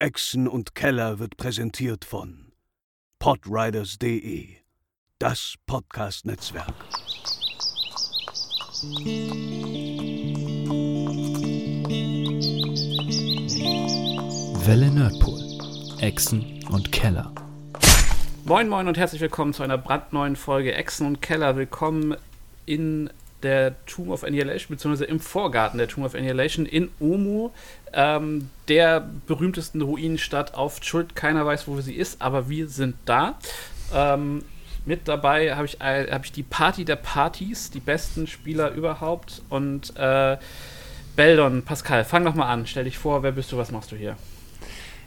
Echsen und Keller wird präsentiert von podriders.de, das Podcast-Netzwerk. Welle Nerdpool. Echsen und Keller. Moin Moin und herzlich willkommen zu einer brandneuen Folge Echsen und Keller. Willkommen in der Tomb of Annihilation, beziehungsweise im Vorgarten der Tomb of Annihilation in Omu, ähm, der berühmtesten Ruinenstadt auf Schuld. Keiner weiß, wo sie ist, aber wir sind da. Ähm, mit dabei habe ich, hab ich die Party der Partys, die besten Spieler überhaupt. Und äh, Beldon, Pascal, fang doch mal an. Stell dich vor, wer bist du, was machst du hier?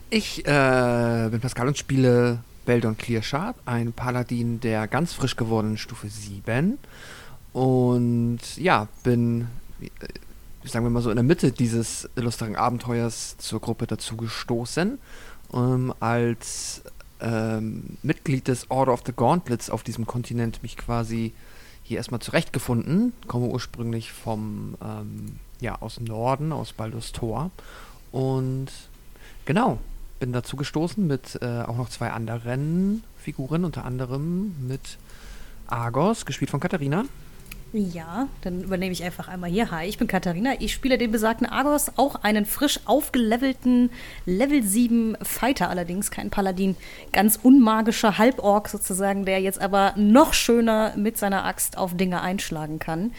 Ich äh, bin Pascal und spiele Beldon Clearshard, ein Paladin der ganz frisch gewordenen Stufe 7. Und ja, bin, äh, sagen wir mal so, in der Mitte dieses illustren Abenteuers zur Gruppe dazu gestoßen, ähm, als ähm, Mitglied des Order of the Gauntlets auf diesem Kontinent mich quasi hier erstmal zurechtgefunden. Komme ursprünglich vom, ähm, ja, aus dem Norden, aus Baldur's Tor. Und genau, bin dazu gestoßen mit äh, auch noch zwei anderen Figuren, unter anderem mit Argos, gespielt von Katharina. Ja, dann übernehme ich einfach einmal hier. Hi, ich bin Katharina. Ich spiele den besagten Argos, auch einen frisch aufgelevelten Level 7 Fighter allerdings, kein Paladin. Ganz unmagischer Halborg sozusagen, der jetzt aber noch schöner mit seiner Axt auf Dinge einschlagen kann.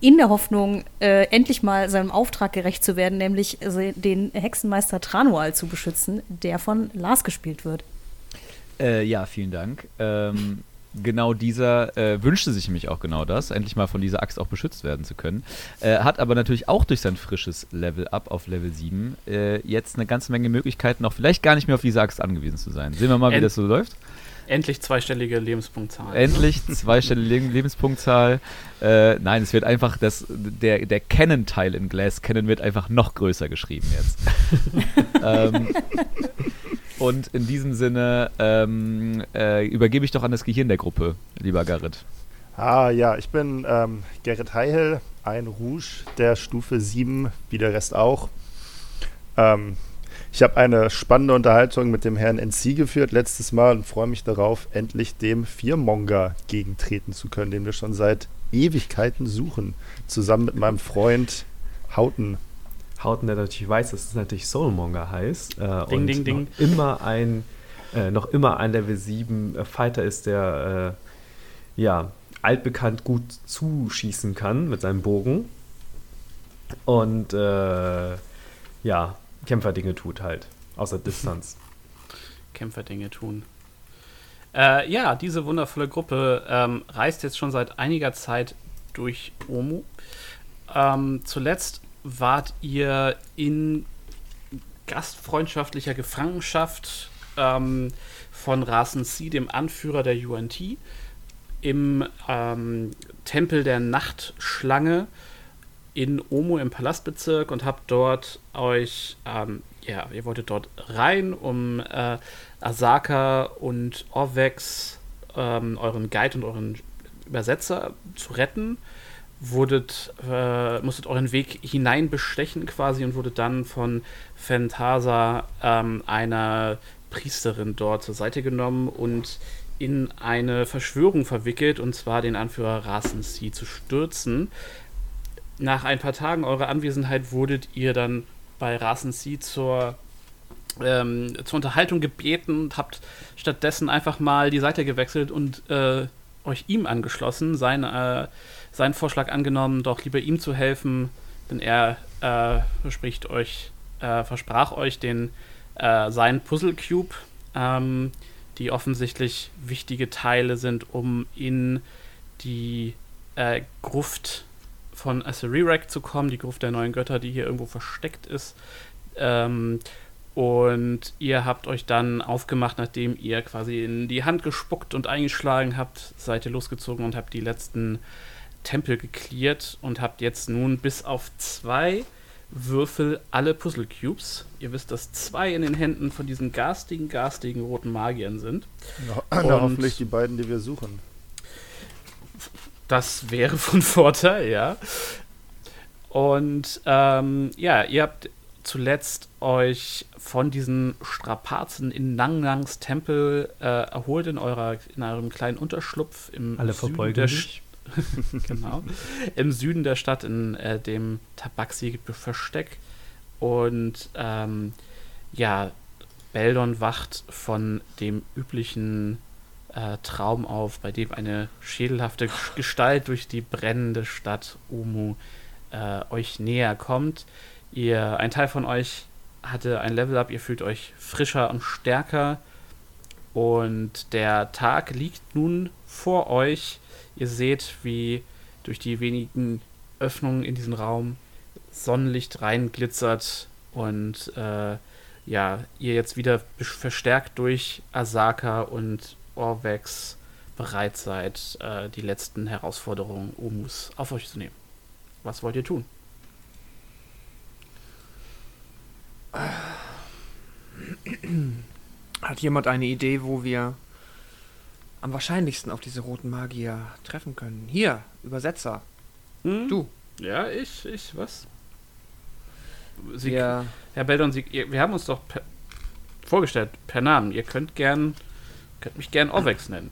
In der Hoffnung, äh, endlich mal seinem Auftrag gerecht zu werden, nämlich den Hexenmeister Tranual zu beschützen, der von Lars gespielt wird. Äh, ja, vielen Dank. Ähm, genau dieser äh, wünschte sich nämlich auch genau das, endlich mal von dieser Axt auch beschützt werden zu können. Äh, hat aber natürlich auch durch sein frisches Level-Up auf Level 7 äh, jetzt eine ganze Menge Möglichkeiten, auch vielleicht gar nicht mehr auf diese Axt angewiesen zu sein. Sehen wir mal, wie End das so läuft. Endlich zweistellige Lebenspunktzahl. Endlich zweistellige Le Lebenspunktzahl. Äh, nein, es wird einfach das, der, der Canon-Teil in Glass Canon wird einfach noch größer geschrieben jetzt. ähm, und in diesem Sinne ähm, äh, übergebe ich doch an das Gehirn der Gruppe, lieber Garrett. Ah ja, ich bin ähm, Gerrit Heihel, ein Rouge der Stufe 7, wie der Rest auch. Ähm, ich habe eine spannende Unterhaltung mit dem Herrn NC geführt letztes Mal und freue mich darauf, endlich dem Viermonger gegentreten zu können, den wir schon seit Ewigkeiten suchen, zusammen mit meinem Freund Hauten. Hauten, der natürlich weiß, dass es natürlich Soulmonger heißt. Äh, Ding, und ding, ding. Noch immer ein, äh, noch immer ein Level 7 äh, Fighter ist, der äh, ja, altbekannt gut zuschießen kann mit seinem Bogen. Und äh, ja, Kämpferdinge tut halt. Außer Distanz. Kämpferdinge tun. Äh, ja, diese wundervolle Gruppe ähm, reist jetzt schon seit einiger Zeit durch Omu. Ähm, zuletzt wart ihr in gastfreundschaftlicher Gefangenschaft ähm, von Rasen C, dem Anführer der UNT, im ähm, Tempel der Nachtschlange in Omo im Palastbezirk und habt dort euch, ähm, ja, ihr wolltet dort rein, um äh, Asaka und Orvex, ähm, euren Guide und euren Übersetzer zu retten. Wurdet, äh, musstet euren Weg hineinbestechen quasi und wurdet dann von Phantasa, ähm, einer Priesterin dort zur Seite genommen und in eine Verschwörung verwickelt, und zwar den Anführer Rasensi zu stürzen. Nach ein paar Tagen eurer Anwesenheit wurdet ihr dann bei Rasensi zur, ähm, zur Unterhaltung gebeten und habt stattdessen einfach mal die Seite gewechselt und äh, euch ihm angeschlossen, sein, äh, seinen Vorschlag angenommen, doch lieber ihm zu helfen, denn er äh, verspricht euch, äh, versprach euch den äh, seinen Puzzle Cube, ähm, die offensichtlich wichtige Teile sind, um in die äh, Gruft von Aserirek zu kommen, die Gruft der neuen Götter, die hier irgendwo versteckt ist. Ähm, und ihr habt euch dann aufgemacht, nachdem ihr quasi in die Hand gespuckt und eingeschlagen habt, seid ihr losgezogen und habt die letzten Tempel geklärt und habt jetzt nun bis auf zwei Würfel alle Puzzle Cubes. Ihr wisst, dass zwei in den Händen von diesen garstigen, garstigen roten Magiern sind. Und- na, hoffentlich die beiden, die wir suchen. Das wäre von Vorteil, ja. Und ähm, ja, ihr habt zuletzt euch von diesen Strapazen in Nangnangs Tempel äh, erholt in, eurer, in eurem kleinen Unterschlupf im Alle Süden verbeugen der sich. genau. Im Süden der Stadt, in äh, dem Tabaxi-Versteck. Und ähm, ja, Beldon wacht von dem üblichen äh, Traum auf, bei dem eine schädelhafte Gestalt durch die brennende Stadt Umu äh, euch näher kommt. Ihr, ein Teil von euch hatte ein Level-Up, ihr fühlt euch frischer und stärker. Und der Tag liegt nun vor euch. Ihr seht, wie durch die wenigen Öffnungen in diesen Raum Sonnenlicht reinglitzert und äh, ja, ihr jetzt wieder verstärkt durch Asaka und Orvex bereit seid, äh, die letzten Herausforderungen Omus auf euch zu nehmen. Was wollt ihr tun? Hat jemand eine Idee, wo wir am wahrscheinlichsten auf diese roten Magier treffen können? Hier, Übersetzer. Hm? Du. Ja, ich, ich, was? Sie, Wir, Herr Beldon, Sie, ihr, wir haben uns doch per, vorgestellt, per Namen. Ihr könnt gern, könnt mich gern Orvex nennen.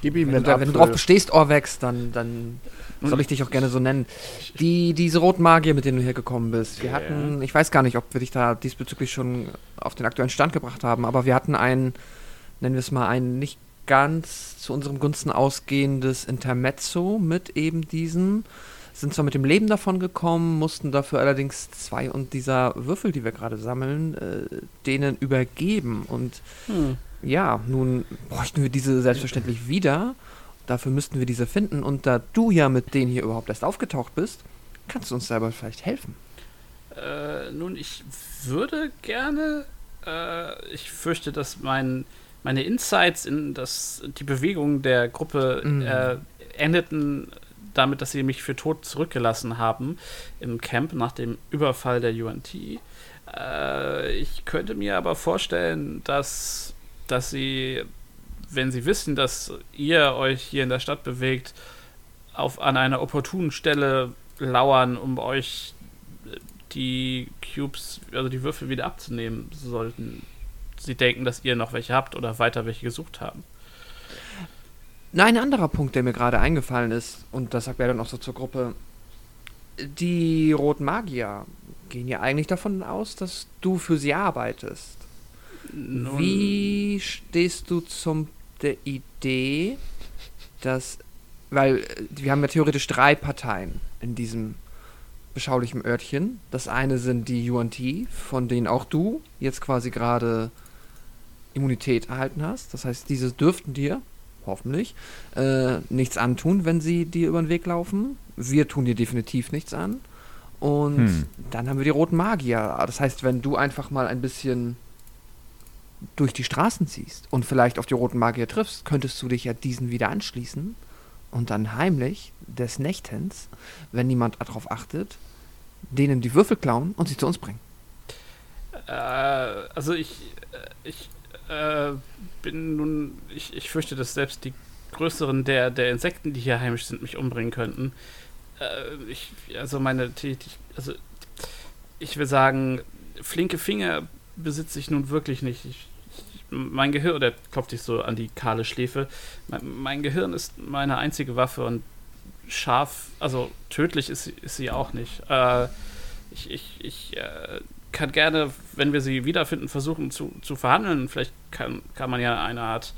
Gib ihm wenn, den du, da- wenn du drauf bestehst, Orvex, dann, dann soll ich dich auch gerne so nennen. Die, diese roten Magier, mit denen du hier gekommen bist. Wir Ja. hatten, ich weiß gar nicht, ob wir dich da diesbezüglich schon auf den aktuellen Stand gebracht haben, aber wir hatten ein, nennen wir es mal, ein nicht ganz zu unserem Gunsten ausgehendes Intermezzo mit eben diesen. Sind zwar mit dem Leben davon gekommen, mussten dafür allerdings zwei und dieser Würfel, die wir gerade sammeln, äh, denen übergeben. Und Hm. ja, nun bräuchten wir diese selbstverständlich wieder. Dafür müssten wir diese finden. Und da du ja mit denen hier überhaupt erst aufgetaucht bist, kannst du uns selber vielleicht helfen. Äh, nun, ich würde gerne. Äh, ich fürchte, dass mein, meine Insights in das, die Bewegung der Gruppe Mhm. äh, endeten damit, dass sie mich für tot zurückgelassen haben im Camp nach dem Überfall der UNT. Äh, ich könnte mir aber vorstellen, dass, dass sie, wenn sie wissen, dass ihr euch hier in der Stadt bewegt, auf, an einer opportunen Stelle lauern, um euch die Cubes, also die Würfel wieder abzunehmen, sollten sie denken, dass ihr noch welche habt oder weiter welche gesucht haben. Na, ein anderer Punkt, der mir gerade eingefallen ist, und das sagt er dann auch so zur Gruppe, die Roten Magier gehen ja eigentlich davon aus, dass du für sie arbeitest. Nun, Wie stehst du zum der Idee, dass, weil äh, wir haben ja theoretisch drei Parteien in diesem beschaulichen Örtchen. Das eine sind die UNT, von denen auch du jetzt quasi gerade Immunität erhalten hast. Das heißt, diese dürften dir, hoffentlich, äh, nichts antun, wenn sie dir über den Weg laufen. Wir tun dir definitiv nichts an. Und Hm. dann haben wir die roten Magier. Das heißt, wenn du einfach mal ein bisschen durch die Straßen ziehst und vielleicht auf die roten Magier triffst, könntest du dich ja diesen wieder anschließen und dann heimlich des Nächtens, wenn niemand darauf achtet, denen die Würfel klauen und sie zu uns bringen. äh, also ich, äh, ich äh, bin nun, ich, ich fürchte, dass selbst die größeren der, der Insekten, die hier heimisch sind, mich umbringen könnten. Äh, ich, also meine Tätig, also ich will sagen, flinke Finger besitze ich nun wirklich nicht. Ich, ich, mein Gehirn, der klopft sich so an die kahle Schläfe. Mein, mein Gehirn ist meine einzige Waffe und scharf, also tödlich ist, sie- ist sie auch nicht. Äh, ich ich, ich äh, kann gerne, wenn wir sie wiederfinden, versuchen zu, zu verhandeln. Vielleicht kann, kann man ja eine Art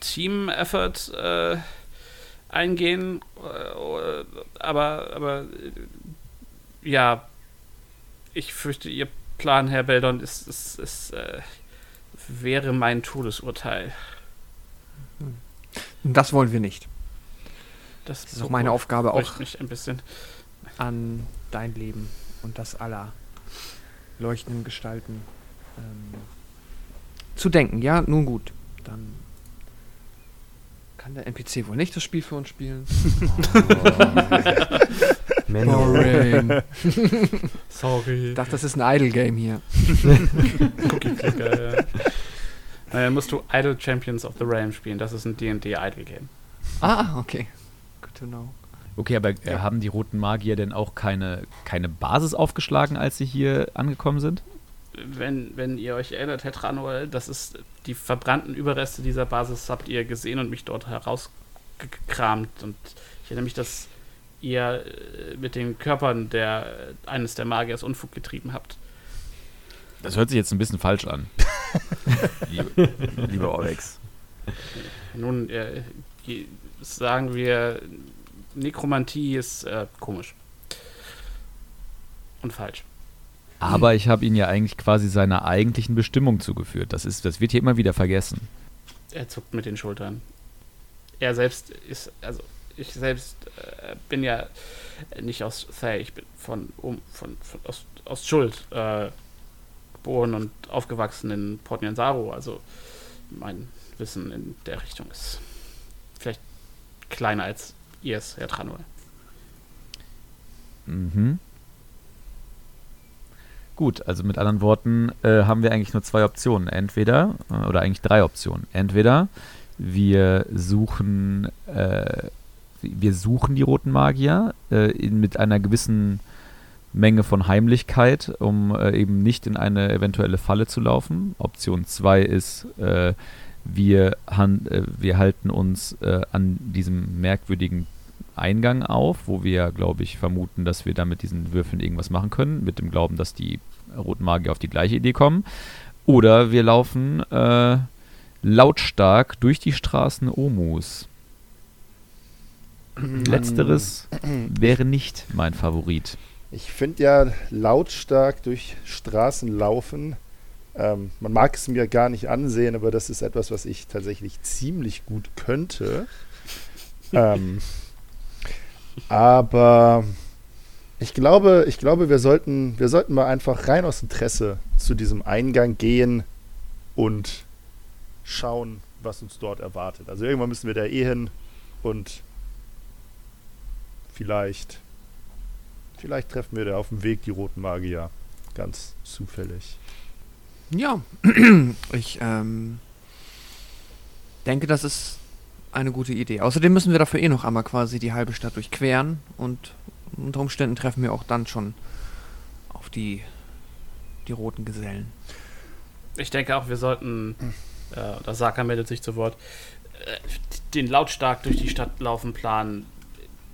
Team-Effort äh, eingehen. Äh, aber, aber ja, ich fürchte, Ihr Plan, Herr Beldon, ist, ist, ist, äh, wäre mein Todesurteil. Und das wollen wir nicht. Das, Das ist auch meine Aufgabe, auch mich ein bisschen. an dein Leben und das aller leuchtenden Gestalten ähm, zu denken. Ja, nun gut. Dann kann der NPC wohl nicht das Spiel für uns spielen. Menno. Boring. Sorry. Ich dachte, das ist ein Idle-Game hier. Cookie-Clicker, ja. Naja, musst du Idle Champions of the Realm spielen. Das ist ein D&D Idle Game. Ah, okay. Good to know. Okay, aber äh, haben die roten Magier denn auch keine, keine Basis aufgeschlagen, als sie hier angekommen sind? Wenn, wenn ihr euch erinnert, Herr Tranol, das ist die verbrannten Überreste dieser Basis habt ihr gesehen und mich dort herausgekramt. Und ich erinnere mich, dass ihr äh, mit den Körpern der, eines der Magiers Unfug getrieben habt. Das hört sich jetzt ein bisschen falsch an. Liebe, lieber Orlex. Nun, äh, sagen wir, Nekromantie ist äh, komisch. Und falsch. Aber ich habe ihn ja eigentlich quasi seiner eigentlichen Bestimmung zugeführt. Das, ist, das wird hier immer wieder vergessen. Er zuckt mit den Schultern. Er selbst ist, also ich selbst äh, bin ja nicht aus Thay, ich bin von, um, von, von aus, aus Schuld äh, geboren und aufgewachsen in Port Nyansaru. Also mein Wissen in der Richtung ist vielleicht kleiner als ihr es, Herr Tranol. Mhm. Gut, also mit anderen Worten äh, haben wir eigentlich nur zwei Optionen. Entweder, äh, oder eigentlich drei Optionen. Entweder wir suchen, äh, wir suchen die roten Magier äh, in, mit einer gewissen Menge von Heimlichkeit, um äh, eben nicht in eine eventuelle Falle zu laufen. Option 2 ist, äh, wir, wir halten uns an diesem merkwürdigen Eingang auf, wo wir, glaube ich, vermuten, dass wir da mit diesen Würfeln irgendwas machen können, mit dem Glauben, dass die roten Magier auf die gleiche Idee kommen. Oder wir laufen äh, lautstark durch die Straßen Omus. Letzteres wäre nicht mein Favorit. Ich finde ja lautstark durch Straßen laufen. Ähm, man mag es mir gar nicht ansehen, aber das ist etwas, was ich tatsächlich ziemlich gut könnte. ähm, aber ich glaube, ich glaube, wir sollten, wir sollten mal einfach rein aus Interesse zu diesem Eingang gehen und schauen, was uns dort erwartet. Also irgendwann müssen wir da eh hin und vielleicht, vielleicht treffen wir da auf dem Weg die roten Magier. Ganz zufällig. Ja, ich ähm, denke, das ist eine gute Idee. Außerdem müssen wir dafür eh noch einmal quasi die halbe Stadt durchqueren und unter Umständen treffen wir auch dann schon auf die, die roten Gesellen. Ich denke auch, wir sollten, äh, das Saka meldet sich zu Wort, äh, den lautstark durch die Stadt laufen Plan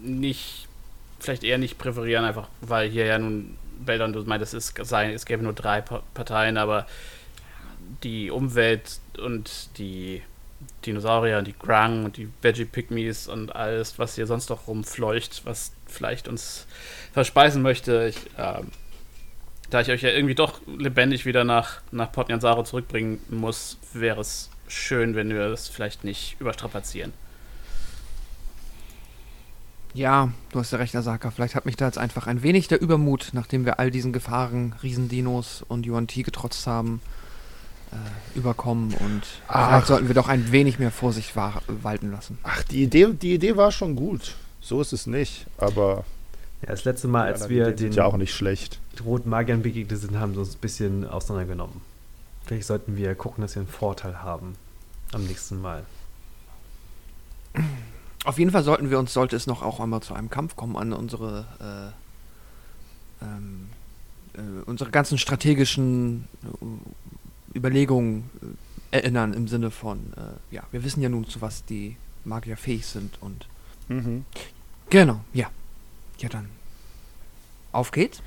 nicht, vielleicht eher nicht präferieren, einfach weil hier ja nun, Beldon, du meintest, es, sei, es gäbe nur drei Pa- Parteien, aber die Umwelt und die Dinosaurier und die Grang und die Veggie Pygmies und alles, was hier sonst noch rumfleucht, was vielleicht uns verspeisen möchte. Ich, ähm, da ich euch ja irgendwie doch lebendig wieder nach, nach Port Nyansaru zurückbringen muss, wäre es schön, wenn wir das vielleicht nicht überstrapazieren. Ja, du hast ja recht, Asaka. Vielleicht hat mich da jetzt einfach ein wenig der Übermut, nachdem wir all diesen Gefahren, Riesendinos und Yuan Ti getrotzt haben, äh, überkommen und Ach. vielleicht sollten wir doch ein wenig mehr Vorsicht wa walten lassen. Ach, die Idee, die Idee war schon gut. So ist es nicht. Aber Ja, das letzte Mal, als anderen wir den ja auch nicht schlecht. roten Magiern begegnet sind, haben sie uns ein bisschen auseinandergenommen. Vielleicht sollten wir gucken, dass wir einen Vorteil haben am nächsten Mal. Auf jeden Fall sollten wir uns, sollte es noch auch einmal zu einem Kampf kommen, an unsere, äh, ähm, äh, unsere ganzen strategischen äh, Überlegungen äh, erinnern im Sinne von, äh, ja, wir wissen ja nun, zu was die Magier fähig sind und Mhm. genau, ja. Ja, dann. Auf geht's.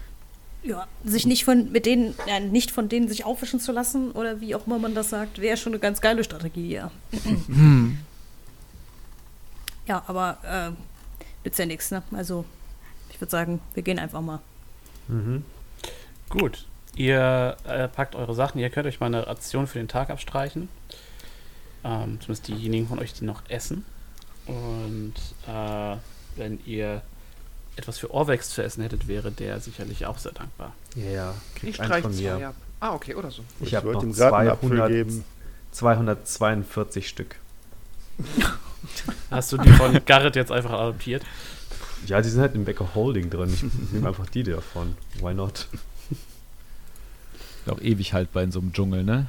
Ja, sich nicht von mit denen, ja, nicht von denen sich aufwischen zu lassen oder wie auch immer man das sagt, wäre schon eine ganz geile Strategie, ja. Hm. Ja, aber äh, nützt ja nichts, ne? Also, ich würde sagen, wir gehen einfach mal. Mhm. Gut, ihr äh, packt eure Sachen, ihr könnt euch mal eine Ration für den Tag abstreichen. Ähm, zumindest diejenigen von euch, die noch essen. Und äh, wenn ihr etwas für Orvex zu essen hättet, wäre der sicherlich auch sehr dankbar. Ja, ja. Ich eins streich von zwei mir. ab. Ah, okay, oder so. Ich Ich habe noch ihm gerade einen Apfel 200, geben. 242 Stück. Hast du die von Garrett jetzt einfach adoptiert? Ja, die sind halt im Becker Holding drin. Ich nehme einfach die davon. Why not? Auch ewig haltbar in so einem Dschungel, ne?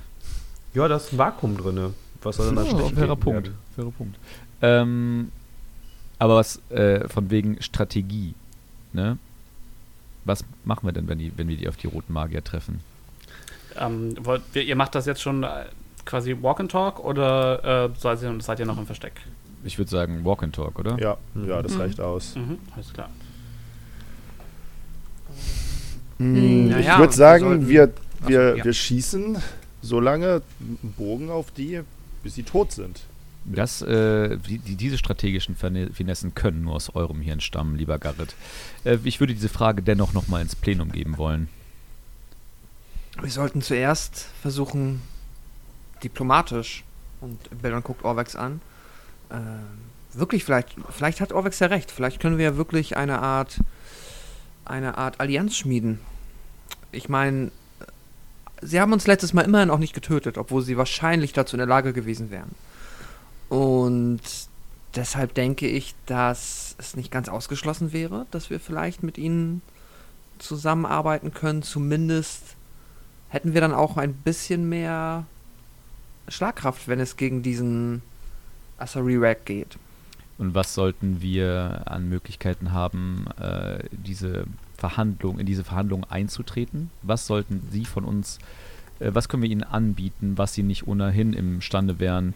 Ja, da ist ein Vakuum drin. Was soll denn da Ja, schlecht fairer Punkt. Fairer Punkt. Ähm, Aber was äh, von wegen Strategie, ne? Was machen wir denn, wenn, die, wenn wir die auf die roten Magier treffen? Ähm, wollt, ihr macht das jetzt schon äh, quasi Walk and Talk oder äh, seid, ihr, seid ihr noch im Versteck? Ich würde sagen Walk and Talk, oder? Ja, ja, das Mhm. reicht aus. Mhm, alles klar. Hm, ich naja, würde sagen, sollten- wir, wir, ja. wir schießen so lange einen Bogen auf die, bis sie tot sind. Das, äh, die, die, diese strategischen Finessen können nur aus eurem Hirn stammen, lieber Garrett. Äh, ich würde diese Frage dennoch nochmal ins Plenum geben wollen. Wir sollten zuerst versuchen, diplomatisch, und Bellon guckt Orvex an, äh, wirklich, vielleicht, vielleicht hat Orvex ja recht, vielleicht können wir ja wirklich eine Art, eine Art Allianz schmieden. Ich meine, sie haben uns letztes Mal immerhin auch nicht getötet, obwohl sie wahrscheinlich dazu in der Lage gewesen wären. Und deshalb denke ich, dass es nicht ganz ausgeschlossen wäre, dass wir vielleicht mit ihnen zusammenarbeiten können. Zumindest hätten wir dann auch ein bisschen mehr Schlagkraft, wenn es gegen diesen Asari Rack geht. Und was sollten wir an Möglichkeiten haben, äh, diese Verhandlung, in diese Verhandlungen einzutreten? Was sollten Sie von uns, äh, was können wir Ihnen anbieten, was Sie nicht ohnehin imstande wären,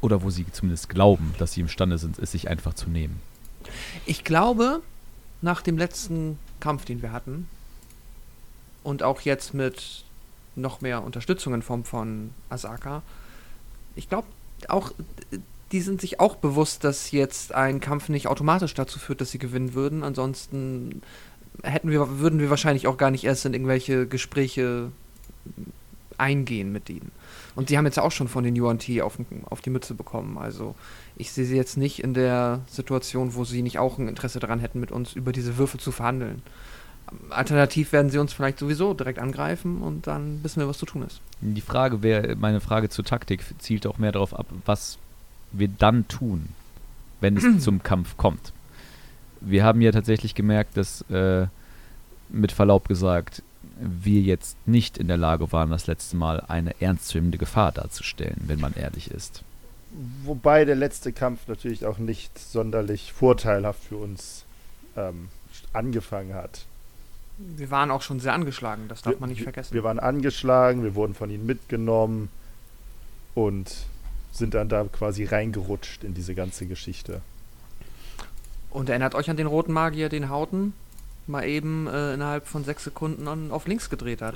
oder wo Sie zumindest glauben, dass Sie imstande sind, es sich einfach zu nehmen? Ich glaube, nach dem letzten Kampf, den wir hatten, und auch jetzt mit noch mehr Unterstützung in Form von Asaka, ich glaube auch, äh, die sind sich auch bewusst, dass jetzt ein Kampf nicht automatisch dazu führt, dass sie gewinnen würden. Ansonsten hätten wir, würden wir wahrscheinlich auch gar nicht erst in irgendwelche Gespräche eingehen mit ihnen. Und sie haben jetzt auch schon von den Yuan Ti auf, auf die Mütze bekommen. Also ich sehe sie jetzt nicht in der Situation, wo sie nicht auch ein Interesse daran hätten, mit uns über diese Würfel zu verhandeln. Alternativ werden sie uns vielleicht sowieso direkt angreifen und dann wissen wir, was zu tun ist. Die Frage wäre, meine Frage zur Taktik zielt auch mehr darauf ab, was wir dann tun, wenn es zum Kampf kommt. Wir haben ja tatsächlich gemerkt, dass äh, mit Verlaub gesagt, wir jetzt nicht in der Lage waren, das letzte Mal eine ernstzunehmende Gefahr darzustellen, wenn man ehrlich ist. Wobei der letzte Kampf natürlich auch nicht sonderlich vorteilhaft für uns ähm, angefangen hat. Wir waren auch schon sehr angeschlagen, das darf Wir- man nicht vergessen. Wir waren angeschlagen, wir wurden von ihnen mitgenommen und sind dann da quasi reingerutscht in diese ganze Geschichte. und erinnert euch an den roten Magier, den Hauten mal eben äh, innerhalb von sechs Sekunden an, auf links gedreht hat.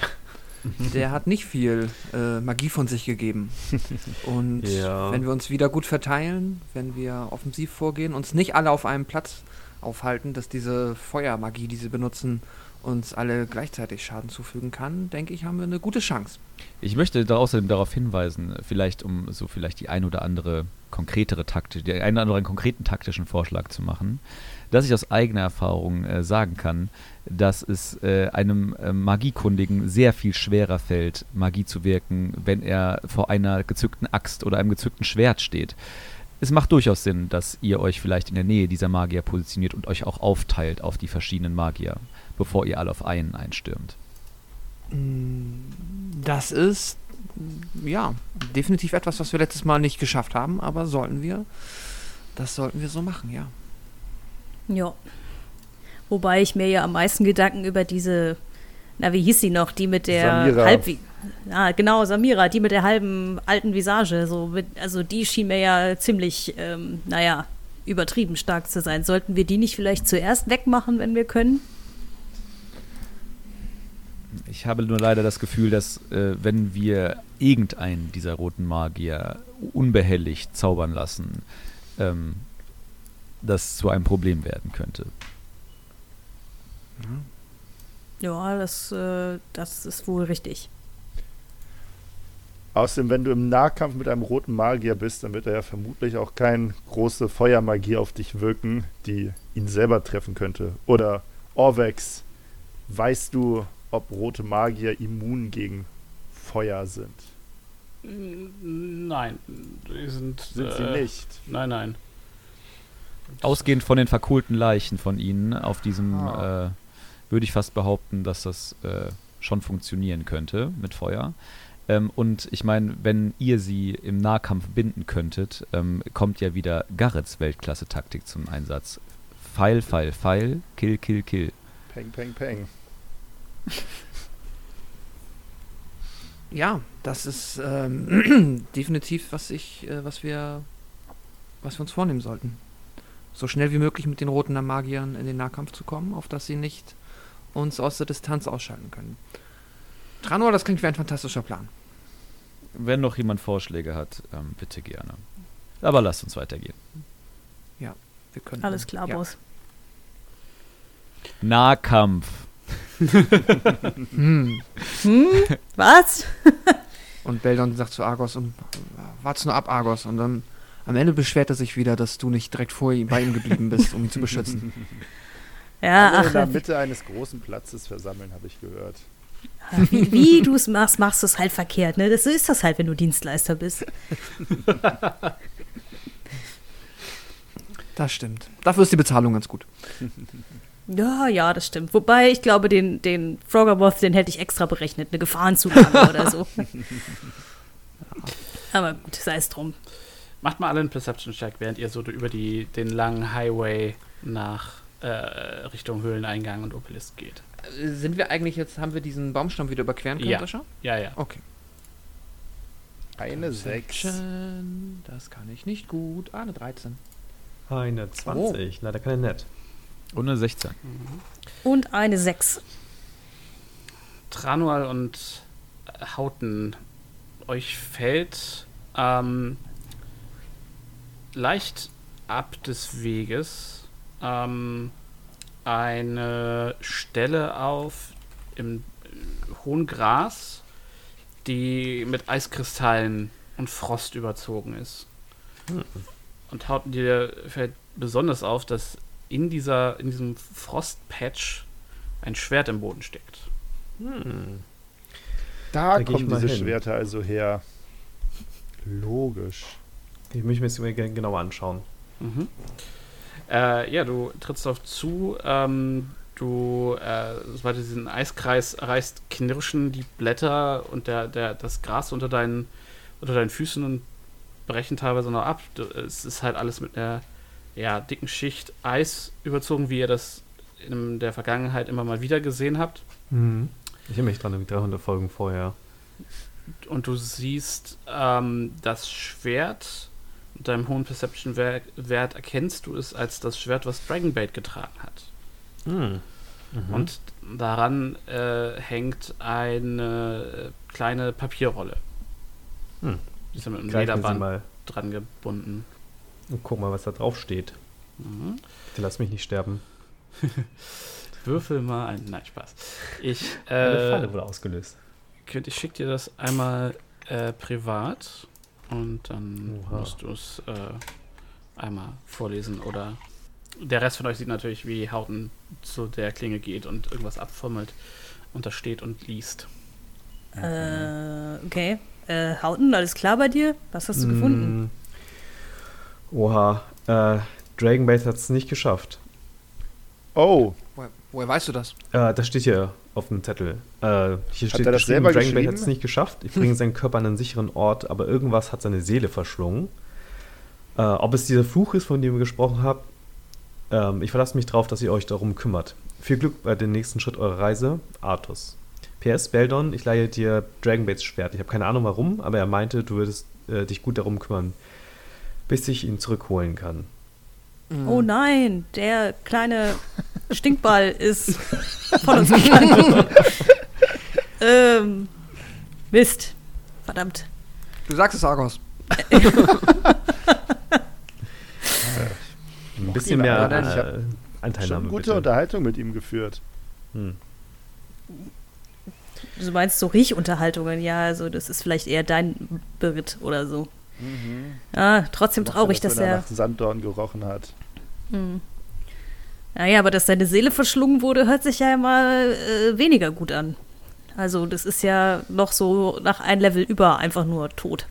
Der hat nicht viel äh, Magie von sich gegeben. Und Ja. wenn wir uns wieder gut verteilen, wenn wir offensiv vorgehen, uns nicht alle auf einem Platz aufhalten, dass diese Feuermagie, die sie benutzen, uns alle gleichzeitig Schaden zufügen kann, denke ich, haben wir eine gute Chance. Ich möchte da außerdem darauf hinweisen, vielleicht um so vielleicht die ein oder andere konkretere Taktik, den einen oder anderen konkreten taktischen Vorschlag zu machen, dass ich aus eigener Erfahrung äh, sagen kann, dass es äh, einem äh, Magiekundigen sehr viel schwerer fällt, Magie zu wirken, wenn er vor einer gezückten Axt oder einem gezückten Schwert steht. Es macht durchaus Sinn, dass ihr euch vielleicht in der Nähe dieser Magier positioniert und euch auch aufteilt auf die verschiedenen Magier, bevor ihr alle auf einen einstürmt. Das ist ja definitiv etwas, was wir letztes Mal nicht geschafft haben, aber sollten wir, das sollten wir so machen, ja. Ja. Wobei ich mir ja am meisten Gedanken über diese, na, wie hieß sie noch, die mit der Samira. halb Ja, genau, Samira, die mit der halben alten Visage. So mit, also die schien mir ja ziemlich, ähm, naja, übertrieben stark zu sein. Sollten wir die nicht vielleicht zuerst wegmachen, wenn wir können? Ich habe nur leider das Gefühl, dass äh, wenn wir irgendeinen dieser roten Magier unbehelligt zaubern lassen, ähm, das zu einem Problem werden könnte. Ja, das, äh, das ist wohl richtig. Außerdem, wenn du im Nahkampf mit einem roten Magier bist, dann wird er ja vermutlich auch keine große Feuermagie auf dich wirken, die ihn selber treffen könnte. Oder Orvex, weißt du, ob rote Magier immun gegen Feuer sind? Nein, die sind. Sind sie äh, nicht? Nein, nein. Ausgehend von den verkohlten Leichen von ihnen auf diesem, Ah. äh, würde ich fast behaupten, dass das äh, schon funktionieren könnte mit Feuer. Ähm, und ich meine, wenn ihr sie im Nahkampf binden könntet, ähm, kommt ja wieder Garrets Weltklasse-Taktik zum Einsatz. Pfeil, Pfeil, Pfeil, Kill, Kill, Kill. Peng, peng, peng. Ja, das ist ähm, definitiv, was ich, äh, was wir, was wir uns vornehmen sollten. So schnell wie möglich mit den roten Magiern in den Nahkampf zu kommen, auf dass sie nicht uns aus der Distanz ausschalten können. Tranor, das klingt wie ein fantastischer Plan. Wenn noch jemand Vorschläge hat, ähm, bitte gerne. Aber lasst uns weitergehen. Wir können, Alles klar, ja. Boss. Nahkampf. Hm. Hm? Was? Und Beldon sagt zu Argos, und, wart's nur ab, Argos. Und dann am Ende beschwert er sich wieder, dass du nicht direkt vor ihm, bei ihm geblieben bist, um ihn zu beschützen. Ja, Alle in der ach, Mitte eines großen Platzes versammeln, habe ich gehört. wie, wie du es machst, machst du es halt verkehrt. Ne? Das, so ist das halt, wenn du Dienstleister bist. Das stimmt. Dafür ist die Bezahlung ganz gut. Ja, ja, das stimmt. Wobei, ich glaube, den, den Froggermoth, den hätte ich extra berechnet. Eine Gefahrenzulage oder so. Aber gut, sei es drum. Macht mal alle einen Perception-Check, während ihr so über die, den langen Highway nach äh, Richtung Höhleneingang und Obelisk geht. Sind wir eigentlich jetzt, haben wir diesen Baumstamm wieder überqueren können, Ja. Sascha? Ja, ja. Okay. Eine Sechs. Perception, Das kann ich nicht gut. Ah, eine 13. Eine 20, leider keine nett. Und eine 16. Und eine 6. Tranual und Hauten, euch fällt ähm, leicht ab des Weges ähm, eine Stelle auf im äh, hohen Gras, die mit Eiskristallen und Frost überzogen ist. Und Hauten dir fällt besonders auf, dass in dieser in diesem Frostpatch ein Schwert im Boden steckt. Hm. Da, Da kommen diese hin. Schwerter also her. Logisch. Ich möchte mir das mal genauer anschauen. Mhm. Äh, ja, du trittst auf zu. Ähm, du, äh, sobald du diesen Eiskreis erreichst, knirschen die Blätter und der, der, das Gras unter deinen, unter deinen Füßen und brechen teilweise noch ab. Du, es ist halt alles mit einer ja, dicken Schicht Eis überzogen, wie ihr das in der Vergangenheit immer mal wieder gesehen habt. Ich erinnere mich dran, irgendwie 300 Folgen vorher. Und du siehst ähm, das Schwert mit deinem hohen Perception-Wert erkennst du es als das Schwert, was Dragonbait getragen hat. Hm. Mhm. Und daran äh, hängt eine kleine Papierrolle. Hm. Die ist ja mit einem Greifen Lederband dran gebunden. Und guck mal, was da drauf steht. Mhm. Bitte lass mich nicht sterben. Würfel mal ein. Nein, Spaß. Ich, Eine äh, Falle wurde ausgelöst. könnt, ich schicke dir das einmal äh, privat und dann Oha. musst du es äh, einmal vorlesen oder der Rest von euch sieht natürlich, wie Hauten zu der Klinge geht und irgendwas abfummelt und da steht und liest. Äh, okay. Äh, Hauten, alles klar bei dir? Was hast du gefunden? Oha. Äh, Dragonbait hat es nicht geschafft. Oh, Woher, woher weißt du das? Äh, das steht hier auf dem Zettel. Äh, hier steht er das geschrieben, selber Dragonbait geschrieben? hat es nicht geschafft. Ich bringe seinen Körper an einen sicheren Ort, aber irgendwas hat seine Seele verschlungen. Äh, ob es dieser Fluch ist, von dem ihr gesprochen habt, ähm, ich verlasse mich darauf, dass ihr euch darum kümmert. Viel Glück bei dem nächsten Schritt eurer Reise, Artus. PS, Beldon, ich leihe dir Dragonbaits Schwert. Ich habe keine Ahnung warum, aber er meinte, du würdest äh, dich gut darum kümmern, bis ich ihn zurückholen kann. Oh nein, der kleine Stinkball ist von uns gegangen. ähm, Mist. Verdammt. Du sagst es, Argos. Ein bisschen mehr ich hab äh, schon Anteilnahme gute bitte. Unterhaltung mit ihm geführt. Hm. Du meinst so Riechunterhaltungen, ja, also das ist vielleicht eher dein Beritt oder so. Ah, trotzdem Mochte traurig, das, dass wenn er nach Sanddorn gerochen hat. Hm. Naja, aber dass seine Seele verschlungen wurde, hört sich ja mal äh, weniger gut an. Also, das ist ja noch so nach ein Level über einfach nur tot.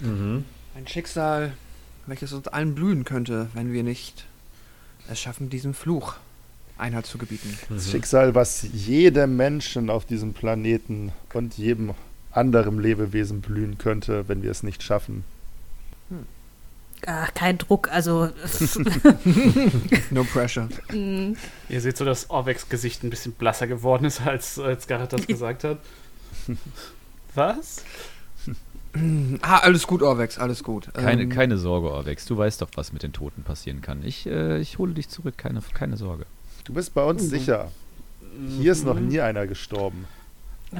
Mhm. Ein Schicksal, welches uns allen blühen könnte, wenn wir nicht es schaffen, diesem Fluch Einhalt zu gebieten. Das Mhm. Schicksal, was jedem Menschen auf diesem Planeten und jedem anderem Lebewesen blühen könnte, wenn wir es nicht schaffen. Ach, kein Druck, also. No pressure. mm, Ihr seht so, dass Orvex Gesicht ein bisschen blasser geworden ist, als, als Garrett das gesagt hat. Was? Ah, alles gut, Orvex, alles gut. Keine, Ähm, keine Sorge, Orvex. Du weißt doch, was mit den Toten passieren kann. Ich, äh, ich hole dich zurück, keine, keine Sorge. Du bist bei uns sicher. Hier ist noch nie einer gestorben.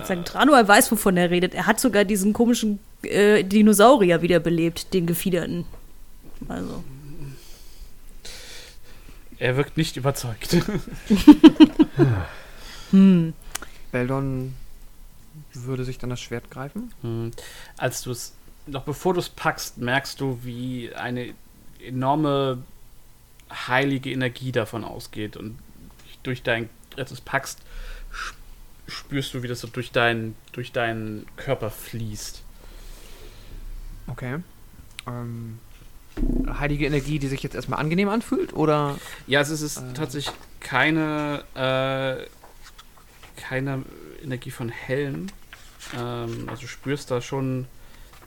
Ich sagen, Tranual weiß, wovon er redet. Er hat sogar diesen komischen äh, Dinosaurier wiederbelebt, den Gefiederten. Also. Er wirkt nicht überzeugt. Hm. Beldon würde sich dann das Schwert greifen. Hm. Als du es, noch bevor du es packst, merkst du, wie eine enorme heilige Energie davon ausgeht und durch dein, als du es packst, spürst du, wie das so durch, dein, durch deinen Körper fließt. Okay. Ähm, heilige Energie, die sich jetzt erstmal angenehm anfühlt, oder? Ja, es ist, Äh. tatsächlich keine, äh, keine Energie von Helm. Ähm, also du spürst da schon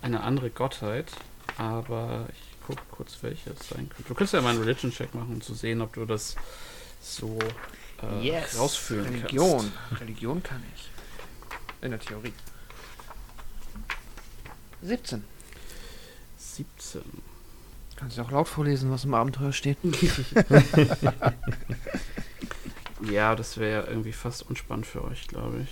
eine andere Gottheit, aber ich gucke kurz, welche es sein könnte. Du kannst ja mal einen Religion-Check machen, um zu sehen, ob du das so äh, rausführen Religion. Religion kann ich. In der Theorie. 17. kannst. 17. Kannst du auch laut vorlesen, was im Abenteuer steht? Ja, das wäre irgendwie fast unspannend für euch, glaube ich.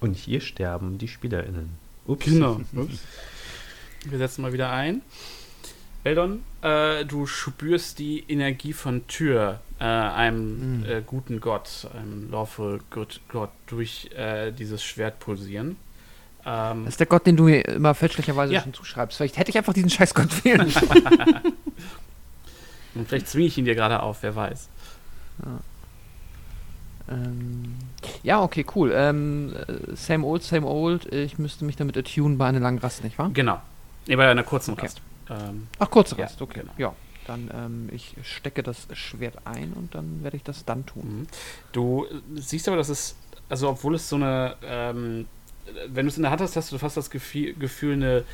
Und hier sterben die SpielerInnen. Ups. Genau. Ups. Wir setzen mal wieder ein. Eldon, äh, du spürst die Energie von Tür, äh, einem Mhm. äh, guten Gott, einem lawful good Gott, durch äh, dieses Schwert pulsieren. Ähm, Das ist der Gott, den du mir immer fälschlicherweise Ja. schon zuschreibst. Vielleicht hätte ich einfach diesen scheiß Gott wählen und vielleicht zwinge ich ihn dir gerade auf, wer weiß. ähm, ja, okay, cool. Ähm, äh, same old, same old. Ich müsste mich damit attunen bei einer langen Rast, nicht wahr? Genau. Nee, bei einer kurzen Okay. Rast. Ähm, Ach, kurze Ja, Rast, okay. genau. Ja, dann ähm, ich stecke das Schwert ein und dann werde ich das dann tun. Mhm. Du siehst aber, dass es, also obwohl es so eine, ähm, wenn du es in der Hand hast, hast du fast das Gefühl, Gefühl eine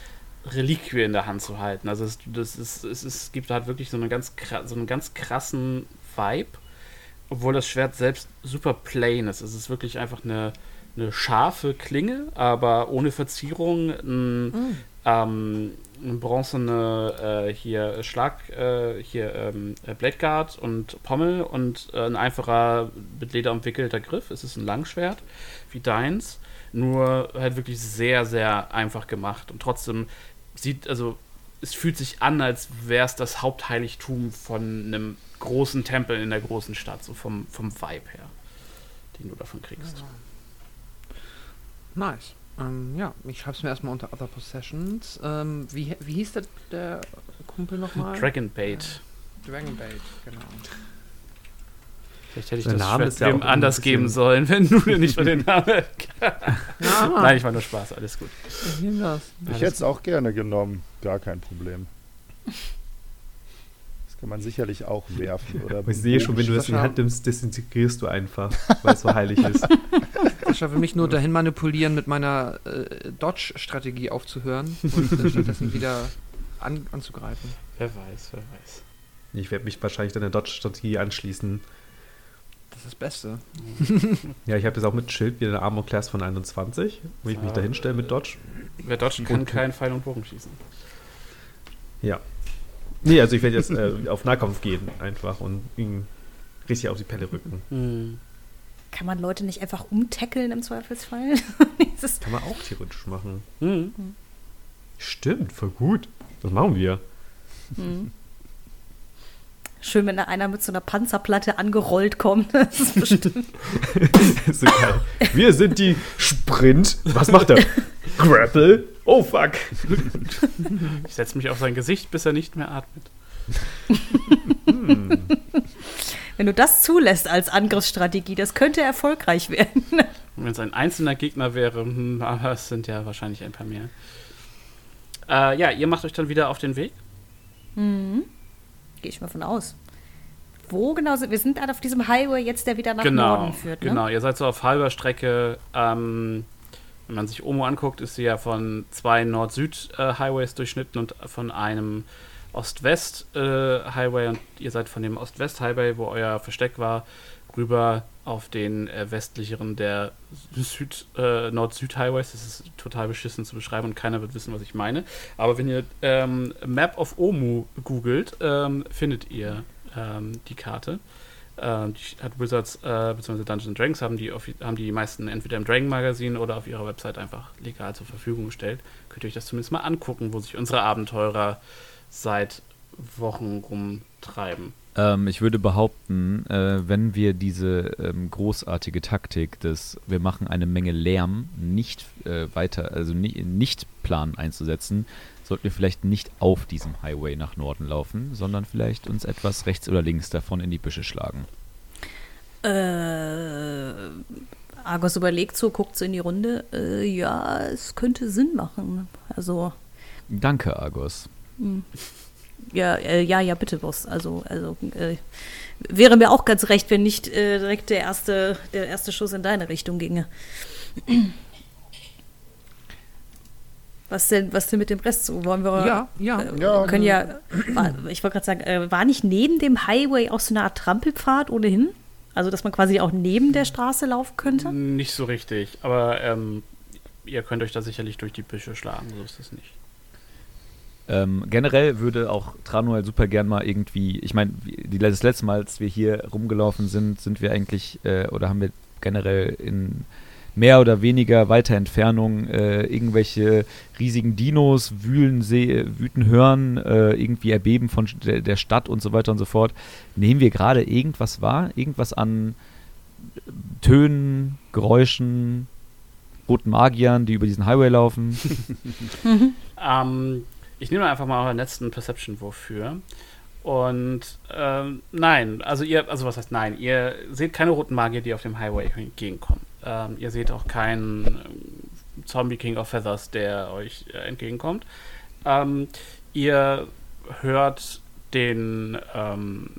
Reliquie in der Hand zu halten. Also es, das ist, es, es gibt halt wirklich so, eine ganz, so einen ganz krassen Vibe, obwohl das Schwert selbst super plain ist. Es ist wirklich einfach eine, eine scharfe Klinge, aber ohne Verzierung, ein, ähm, bronzene äh, hier Schlag, äh, hier ähm, äh, Blade Guard und Pommel und äh, ein einfacher mit Leder umwickelter Griff. Es ist ein Langschwert wie deins, nur halt wirklich sehr, sehr einfach gemacht und trotzdem sieht, also es fühlt sich an, als wäre es das Hauptheiligtum von einem großen Tempel in der großen Stadt, so vom, vom Vibe her, den du davon kriegst. Nice. Ähm, ja, ich schreibe es mir erstmal unter Other Possessions. Ähm, wie, wie hieß der, der Kumpel nochmal? Dragon Bait. Dragonbait, genau. Vielleicht hätte ich Der das Name Schwert ist ja anders geben sollen, wenn du dir nicht von den Namen. Nein, ich war nur Spaß, alles gut. ich. Ich hätte es auch gerne genommen. Gar kein Problem. Kann man sicherlich auch werfen. Oder Ich sehe schon, wenn du das in die Hand nimmst, desintegrierst du einfach, weil es so heilig ist. Sascha will mich nur dahin manipulieren, mit meiner äh, Dodge-Strategie aufzuhören und äh, stattdessen wieder an, anzugreifen. Wer weiß, wer weiß. Ich werde mich wahrscheinlich deiner Dodge-Strategie anschließen. Das ist das Beste. Ja, ich habe jetzt auch mit Schild wieder eine Armor Class von 21, wo ich mich Ah. da hinstelle mit Dodge. Wer dodgen kann, Und- keinen Pfeil und Bogen schießen. Ja. Nee, also ich werde jetzt äh, auf Nahkampf gehen einfach und ihn richtig auf die Pelle rücken. Hm. Kann man Leute nicht einfach umtackeln im Zweifelsfall? Das ist- Kann man auch theoretisch machen. Hm. Stimmt, voll gut. Das machen wir. hm. Schön, wenn da einer mit so einer Panzerplatte angerollt kommt. Das ist bestimmt. so geil. Wir sind die Sprint. Was macht er? Grapple. Oh fuck. Ich setze mich auf sein Gesicht, bis er nicht mehr atmet. Hm. Wenn du das zulässt als Angriffsstrategie, das könnte erfolgreich werden. Und wenn es ein einzelner Gegner wäre, hm, aber es sind ja wahrscheinlich ein paar mehr. Äh, ja, ihr macht euch dann wieder auf den Weg. Mhm. Gehe ich mal von aus. Wo genau sind wir? sind halt auf diesem Highway jetzt, der wieder nach genau, Norden führt, ne? genau. Ihr seid so auf halber Strecke. Ähm, wenn man sich Omo anguckt, ist sie ja von zwei Nord-Süd-Highways durchschnitten und von einem Ost-West-Highway und ihr seid von dem Ost-West-Highway, wo euer Versteck war, rüber auf den äh, westlicheren der Süd, äh, Nord-Süd-Highways. Das ist total beschissen zu beschreiben und keiner wird wissen, was ich meine. Aber wenn ihr ähm, Map of Omu googelt, ähm, findet ihr ähm, die Karte. Ähm, die hat Wizards äh, bzw. Dungeons Dragons haben die, haben die meisten entweder im Dragon Magazin oder auf ihrer Website einfach legal zur Verfügung gestellt. Könnt ihr euch das zumindest mal angucken, wo sich unsere Abenteurer seit Wochen rumtreiben. Ähm, ich würde behaupten, äh, wenn wir diese ähm, großartige Taktik des wir machen eine Menge Lärm nicht äh, weiter, also ni nicht planen einzusetzen, sollten wir vielleicht nicht auf diesem Highway nach Norden laufen, sondern vielleicht uns etwas rechts oder links davon in die Büsche schlagen. Äh, Argos überlegt so, guckt so in die Runde. Äh, ja, es könnte Sinn machen. Also, Danke, Argos. ja, äh, ja, ja, bitte, Boss. Also, also äh, wäre mir auch ganz recht, wenn nicht äh, direkt der erste, der erste Schuss in deine Richtung ginge. Was denn, was denn mit dem Rest so? Wollen wir. Ja, ja. Äh, Ja. können ja. War, ich wollte gerade sagen, äh, war nicht neben dem Highway auch so eine Art Trampelpfad ohnehin? Also, dass man quasi auch neben der Straße laufen könnte? Nicht so richtig, aber ähm, ihr könnt euch da sicherlich durch die Büsche schlagen, so ist es nicht. Ähm, generell würde auch Tranuel super gern mal irgendwie, ich meine, das letzte Mal, als wir hier rumgelaufen sind, sind wir eigentlich, äh, oder haben wir generell in mehr oder weniger weiter Entfernung äh, irgendwelche riesigen Dinos wühlen, seh, wüten hören, äh, irgendwie erbeben von der, der Stadt und so weiter und so fort. Nehmen wir gerade irgendwas wahr? Irgendwas an Tönen, Geräuschen, roten Magiern, die über diesen Highway laufen? Ähm, ich nehme einfach mal euren letzten Perception-Wurf für. Und ähm, nein, also ihr, also was heißt nein? Ihr seht keine roten Magier, die auf dem Highway entgegenkommen. Ähm, ihr seht auch keinen ähm, Zombie King of Feathers, der euch äh, entgegenkommt. Ähm, ihr hört den ähm,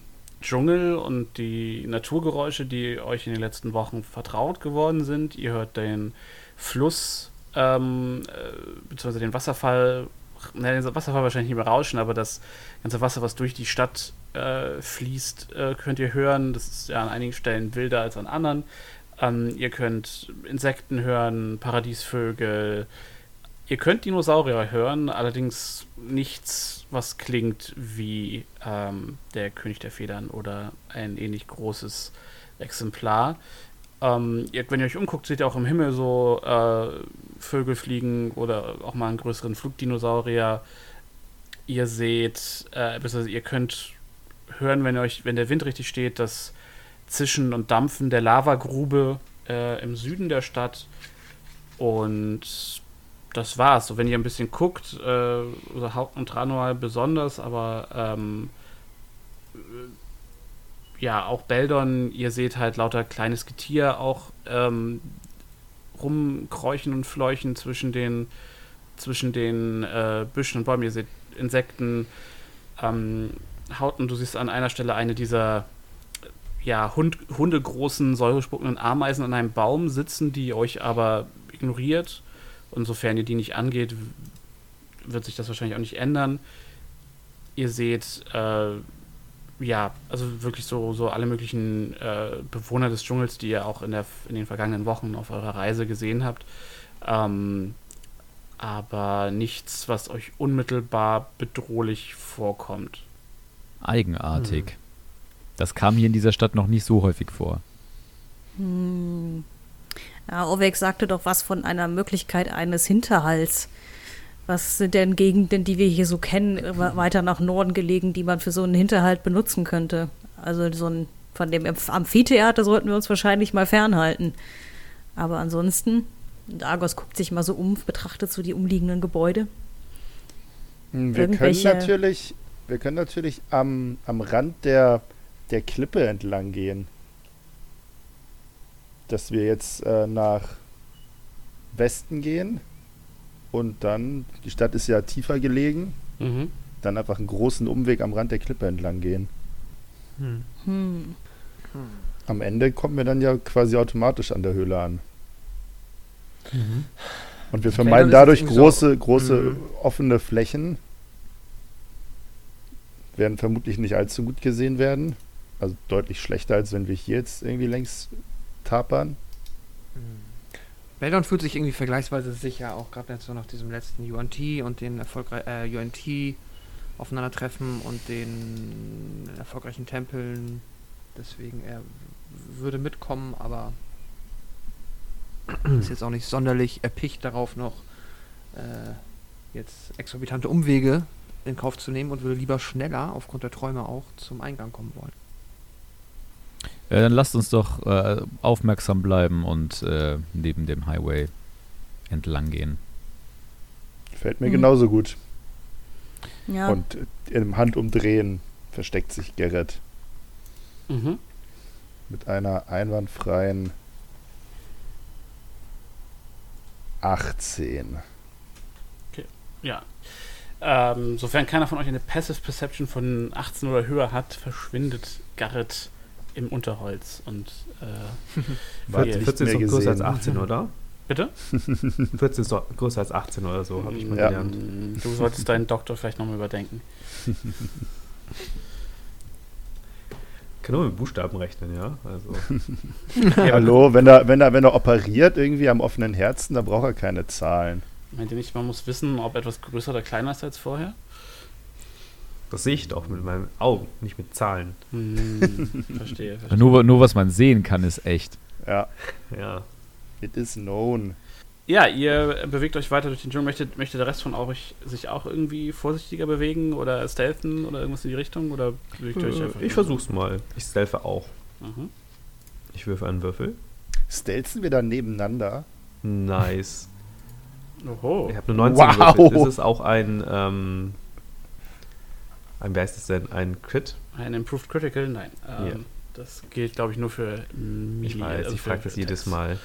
Dschungel und die Naturgeräusche, die euch in den letzten Wochen vertraut geworden sind. Ihr hört den Fluss, ähm, äh, beziehungsweise den Wasserfall, ne, den Wasserfall wahrscheinlich nicht mehr rauschen, aber das ganze Wasser, was durch die Stadt äh, fließt, äh, könnt ihr hören. Das ist ja an einigen Stellen wilder als an anderen. Ähm, ihr könnt Insekten hören, Paradiesvögel. Ihr könnt Dinosaurier hören, allerdings nichts, was klingt wie ähm, der König der Federn oder ein ähnlich großes Exemplar. Ähm, ihr, wenn ihr euch umguckt, seht ihr auch im Himmel so äh, Vögel fliegen oder auch mal einen größeren Flugdinosaurier. Ihr seht, äh, ihr könnt hören, wenn euch, wenn der Wind richtig steht, das Zischen und Dampfen der Lavagrube äh, im Süden der Stadt. Und das war's. So, wenn ihr ein bisschen guckt, äh, Haupt- und Tranual besonders, aber ähm, äh, ja, auch Beldon, ihr seht halt lauter kleines Getier auch ähm, rumkräuchen und fleuchen zwischen den zwischen den äh, Büschen und Bäumen. Ihr seht Insekten, ähm, Hauten, du siehst an einer Stelle eine dieser ja, Hund, hundegroßen, säurespuckenden Ameisen an einem Baum sitzen, die euch aber ignoriert. Und sofern ihr die nicht angeht, wird sich das wahrscheinlich auch nicht ändern. Ihr seht, äh, ja, also wirklich so, so alle möglichen äh, Bewohner des Dschungels, die ihr auch in, der, in den vergangenen Wochen auf eurer Reise gesehen habt. Ähm, aber nichts, was euch unmittelbar bedrohlich vorkommt. Eigenartig. Das kam hier in dieser Stadt noch nicht so häufig vor. Hm. Ja, Ovek sagte doch was von einer Möglichkeit eines Hinterhalts. Was sind denn Gegenden, die wir hier so kennen, we- weiter nach Norden gelegen, die man für so einen Hinterhalt benutzen könnte? Also so ein von dem Amph- Amphitheater sollten wir uns wahrscheinlich mal fernhalten. Aber ansonsten, und Argos guckt sich mal so um, betrachtet so die umliegenden Gebäude. Hm, Wir können natürlich, wir können natürlich am, am Rand der, der Klippe entlang gehen. Dass wir jetzt äh, nach Westen gehen und dann, die Stadt ist ja tiefer gelegen, Mhm. dann einfach einen großen Umweg am Rand der Klippe entlang gehen. Hm. Hm. Am Ende kommen wir dann ja quasi automatisch an der Höhle an. Und wir vermeiden dadurch große, so- große Mhm. offene Flächen. Werden vermutlich nicht allzu gut gesehen werden. Also deutlich schlechter, als wenn wir hier jetzt irgendwie längs tapern. Beldon fühlt sich irgendwie vergleichsweise sicher, auch gerade jetzt so nach diesem letzten UNT und den erfolgreichen äh, UNT Aufeinandertreffen und den erfolgreichen Tempeln. Deswegen er würde mitkommen, aber ist jetzt auch nicht sonderlich erpicht darauf noch äh, jetzt exorbitante Umwege in Kauf zu nehmen und würde lieber schneller aufgrund der Träume auch zum Eingang kommen wollen. Ja, dann lasst uns doch äh, aufmerksam bleiben und äh, neben dem Highway entlang gehen. Fällt mir Mhm. genauso gut. Ja, Und äh, im Handumdrehen versteckt sich Gerrit Mhm. mit einer einwandfreien 18. Ja. Ähm, sofern keiner von euch eine Passive Perception von 18 oder höher hat, verschwindet Garrett im Unterholz und äh, War Vier- nicht 14 ist doch größer als gesehen. 18, oder? bitte? 14 ist doch größer als 18 oder so, habe ich mal Ja. gelernt. Du solltest deinen Doktor vielleicht nochmal überdenken. Kann nur mit Buchstaben rechnen, ja. Also, Hallo, wenn er, wenn, er, wenn er operiert irgendwie am offenen Herzen, da braucht er keine Zahlen. Meint ihr nicht, man muss wissen, ob etwas größer oder kleiner ist als vorher? Das sehe ich doch mit meinen Augen, nicht mit Zahlen. Hm, verstehe, verstehe. Nur, nur was man sehen kann, ist echt. Ja, Ja. it is known. Ja, ihr bewegt euch weiter durch den Dschungel. Möchte, möchte der Rest von euch sich auch irgendwie vorsichtiger bewegen oder stealthen oder irgendwas in die Richtung? Oder bewegt ihr euch einfach Äh, ich versuch's mal. Ich stealthe auch. Mhm. Ich würfe einen Würfel. Stelzen wir da nebeneinander? Nice. Oho. Ich habe eine 19 Wow. gewürfelt. Ist es auch ein, ähm, ein, wie heißt es denn? Ein Crit? Ein Improved Critical? Nein. Ähm, Ja. Das gilt, glaube ich, nur für. Ich weiß, also ich für- frage das jedes. Mal.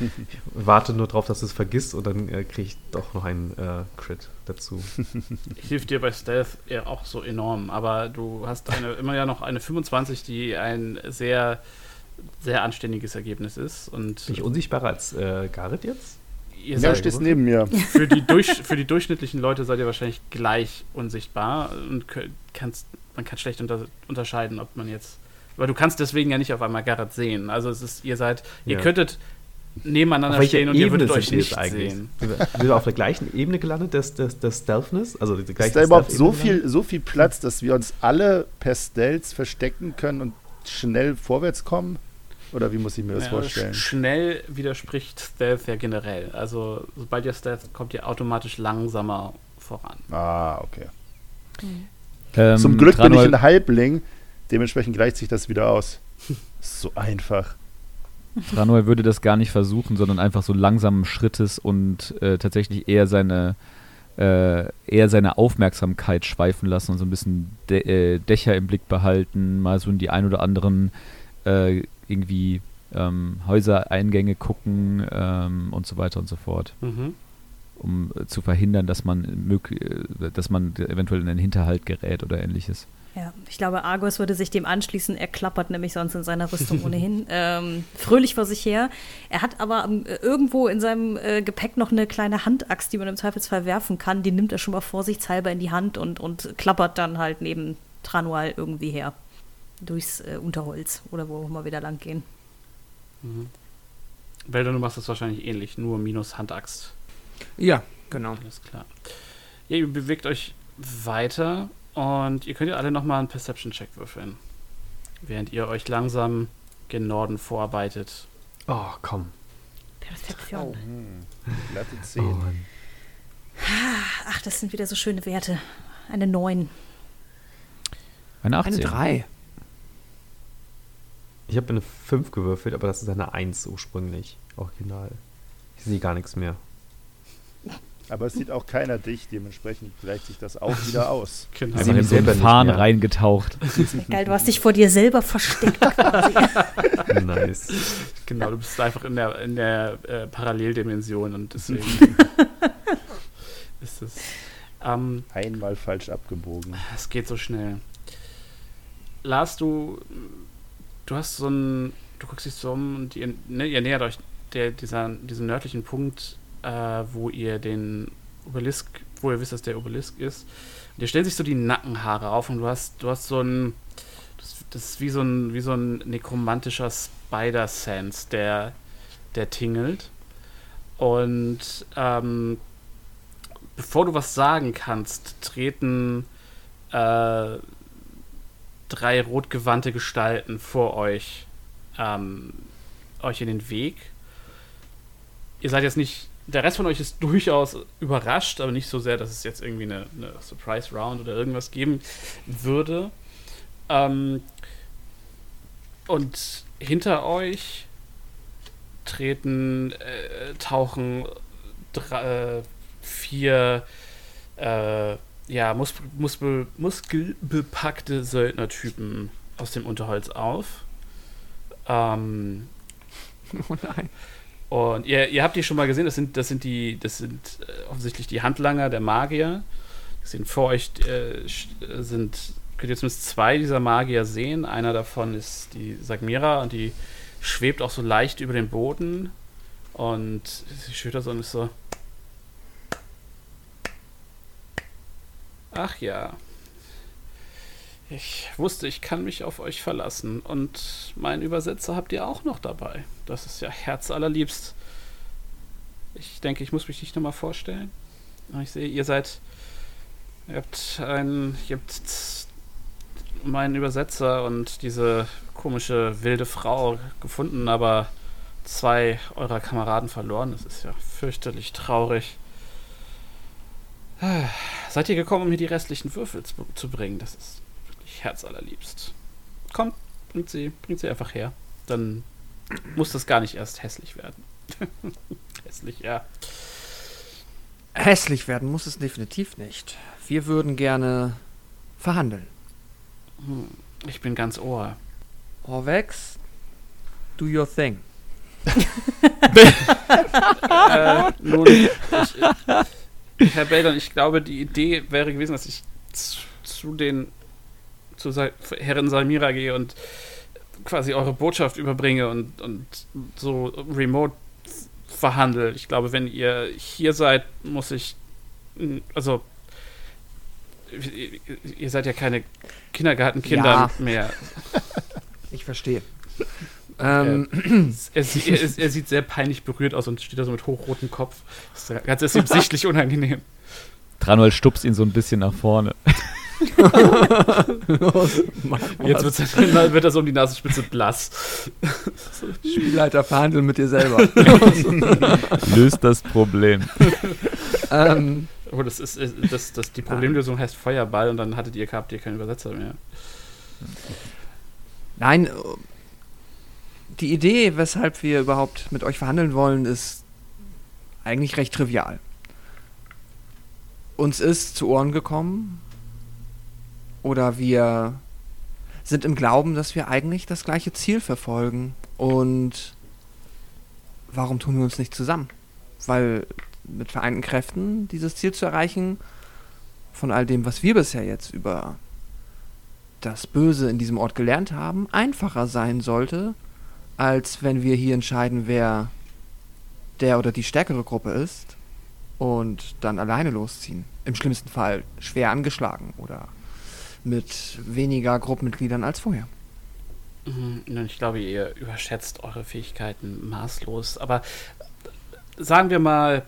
Ich warte nur drauf, dass du es vergisst und dann äh, kriege ich doch noch einen äh, Crit dazu. Hilft dir bei Stealth ja auch so enorm, aber du hast eine, immer ja noch eine 25, die ein sehr, sehr anständiges Ergebnis ist. Und Bin ich unsichtbarer als äh, Garrett jetzt? Ihr Ja, seid du stehst neben mir. für die, durch, für die durchschnittlichen Leute seid ihr wahrscheinlich gleich unsichtbar und kannst, man kann schlecht unter, unterscheiden, ob man jetzt. Aber du kannst deswegen ja nicht auf einmal Garrett sehen. Also es ist, ihr seid, ihr Ja. könntet nebeneinander stehen und ihr Ebene würdet euch nicht eigentlich? sehen. Sind wir, auf der gleichen Ebene gelandet, des, des, des Stealthness? Also die Ist gleiche da überhaupt so viel, so viel Platz, dass wir uns alle per Stealth verstecken können und schnell vorwärts kommen? Oder wie muss ich mir das Ja, vorstellen? sch- Schnell widerspricht Stealth ja generell. Also sobald ihr Stealth kommt ihr automatisch langsamer voran. Ah, okay. Ähm, Zum Glück bin ich ein Halbling, dementsprechend gleicht sich das wieder aus. So einfach. Tranuel würde das gar nicht versuchen, sondern einfach so langsamen Schrittes und äh, tatsächlich eher seine äh, eher seine Aufmerksamkeit schweifen lassen und so ein bisschen Dä äh, Dächer im Blick behalten, mal so in die ein oder anderen äh, irgendwie ähm, Häusereingänge gucken ähm, und so weiter und so fort, Mhm. um äh, zu verhindern, dass man äh, dass man eventuell in einen Hinterhalt gerät oder ähnliches. Ja, ich glaube, Argos würde sich dem anschließen. Er klappert nämlich sonst in seiner Rüstung ohnehin ähm, fröhlich vor sich her. Er hat aber ähm, irgendwo in seinem äh, Gepäck noch eine kleine Handaxt, die man im Zweifelsfall werfen kann. Die nimmt er schon mal vorsichtshalber in die Hand und, und klappert dann halt neben Tranual irgendwie her. Durchs äh, Unterholz oder wo auch immer wieder lang gehen. Mhm. Beldo, du machst das wahrscheinlich ähnlich, nur minus Handaxt. Ja, genau. Alles klar. Ja, ihr bewegt euch weiter und ihr könnt ja alle nochmal einen Perception-Check würfeln. Während ihr euch langsam gen Norden vorarbeitet. Oh, komm. Perfektion. Hm. Glatte Oh, 10. Mann. Ach, das sind wieder so schöne Werte. Eine 9. Eine 18. Eine 3. Ich habe eine 5 gewürfelt, aber das ist eine 1 ursprünglich. Original. Ich sehe gar nichts mehr. Aber es sieht auch keiner dich, dementsprechend gleicht sich das auch wieder aus. Genau. Also Einfach in Farn mehr. reingetaucht. Geil, du hast dich vor dir selber versteckt nice. genau, du bist einfach in der, in der äh, Paralleldimension und deswegen ist es. Ähm, Einmal falsch abgebogen. Es geht so schnell. Lars, du, du hast so ein, du guckst dich so um und ihr, ne, ihr nähert euch der, dieser, diesen nördlichen Punkt, äh, wo ihr den Obelisk, wo ihr wisst, dass der Obelisk ist. Und dir stellen sich so die Nackenhaare auf und du hast, du hast so ein, das, das ist wie so ein, wie so ein nekromantischer Spider-Sense, der, der tingelt. Und ähm, bevor du was sagen kannst, treten äh, drei rotgewandte Gestalten vor euch ähm, euch in den Weg. Ihr seid jetzt nicht. Der Rest von euch ist durchaus überrascht, aber nicht so sehr, dass es jetzt irgendwie eine, eine Surprise Round oder irgendwas geben würde. Ähm, und hinter euch treten, äh, tauchen drei, äh, vier äh, ja, mus muskel muskelbepackte Söldnertypen aus dem Unterholz auf. Ähm, Oh nein. und ihr, ihr habt die schon mal gesehen, das sind, das sind die, das sind äh, offensichtlich die Handlanger der Magier. Die sind vor euch äh, äh, sind, könnt ihr zumindest zwei dieser Magier sehen. Einer davon ist die Sagmira und die schwebt auch so leicht über den Boden. Und sie schüttert so und ist so. Ach ja. Ich wusste, ich kann mich auf euch verlassen. Und meinen Übersetzer habt ihr auch noch dabei. Das ist ja herzallerliebst. Ich denke, ich muss mich nicht nochmal vorstellen. Ich sehe, ihr seid. Ihr habt einen. Ihr habt meinen Übersetzer und diese komische wilde Frau gefunden, aber zwei eurer Kameraden verloren. Das ist ja fürchterlich traurig. Seid ihr gekommen, um mir die restlichen Würfel zu, zu bringen? Das ist wirklich herzallerliebst. Kommt, bringt sie, bringt sie einfach her. Dann muss das gar nicht erst hässlich werden. hässlich, ja. Hässlich werden muss es definitiv nicht. Wir würden gerne verhandeln. Hm, Ich bin ganz Ohr. Orvex, do your thing. äh, nun, ich, Herr Baylon, ich glaube, die Idee wäre gewesen, dass ich zu, den zu Sa Herrin Salmira gehe und quasi eure Botschaft überbringe und, und so remote verhandle. Ich glaube, wenn ihr hier seid, muss ich also ihr- ihr seid ja keine Kindergartenkinder Ja. mehr. Ich verstehe. Ähm, Er, sie- er, er sieht sehr peinlich berührt aus und steht da so mit hochrotem Kopf. Das ist ganz ist ihm sichtlich unangenehm. Tranuel stupst ihn so ein bisschen nach vorne. los, Jetzt dann wird er so um die Nasenspitze blass. Spielleiter verhandeln mit dir selber. Löst das Problem. ähm, Oh, das ist, ist- das, das, die Problemlösung heißt Feuerball und dann hattet ihr, habt ihr keinen Übersetzer mehr. nein, äh, die Idee, weshalb wir überhaupt mit euch verhandeln wollen, ist eigentlich recht trivial. Uns ist zu Ohren gekommen, oder wir sind im Glauben, dass wir eigentlich das gleiche Ziel verfolgen. Und warum tun wir uns nicht zusammen? Weil mit vereinten Kräften dieses Ziel zu erreichen, von all dem, was wir bisher jetzt über das Böse in diesem Ort gelernt haben, einfacher sein sollte, als wenn wir hier entscheiden, wer der oder die stärkere Gruppe ist und dann alleine losziehen. Im schlimmsten Fall schwer angeschlagen oder mit weniger Gruppenmitgliedern als vorher. Mhm, nun, Ich glaube, ihr überschätzt eure Fähigkeiten maßlos. Aber sagen wir mal,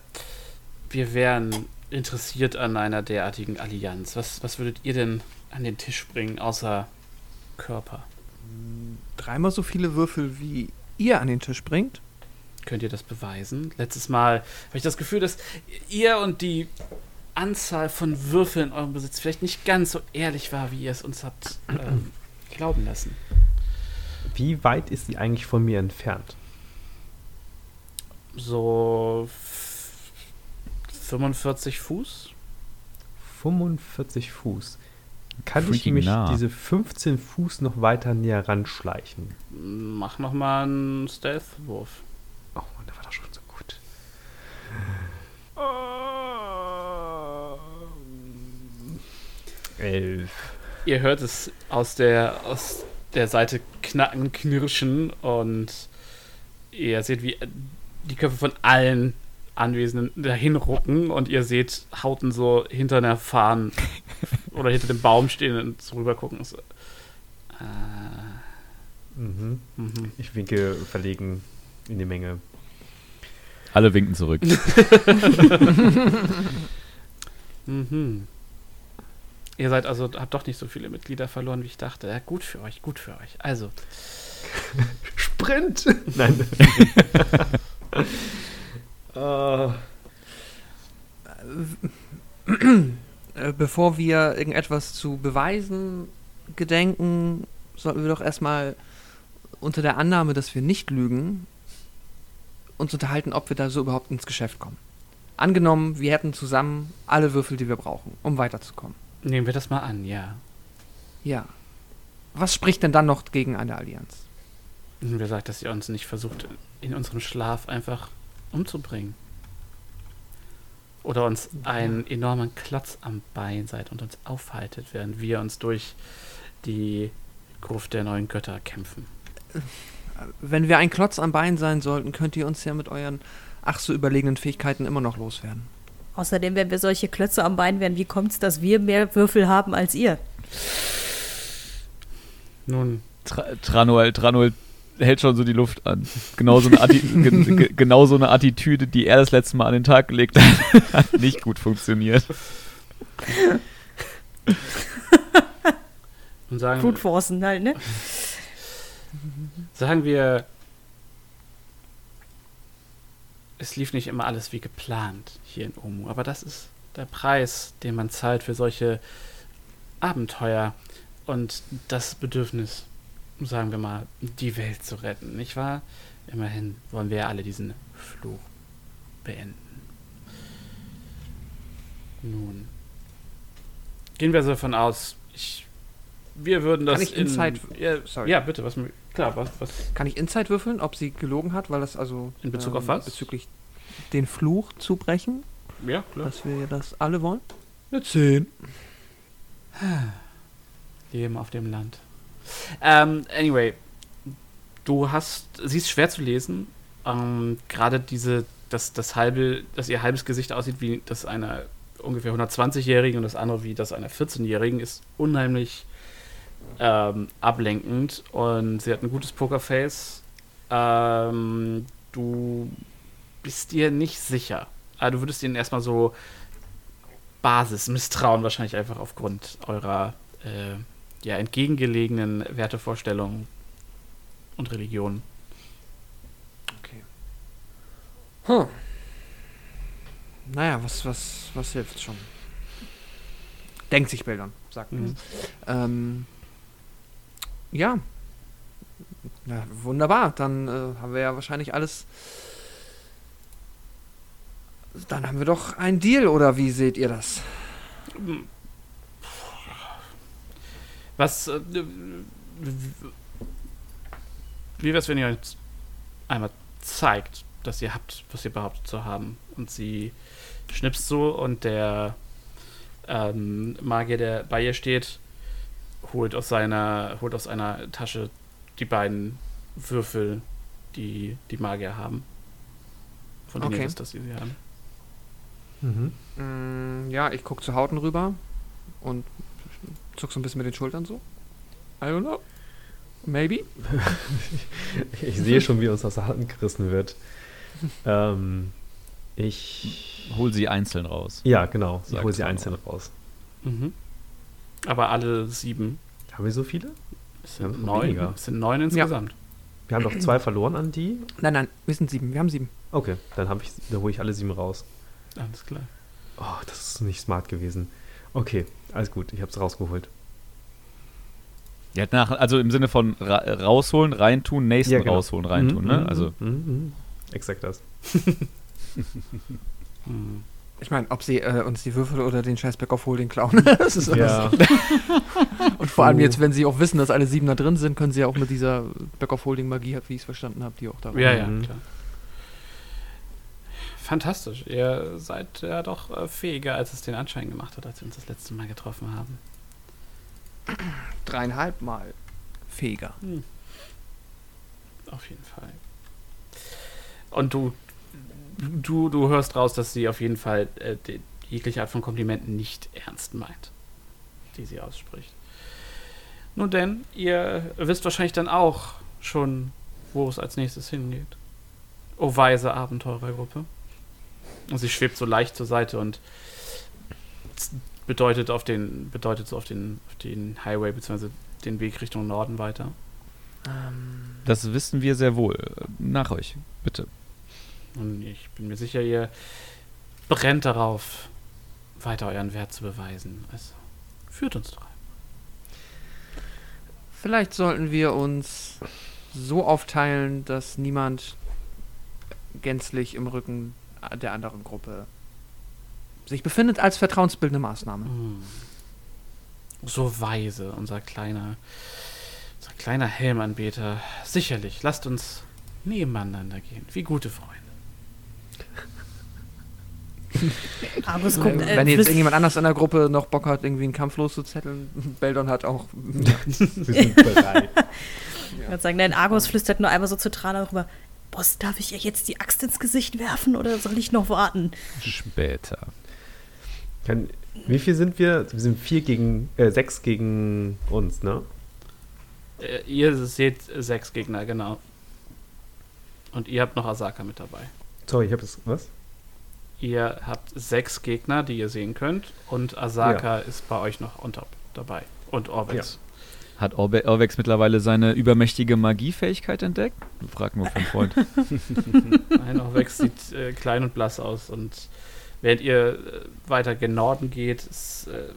wir wären interessiert an einer derartigen Allianz. Was, was würdet ihr denn an den Tisch bringen, außer Körper? Dreimal so viele Würfel, wie ihr an den Tisch bringt. Könnt ihr das beweisen? Letztes Mal habe ich das Gefühl, dass ihr und die Anzahl von Würfeln in eurem Besitz vielleicht nicht ganz so ehrlich war, wie ihr es uns habt ähm, glauben lassen. Wie weit ist sie eigentlich von mir entfernt? So f- 45 Fuß? 45 Fuß. Kann ich Freaking mich nah. diese 15 Fuß noch weiter näher ranschleichen? Mach noch mal einen Stealth-Wurf. Oh Mann, der war doch schon so gut. Elf. Ihr hört es aus der, aus der Seite knacken, knirschen und ihr seht, wie die Köpfe von allen Anwesenden dahin rucken und ihr seht Hauten so hinter einer Fahne oder hinter dem Baum stehen und so rüber gucken. So, äh, Mhm. mhm. Ich winke verlegen in die Menge. Alle winken zurück. Mhm. Ihr seid also, habt doch nicht so viele Mitglieder verloren, wie ich dachte. Ja, gut für euch, gut für euch. Also, Sprint! Nein. Äh, bevor wir irgendetwas zu beweisen gedenken, sollten wir doch erstmal unter der Annahme, dass wir nicht lügen, uns unterhalten, ob wir da so überhaupt ins Geschäft kommen. Angenommen, wir hätten zusammen alle Würfel, die wir brauchen, um weiterzukommen. nehmen wir das mal an, ja. Ja. Was spricht denn dann noch gegen eine Allianz? Wer sagt, dass ihr uns nicht versucht, in unserem Schlaf einfach umzubringen? Oder uns einen enormen Klotz am Bein seid und uns aufhaltet, während wir uns durch die Gruft der neuen Götter kämpfen. Wenn wir ein Klotz am Bein sein sollten, könnt ihr uns ja mit euren ach so überlegenen Fähigkeiten immer noch loswerden. Außerdem, wenn wir solche Klötze am Bein wären, wie kommt es, dass wir mehr Würfel haben als ihr? Nun, Tra Tranuel, Tranuel hält schon so die Luft an. Genau so, eine Atti ge ge genau so eine Attitüde, die er das letzte Mal an den Tag gelegt hat, hat nicht gut funktioniert. und sagen, Brute Forcen halt, ne? sagen wir, es lief nicht immer alles wie geplant hier in Omu, aber das ist der Preis, den man zahlt für solche Abenteuer und das Bedürfnis, sagen wir mal, die Welt zu retten, nicht wahr? Immerhin wollen wir ja alle diesen Fluch beenden. Nun, gehen wir so davon aus, ich, wir würden das Kann ich in, Insight- ja, Sorry. ja, bitte, was, klar, was, was, Kann ich Insight würfeln, ob sie gelogen hat, weil das also In Bezug auf was? bezüglich den Fluch zu brechen, ja, klar. dass wir das alle wollen? Eine 10. Leben auf dem Land. Ähm, anyway, du hast, sie ist schwer zu lesen. Ähm, Gerade diese, dass das halbe, dass ihr halbes Gesicht aussieht wie das einer ungefähr 120-Jährigen und das andere wie das einer 14-Jährigen, ist unheimlich ähm, ablenkend und sie hat ein gutes Pokerface. Ähm, du bist dir nicht sicher. Aber du würdest ihnen erstmal so Basis misstrauen, wahrscheinlich einfach aufgrund eurer äh, ja, entgegengelegenen Wertevorstellungen und Religionen. Okay. Hm. Naja, was, was, was hilft schon? Denkt sich Bildern, sagt Mhm. mhm. ähm, Ja. Na, wunderbar. Dann äh, haben wir ja wahrscheinlich alles. Dann haben wir doch einen Deal, oder wie seht ihr das? Was. Äh, wie wäre es, wenn ihr uns einmal zeigt, dass ihr habt, was ihr behauptet zu haben? Und sie schnipst so und der ähm, Magier, der bei ihr steht, holt aus seiner, holt aus einer Tasche die beiden Würfel, die die Magier haben. Von denen Okay. ihr wisst, dass sie sie haben. Mhm. Mm, ja, ich gucke zu Hauten rüber und zuck so ein bisschen mit den Schultern so. I don't know. Maybe. Ich sehe schon, wie uns aus der Hand gerissen wird. ähm, ich. Hol sie einzeln raus. Ja, genau. Ich hole sie einzeln raus. Mhm. Aber alle sieben. Haben wir so viele? Es Ja, sind neun. Es sind neun insgesamt. Wir haben doch zwei verloren an die. Nein, nein, wir sind sieben. Wir haben sieben. Okay, dann, hab ich, dann hole ich alle sieben raus. Alles klar. Oh, das ist nicht smart gewesen. Okay, alles gut. Ich habe es rausgeholt. Ja, nach, also im Sinne von ra rausholen, reintun, nächsten Ja, genau. rausholen, reintun, Mhm, ne? mhm, Also mhm, mhm. Exakt das. Ich meine, ob sie äh, uns die Würfel oder den scheiß Back of Holding klauen. das ist Ja. Und vor allem Puh. jetzt, wenn sie auch wissen, dass alle sieben da drin sind, können sie ja auch mit dieser Back of Holding Magie, wie ich es verstanden habe, die auch da Ja, ja, Mhm. klar. Fantastisch. Ihr seid ja doch äh, fähiger, als es den Anschein gemacht hat, als wir uns das letzte Mal getroffen haben. dreieinhalb Mal fähiger. Auf jeden Fall. Und du du, du hörst raus, dass sie auf jeden Fall äh, die, jegliche Art von Komplimenten nicht ernst meint, die sie ausspricht. Nun denn, ihr wisst wahrscheinlich dann auch schon, wo es als nächstes hingeht. Oh, weise Abenteurergruppe. Und sie schwebt so leicht zur Seite und bedeutet auf den, bedeutet so auf den, auf den Highway bzw. den Weg Richtung Norden weiter. Ähm, Das wissen wir sehr wohl. Nach euch, bitte. Und ich bin mir sicher, ihr brennt darauf, weiter euren Wert zu beweisen. Also, führt uns doch. vielleicht sollten wir uns so aufteilen, dass niemand gänzlich im Rücken der anderen Gruppe sich befindet als vertrauensbildende Maßnahme. Hm. So weise, unser kleiner, unser kleiner Helmanbeter. Sicherlich, lasst uns nebeneinander gehen, wie gute Freunde. Argus guckt, äh, Wenn jetzt irgendjemand anders in der Gruppe noch Bock hat, irgendwie einen Kampf loszuzetteln, Beldon hat auch. Wir sind bereit. Ich würde sagen, nein, Argus flüstert nur einmal so zu Trana rüber. Boss, darf ich ihr jetzt die Axt ins Gesicht werfen oder soll ich noch warten? Später. Kann, wie viel sind wir? Wir sind vier gegen, äh, sechs gegen uns, ne? Äh, ihr seht sechs Gegner, genau. Und ihr habt noch Asaka mit dabei. Sorry, ich habe das, was? Ihr habt sechs Gegner, die ihr sehen könnt. Und Asaka ist bei euch noch on top dabei. Und Orvex. Hat Orbe Orvex mittlerweile seine übermächtige Magiefähigkeit entdeckt? Frag nur vom Freund. Nein, Orvex sieht äh, klein und blass aus. Und während ihr äh, weiter gen Norden geht, es, äh,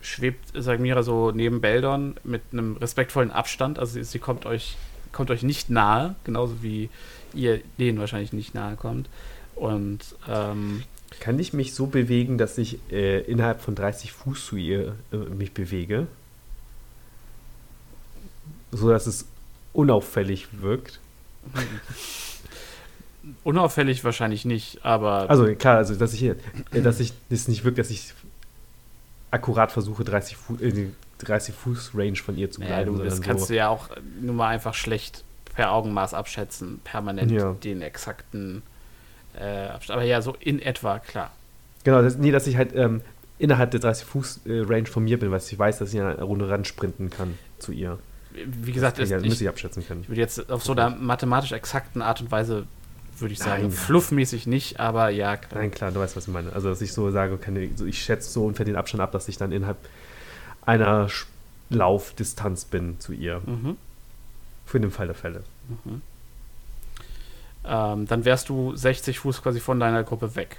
schwebt Sagmira so neben Beldon mit einem respektvollen Abstand. Also sie, sie kommt euch kommt euch nicht nahe, genauso wie ihr denen wahrscheinlich nicht nahe kommt. Und ähm, Kann ich mich so bewegen, dass ich äh, innerhalb von 30 Fuß zu ihr äh, mich bewege? So dass es unauffällig wirkt. unauffällig wahrscheinlich nicht, aber Also klar, also dass ich hier, äh, dass ich das nicht wirkt, dass ich akkurat versuche, 30 Fuß, äh, die 30 Fuß Range von ihr zu Ja, bleiben. du, das kannst so, du ja auch nur mal einfach schlecht per Augenmaß abschätzen, permanent Ja. den exakten äh, Abstand. Aber ja, so in etwa, klar. Genau, das, nee, dass ich halt ähm, innerhalb der 30 Fuß äh, Range von mir bin, weil ich weiß, dass ich in einer Runde ran sprinten kann zu ihr. Wie gesagt, das es, ich, ich, muss ich abschätzen können. ich würde jetzt auf so einer mathematisch exakten Art und Weise, würde ich sagen, Nein. fluffmäßig nicht, aber ja, klar. Nein, klar, du weißt, was ich meine. Also, dass ich so sage, ich schätze so ungefähr den Abstand ab, dass ich dann innerhalb einer Laufdistanz bin zu ihr. Mhm. Für den Fall der Fälle. Mhm. Ähm, dann wärst du 60 Fuß quasi von deiner Gruppe weg.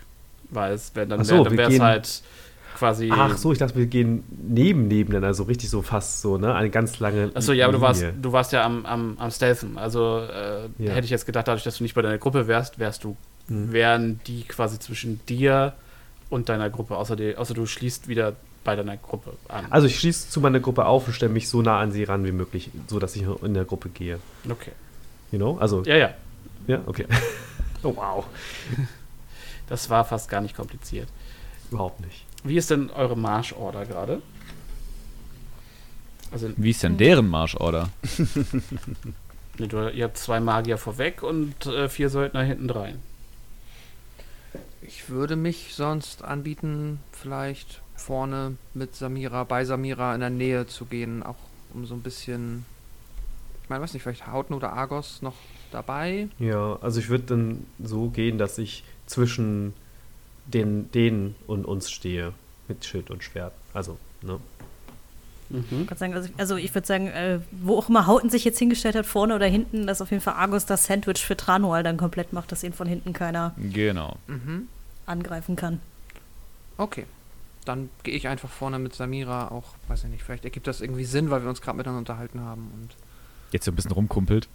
Weil es wär, dann Ach so, wär, dann wär's gehen- halt quasi. Ach so, ich dachte, wir gehen neben, neben, dann also richtig so fast so, ne? Eine ganz lange. Achso, ja, aber du warst, du warst ja am, am, am Stealthen. Also äh, Ja. hätte ich jetzt gedacht, dadurch, dass du nicht bei deiner Gruppe wärst, wärst du, Hm. wären die quasi zwischen dir und deiner Gruppe, außer, die, außer du schließt wieder bei deiner Gruppe an. Also, ich schließe zu meiner Gruppe auf und stelle mich so nah an sie ran wie möglich, so dass ich in der Gruppe gehe. okay. You know? Also, Ja, ja. ja, okay. oh, wow. Das war fast gar nicht kompliziert. Überhaupt nicht. Wie ist denn eure Marschorder gerade? Also, Wie ist denn deren Marschorder? ne, du, ihr habt zwei Magier vorweg und äh, vier Söldner hinten drein. Ich würde mich sonst anbieten, vielleicht vorne mit Samira, bei Samira in der Nähe zu gehen, auch um so ein bisschen, ich meine, weiß nicht, vielleicht Hauten oder Argos noch dabei. Ja, also ich würde dann so gehen, dass ich zwischen den, denen und uns stehe. Mit Schild und Schwert. Also, ne? Mhm. Also, also ich würde sagen, äh, wo auch immer Hauten sich jetzt hingestellt hat, vorne oder hinten, dass auf jeden Fall Argus das Sandwich für Tranual dann komplett macht, dass ihn von hinten keiner Genau. Mhm. angreifen kann. Okay. Dann gehe ich einfach vorne mit Samira auch, weiß ich nicht, vielleicht ergibt das irgendwie Sinn, weil wir uns gerade miteinander unterhalten haben und Jetzt so ein bisschen rumkumpelt.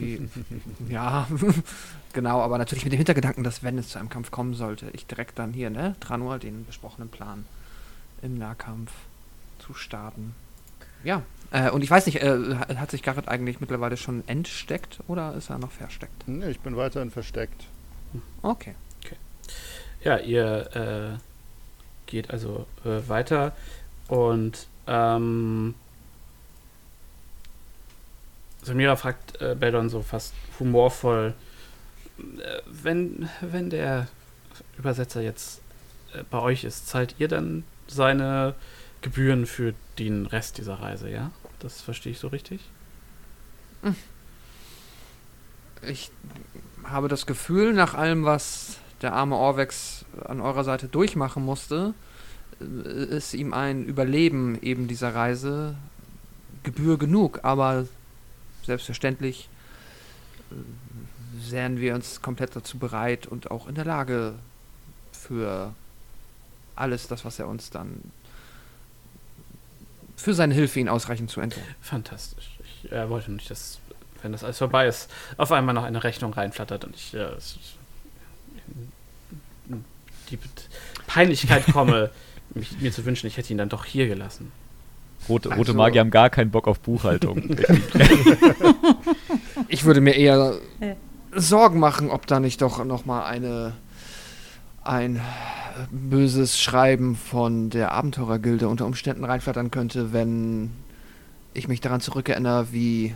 ja, genau, aber natürlich mit dem Hintergedanken, dass wenn es zu einem Kampf kommen sollte, ich direkt dann hier, ne, Tranual den besprochenen Plan im Nahkampf zu starten. Ja, äh, und ich weiß nicht, äh, hat sich Garrett eigentlich mittlerweile schon entsteckt oder ist er noch versteckt? Nee, ich bin weiterhin versteckt. Okay. Ja, ihr äh, geht also äh, weiter und ähm, Samira fragt äh, Beldon so fast humorvoll, äh, wenn, wenn der Übersetzer jetzt äh, bei euch ist, zahlt ihr dann seine Gebühren für den Rest dieser Reise, ja? Das verstehe ich so richtig? Ich habe das Gefühl, nach allem, was der arme Orvex an eurer Seite durchmachen musste, äh, ist ihm ein Überleben eben dieser Reise Gebühr genug. Aber selbstverständlich äh, wären wir uns komplett dazu bereit und auch in der Lage für alles das, was er uns dann für seine Hilfe ihn ausreichend zu entlohnen. Fantastisch. Ich äh, wollte nicht, dass, wenn das alles vorbei ist, auf einmal noch eine Rechnung reinflattert und ich äh, in die Peinlichkeit komme, mich, mir zu wünschen, ich hätte ihn dann doch hier gelassen. Rote, rote Also- Magier haben gar keinen Bock auf Buchhaltung. Ich würde mir eher. Sorgen machen, ob da nicht doch noch mal eine ein böses Schreiben von der Abenteurergilde unter Umständen reinflattern könnte, wenn ich mich daran zurückerinnere, wie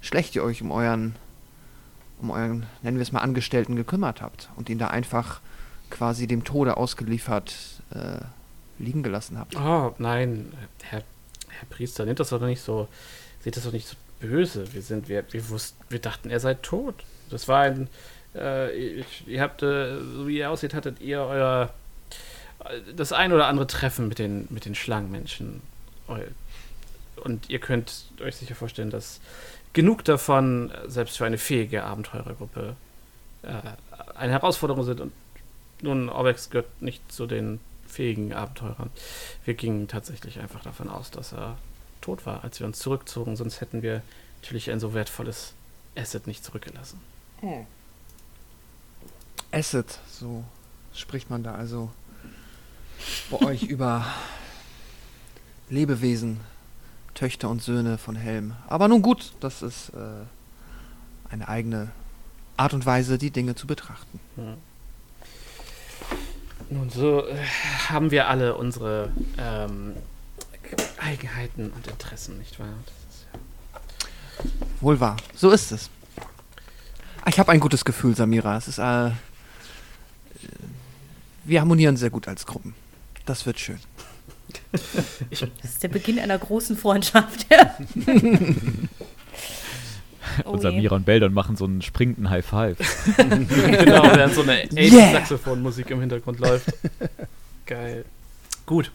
schlecht ihr euch um euren um euren, nennen wir es mal, Angestellten gekümmert habt und ihn da einfach quasi dem Tode ausgeliefert äh, liegen gelassen habt. Oh, nein, Herr, Herr Priester, nehmt das doch nicht so, seht das doch nicht so böse. Wir sind, wir, wir wussten, wir dachten, er sei tot. Das war ein, äh, ich, ihr habt, äh, so wie ihr aussieht, hattet ihr euer, äh, das ein oder andere Treffen mit den, mit den Schlangenmenschen. Und ihr könnt euch sicher vorstellen, dass genug davon, äh, selbst für eine fähige Abenteurergruppe, äh, eine Herausforderung sind. Und nun, Orbex gehört nicht zu den fähigen Abenteurern. Wir gingen tatsächlich einfach davon aus, dass er tot war, als wir uns zurückzogen. Sonst hätten wir natürlich ein so wertvolles Asset nicht zurückgelassen. Asset, so spricht man da also bei euch über Lebewesen, Töchter und Söhne von Helm. Aber nun gut, das ist äh, eine eigene Art und Weise, die Dinge zu betrachten. Ja. Nun, so äh, haben wir alle unsere ähm, Eigenheiten und Interessen, nicht wahr? Das ist ja Wohl wahr, so ist es. Ah, Ich habe ein gutes Gefühl, Samira. Es ist, äh, äh, wir harmonieren sehr gut als Gruppen. Das wird schön. Das ist der Beginn einer großen Freundschaft. Oh Und Samira und Beldon machen so einen springenden High Five. genau, während so eine Yeah. Saxophonmusik im Hintergrund läuft. Geil. Gut.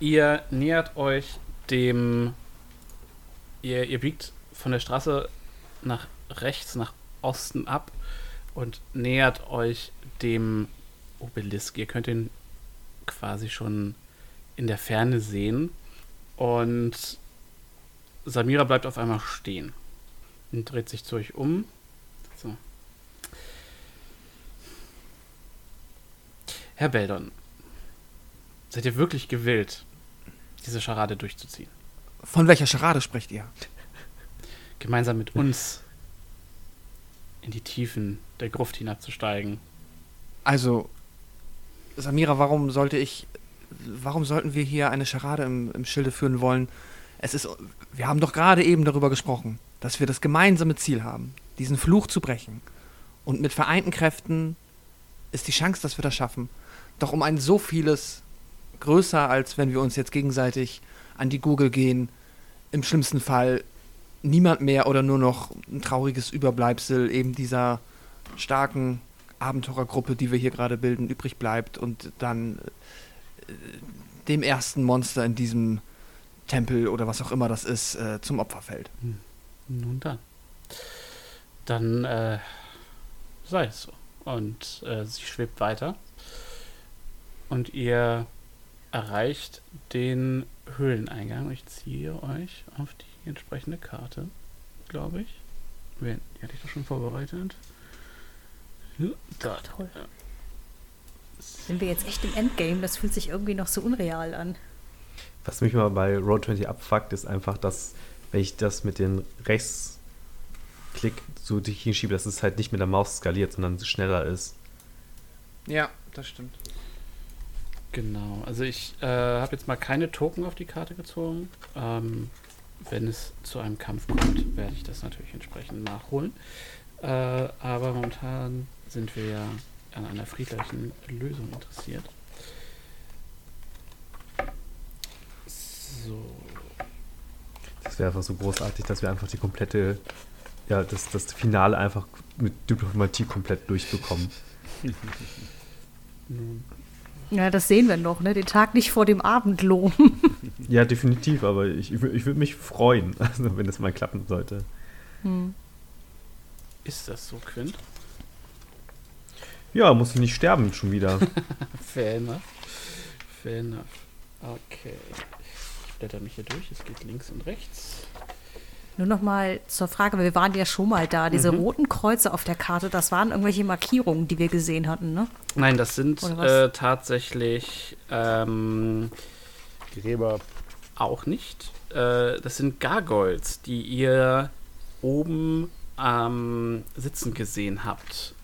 Ihr nähert euch dem. Ihr, ihr biegt von der Straße nach rechts, nach Osten ab und nähert euch dem Obelisk. Ihr könnt ihn quasi schon in der Ferne sehen. Und Samira bleibt auf einmal stehen und dreht sich zu euch um. So. Herr Beldon, seid ihr wirklich gewillt, diese Scharade durchzuziehen? Von welcher Scharade sprecht ihr? Gemeinsam mit uns in die Tiefen der Gruft hinabzusteigen. Also, Samira, warum sollte ich, warum sollten wir hier eine Scharade im, im Schilde führen wollen? Es ist, wir haben doch gerade eben darüber gesprochen, dass wir das gemeinsame Ziel haben, diesen Fluch zu brechen. Und mit vereinten Kräften ist die Chance, dass wir das schaffen, doch um ein so vieles größer, als wenn wir uns jetzt gegenseitig an die Gurgel gehen. Im schlimmsten Fall niemand mehr oder nur noch ein trauriges Überbleibsel eben dieser starken Abenteurergruppe, die wir hier gerade bilden, übrig bleibt und dann äh, dem ersten Monster in diesem Tempel oder was auch immer das ist, äh, zum Opfer fällt. Nun dann. Dann äh, sei es so. Und äh, sie schwebt weiter. Und ihr erreicht den Höhleneingang. Ich ziehe euch auf die entsprechende Karte, glaube ich. Wen? Die hatte ich doch schon vorbereitet. Ja, Da. Toll. Sind wir jetzt echt im Endgame? Das fühlt sich irgendwie noch so unreal an. Was mich mal bei Road 20 abfuckt, ist einfach, dass, wenn ich das mit den Rechtsklick so durch hinschiebe, dass es halt nicht mit der Maus skaliert, sondern schneller ist. Ja, das stimmt. Genau, also ich äh, habe jetzt mal keine Token auf die Karte gezogen. Ähm, wenn es zu einem Kampf kommt, werde ich das natürlich entsprechend nachholen. Äh, aber momentan sind wir ja an einer friedlichen Lösung interessiert. So. Das wäre einfach so großartig, dass wir einfach die komplette, ja, das, das Finale einfach mit Diplomatie komplett durchbekommen. Ja, das sehen wir noch, ne? Den Tag nicht vor dem Abendlohn. Ja, definitiv, aber ich, ich, ich würde mich freuen, also wenn das mal klappen sollte. Hm. ist das so, Quint? Ja, muss ich nicht sterben schon wieder. Fair enough. Fair enough. Okay. Ich blätter mich hier durch. Es geht links und rechts. Nur noch mal zur Frage, weil wir waren ja schon mal da. Diese Mhm. roten Kreuze auf der Karte, das waren irgendwelche Markierungen, die wir gesehen hatten, ne? Nein, das sind äh, tatsächlich ähm, Gräber. auch nicht. Äh, das sind Gargoyles, die ihr oben ähm, sitzen gesehen habt.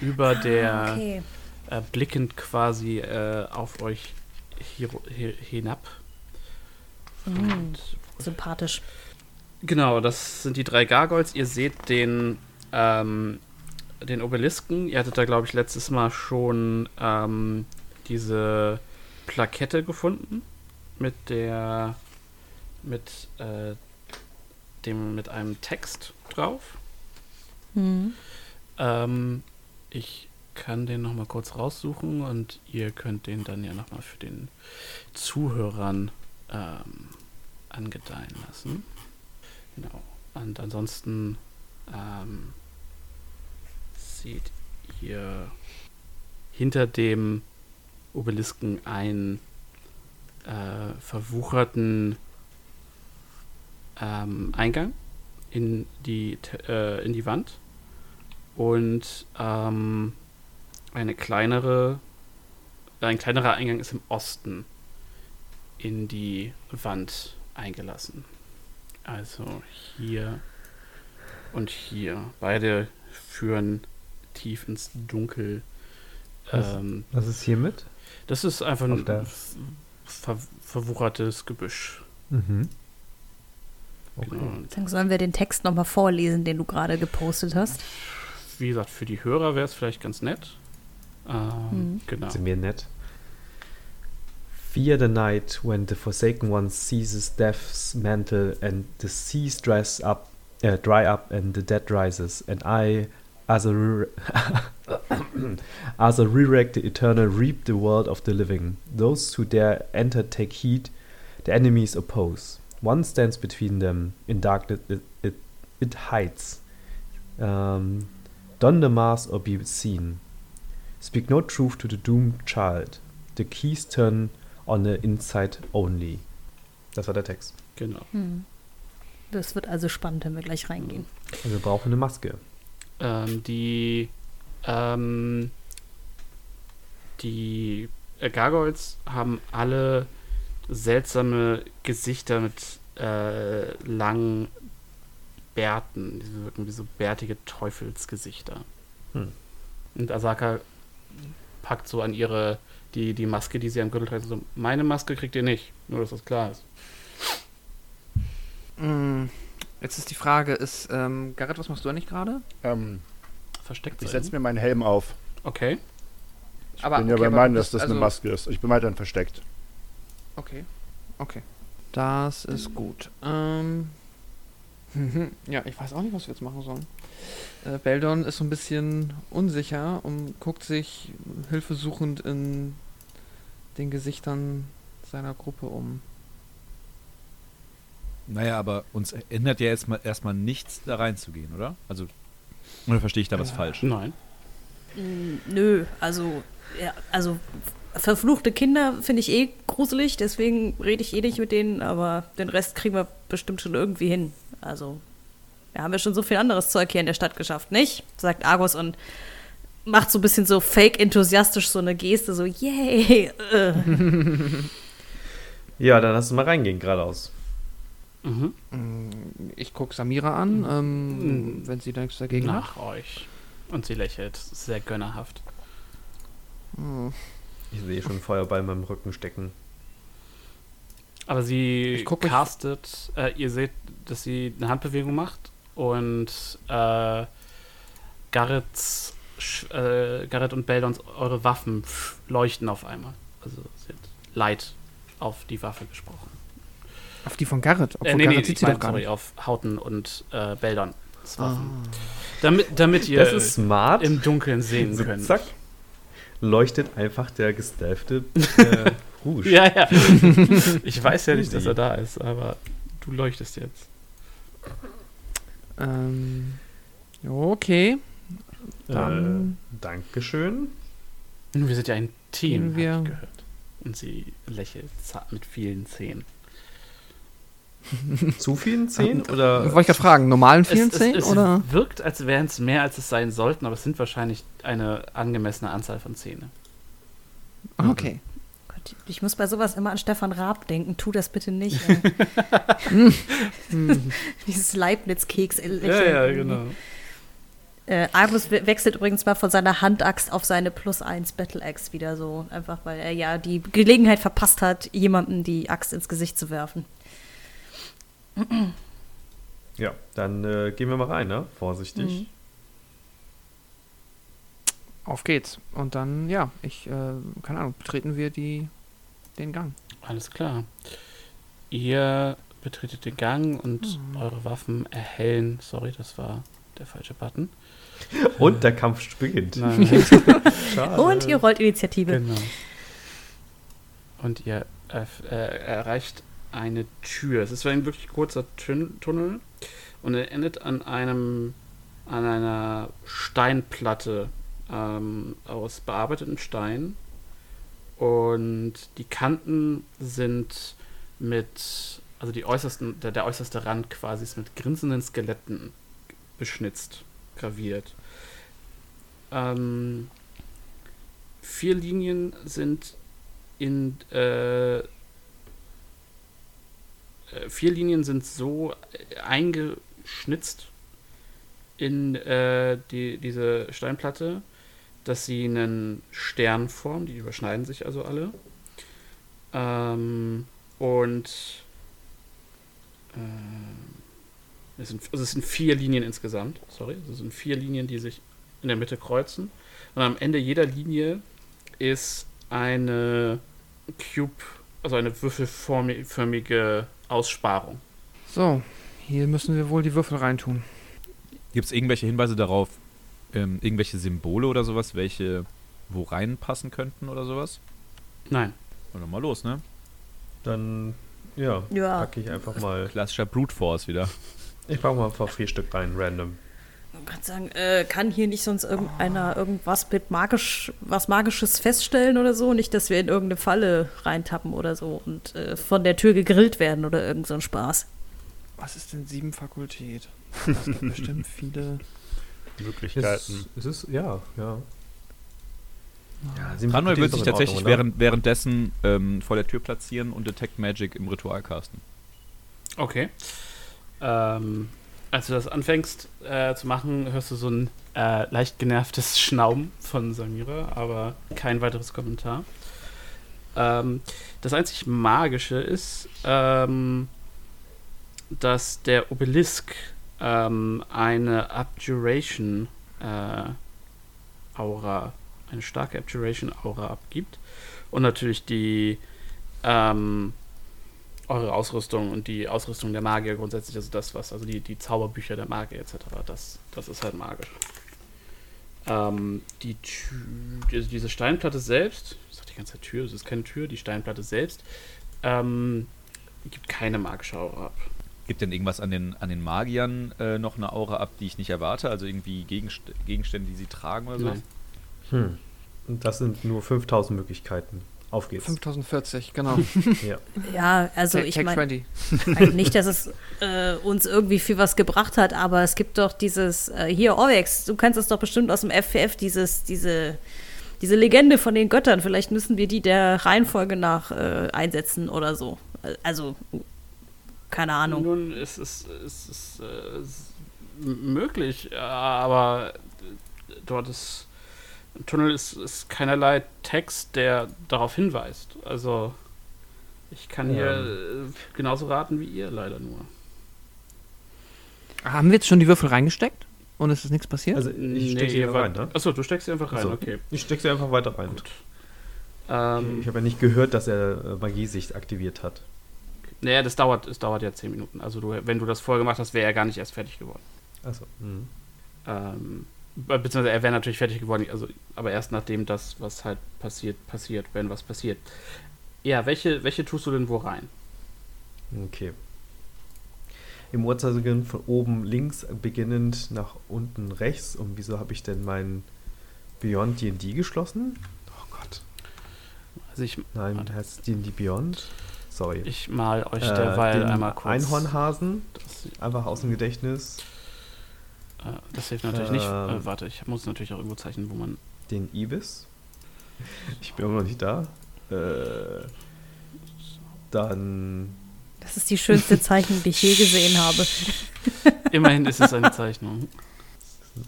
Über der, Ah, okay. äh, blickend quasi äh, auf euch hier, hier, hinab. Mhm. Und Sympathisch. Genau, das sind die drei Gargoyles. Ihr seht den, ähm, den Obelisken. Ihr hattet da, glaube ich, letztes Mal schon ähm, diese Plakette gefunden mit der mit äh, dem mit einem Text drauf. Mhm. Ähm, ich kann den noch mal kurz raussuchen und ihr könnt den dann ja noch mal für den Zuhörern ähm, angedeihen lassen. Genau. Und ansonsten ähm, seht ihr hinter dem Obelisken einen äh, verwucherten ähm, Eingang in die, äh, in die Wand und ähm, eine kleinere, ein kleinerer Eingang ist im Osten in die Wand eingelassen. Also hier und hier. Beide führen tief ins Dunkel. Was? Ähm, Was ist hiermit? das ist einfach Auf ein ver verwuchertes Gebüsch. Mhm. Okay. Genau. Und Dann sollen wir den Text noch mal vorlesen, den du gerade gepostet hast. wie gesagt, für die Hörer wäre es vielleicht ganz nett. Ähm, Mhm. Genau. Sind mir nett. Fear the night when the Forsaken One seizes death's mantle and the seas dress up, uh, dry up and the dead rises, and I, as a, re- as a re-rect the eternal, reap the world of the living. Those who dare enter take heed, the enemies oppose. One stands between them, in darkness it, it, it hides. Um, don the mask or be seen. Speak no truth to the doomed child. The keys turn on the inside only. Das war der Text. genau. Hm. Das wird also spannend, wenn wir gleich reingehen. Also wir brauchen eine Maske. Ähm, die ähm, die Gargoyles haben alle seltsame Gesichter mit äh, langen Bärten. Die wirken wie so bärtige Teufelsgesichter. Hm. Und Asaka packt so an ihre die, die Maske, die sie am Gürtel trägt, so, meine Maske kriegt ihr nicht, nur dass das klar ist. Mm, Jetzt ist die Frage, ist, ähm, Garrett, was machst du eigentlich gerade? Ähm, Versteckt ich setze mir meinen Helm auf. Okay. Ich Aber- bin ja okay, bei meinen, dass das eine also- Maske ist. Ich bin weiterhin versteckt. Okay, okay. Das ist gut. Ähm, ja, ich weiß auch nicht, was wir jetzt machen sollen. Äh, Beldon ist so ein bisschen unsicher und guckt sich hilfesuchend in den Gesichtern seiner Gruppe um. Naja, aber uns ändert ja jetzt mal erstmal nichts, da reinzugehen, oder? Also, oder verstehe ich da was Ja. falsch? Nein. Mm, Nö, also, ja, also verfluchte Kinder finde ich eh gruselig, deswegen rede ich eh nicht mit denen, aber den Rest kriegen wir bestimmt schon irgendwie hin. Also, wir haben ja schon so viel anderes Zeug hier in der Stadt geschafft, nicht? Sagt Argus und macht so ein bisschen so fake-enthusiastisch so eine Geste, so, yay! Äh. Ja, dann lass uns mal reingehen, geradeaus. Mhm. Mm, Ich gucke Samira an, ähm, Mm. wenn sie da nichts dagegen hat. Nach euch. Und sie lächelt sehr gönnerhaft. Mm, Ich sehe schon Feuerball in meinem Rücken stecken. Aber sie Ich guck castet, äh, ihr seht, dass sie eine Handbewegung macht und äh, Garrets, äh, Garrett und Beldons, eure Waffen leuchten auf einmal. Also hat Light auf die Waffe gesprochen. Auf die von Garrett. Obwohl Äh, nee, nee, Garrett sieht ich sie mein, doch gar sorry, nicht. auf Hauten und äh, Beldon. Ah. Waffen. Damit, damit ihr Das ist smart. im Dunkeln sehen So, könnt. zack. Leuchtet einfach der gestealthte äh, Rouge. Ja, ja. ich weiß ja nicht, dass er da ist, aber du leuchtest jetzt. Ähm, okay. Dann- Äh, Dankeschön. Nun, wir sind ja ein Team, wir- ich gehört. Und sie lächelt zart mit vielen Zähnen. Zu vielen Zehen? Oder Wollte ich gerade fragen, normalen vielen es, Zehen es, es oder? wirkt, als wären es mehr, als es sein sollten, aber es sind wahrscheinlich eine angemessene Anzahl von Zähne. Ah, Okay. Gott, ich muss bei sowas immer an Stefan Raab denken. Tu das bitte nicht. ey. Dieses Leibniz-Keks. Äh, Argus we- wechselt übrigens mal von seiner Handaxt auf seine Plus 1 Battle Axe wieder so. Einfach weil er ja die Gelegenheit verpasst hat, jemandem die Axt ins Gesicht zu werfen. Ja, dann äh, gehen wir mal rein, ne? Vorsichtig. Mhm. Auf geht's. Und dann, ja, ich, äh, keine Ahnung, betreten wir die, den Gang. Alles klar. Ihr betretet den Gang und Hm. eure Waffen erhellen. Sorry, das war der falsche Button. Und der Kampf beginnt. Und ihr rollt Initiative. Genau. Und ihr äh, erreicht eine Tür. Es ist ein wirklich kurzer Tun Tunnel und er endet an einem an einer Steinplatte ähm, aus bearbeitetem Stein und die Kanten sind mit also die äußersten der, der äußerste Rand quasi ist mit grinsenden Skeletten beschnitzt, graviert. Ähm, vier Linien sind in äh, äh, vier Linien sind so eingeschnitzt in äh, die, diese Steinplatte, dass sie einen Stern formen, die überschneiden sich also alle. Ähm, und äh, es, sind, also es sind vier Linien insgesamt, sorry, also es sind vier Linien, die sich in der Mitte kreuzen. Und am Ende jeder Linie ist eine Cube, also eine würfelförmige Aussparung. So, hier müssen wir wohl die Würfel reintun. Gibt es irgendwelche Hinweise darauf, ähm, irgendwelche Symbole oder sowas, welche wo reinpassen könnten oder sowas? Nein. Dann doch mal los, ne? Dann, ja, Ja. packe ich einfach mal. Klassischer Brute Force wieder. Ich packe mal einfach vier Stück rein, random. Man kann sagen, äh, kann hier nicht sonst irgendeiner irgendwas mit magisch, was Magisches feststellen oder so? Nicht, dass wir in irgendeine Falle reintappen oder so und äh, von der Tür gegrillt werden oder irgend so ein Spaß. Was ist denn sieben Fakultät? Es gibt bestimmt viele. Es Möglichkeiten. ist, es ist, ja, ja. ja die wird sich tatsächlich Ordnung, während, währenddessen ähm, vor der Tür platzieren und Detect Magic im Ritual casten. Okay. Ähm, als du das anfängst äh, zu machen, hörst du so ein äh, leicht genervtes Schnauben von Samira, aber kein weiteres Kommentar. Ähm, das einzig Magische ist, ähm, dass der Obelisk ähm, eine Abjuration äh, Aura, eine starke Abjuration Aura abgibt. Und natürlich die ähm, eure Ausrüstung und die Ausrüstung der Magier grundsätzlich, also das, was, also die, die Zauberbücher der Magier etc., das, das ist halt magisch. Ähm, die Tür, also diese Steinplatte selbst, ich sag die ganze Zeit Tür, es ist keine Tür, die Steinplatte selbst, ähm, gibt keine magische Aura ab. Gibt denn irgendwas an den, an den Magiern äh, noch eine Aura ab, die ich nicht erwarte? Also irgendwie Gegenst Gegenstände, die sie tragen oder so? Nein. Hm. Und das sind nur 5000 Möglichkeiten. Auf geht's. 5040, genau. Ja. Ja, also Take- ich meine, 20. nicht, dass es äh, uns irgendwie viel was gebracht hat, aber es gibt doch dieses, äh, hier, Orvex, du kannst es doch bestimmt aus dem FPF, dieses, diese, diese Legende von den Göttern, vielleicht müssen wir die der Reihenfolge nach äh, einsetzen oder so. Also, keine Ahnung. Nun, es ist, es ist, äh, es ist m- möglich, äh, aber dort ist im Tunnel ist, ist keinerlei Text, der darauf hinweist. Also ich kann Ja. hier äh, genauso raten wie ihr leider nur. Haben wir jetzt schon die Würfel reingesteckt? Und es ist nichts passiert? Also ich stecke sie einfach rein, ne? Achso, du steckst sie einfach rein, Also, okay. Ich stecke sie einfach weiter rein. Gut. Ähm, Ich habe ja nicht gehört, dass er äh, Magiesicht aktiviert hat. naja, das dauert, es dauert ja 10 Minuten. Also du, wenn du das vorher gemacht hast, wäre er gar nicht erst fertig geworden. Achso. Mhm. Ähm, beziehungsweise er wäre natürlich fertig geworden, also, aber erst nachdem das, was halt passiert, passiert, wenn was passiert. Ja, welche, welche tust du denn wo rein? Okay. Im Uhrzeigersinn von oben links beginnend nach unten rechts. Und wieso habe ich denn mein Beyond D&D geschlossen? Oh Gott. Also ich, Nein, Warte. heißt D&D Beyond? Sorry. ich mal euch Äh, derweil den einmal kurz. Einhornhasen, Das, einfach aus dem Gedächtnis. Äh, das hilft natürlich nicht. Ähm. Äh, warte, ich muss natürlich auch irgendwo zeichnen, wo man. Den Ibis. Ich bin immer noch nicht da. Äh, dann Das ist die schönste Zeichnung, die ich je gesehen habe. Immerhin ist es eine Zeichnung.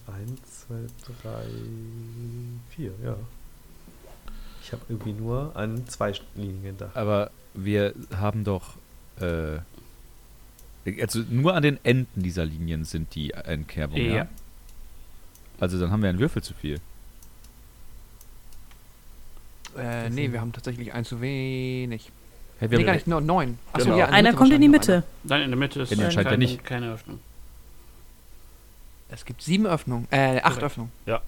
1, 2, 3, 4, ja. Ich habe irgendwie nur an zwei Linien gedacht. Aber wir haben doch. Äh, also nur an den Enden dieser Linien sind die Einkerbungen. Ja. Ja. Also dann haben wir einen Würfel zu viel. äh, nee, wir haben tatsächlich ein zu wenig. Hey, wir Nee, gar nicht, nur neun. Achso, Genau. ja, in der Einer Mitte kommt in die Mitte. Nein, in der Mitte ist Ja, den äh, scheint er keine, nicht. keine Öffnung. Es gibt sieben Öffnungen. Äh, acht Korrekt. Öffnungen. Ja.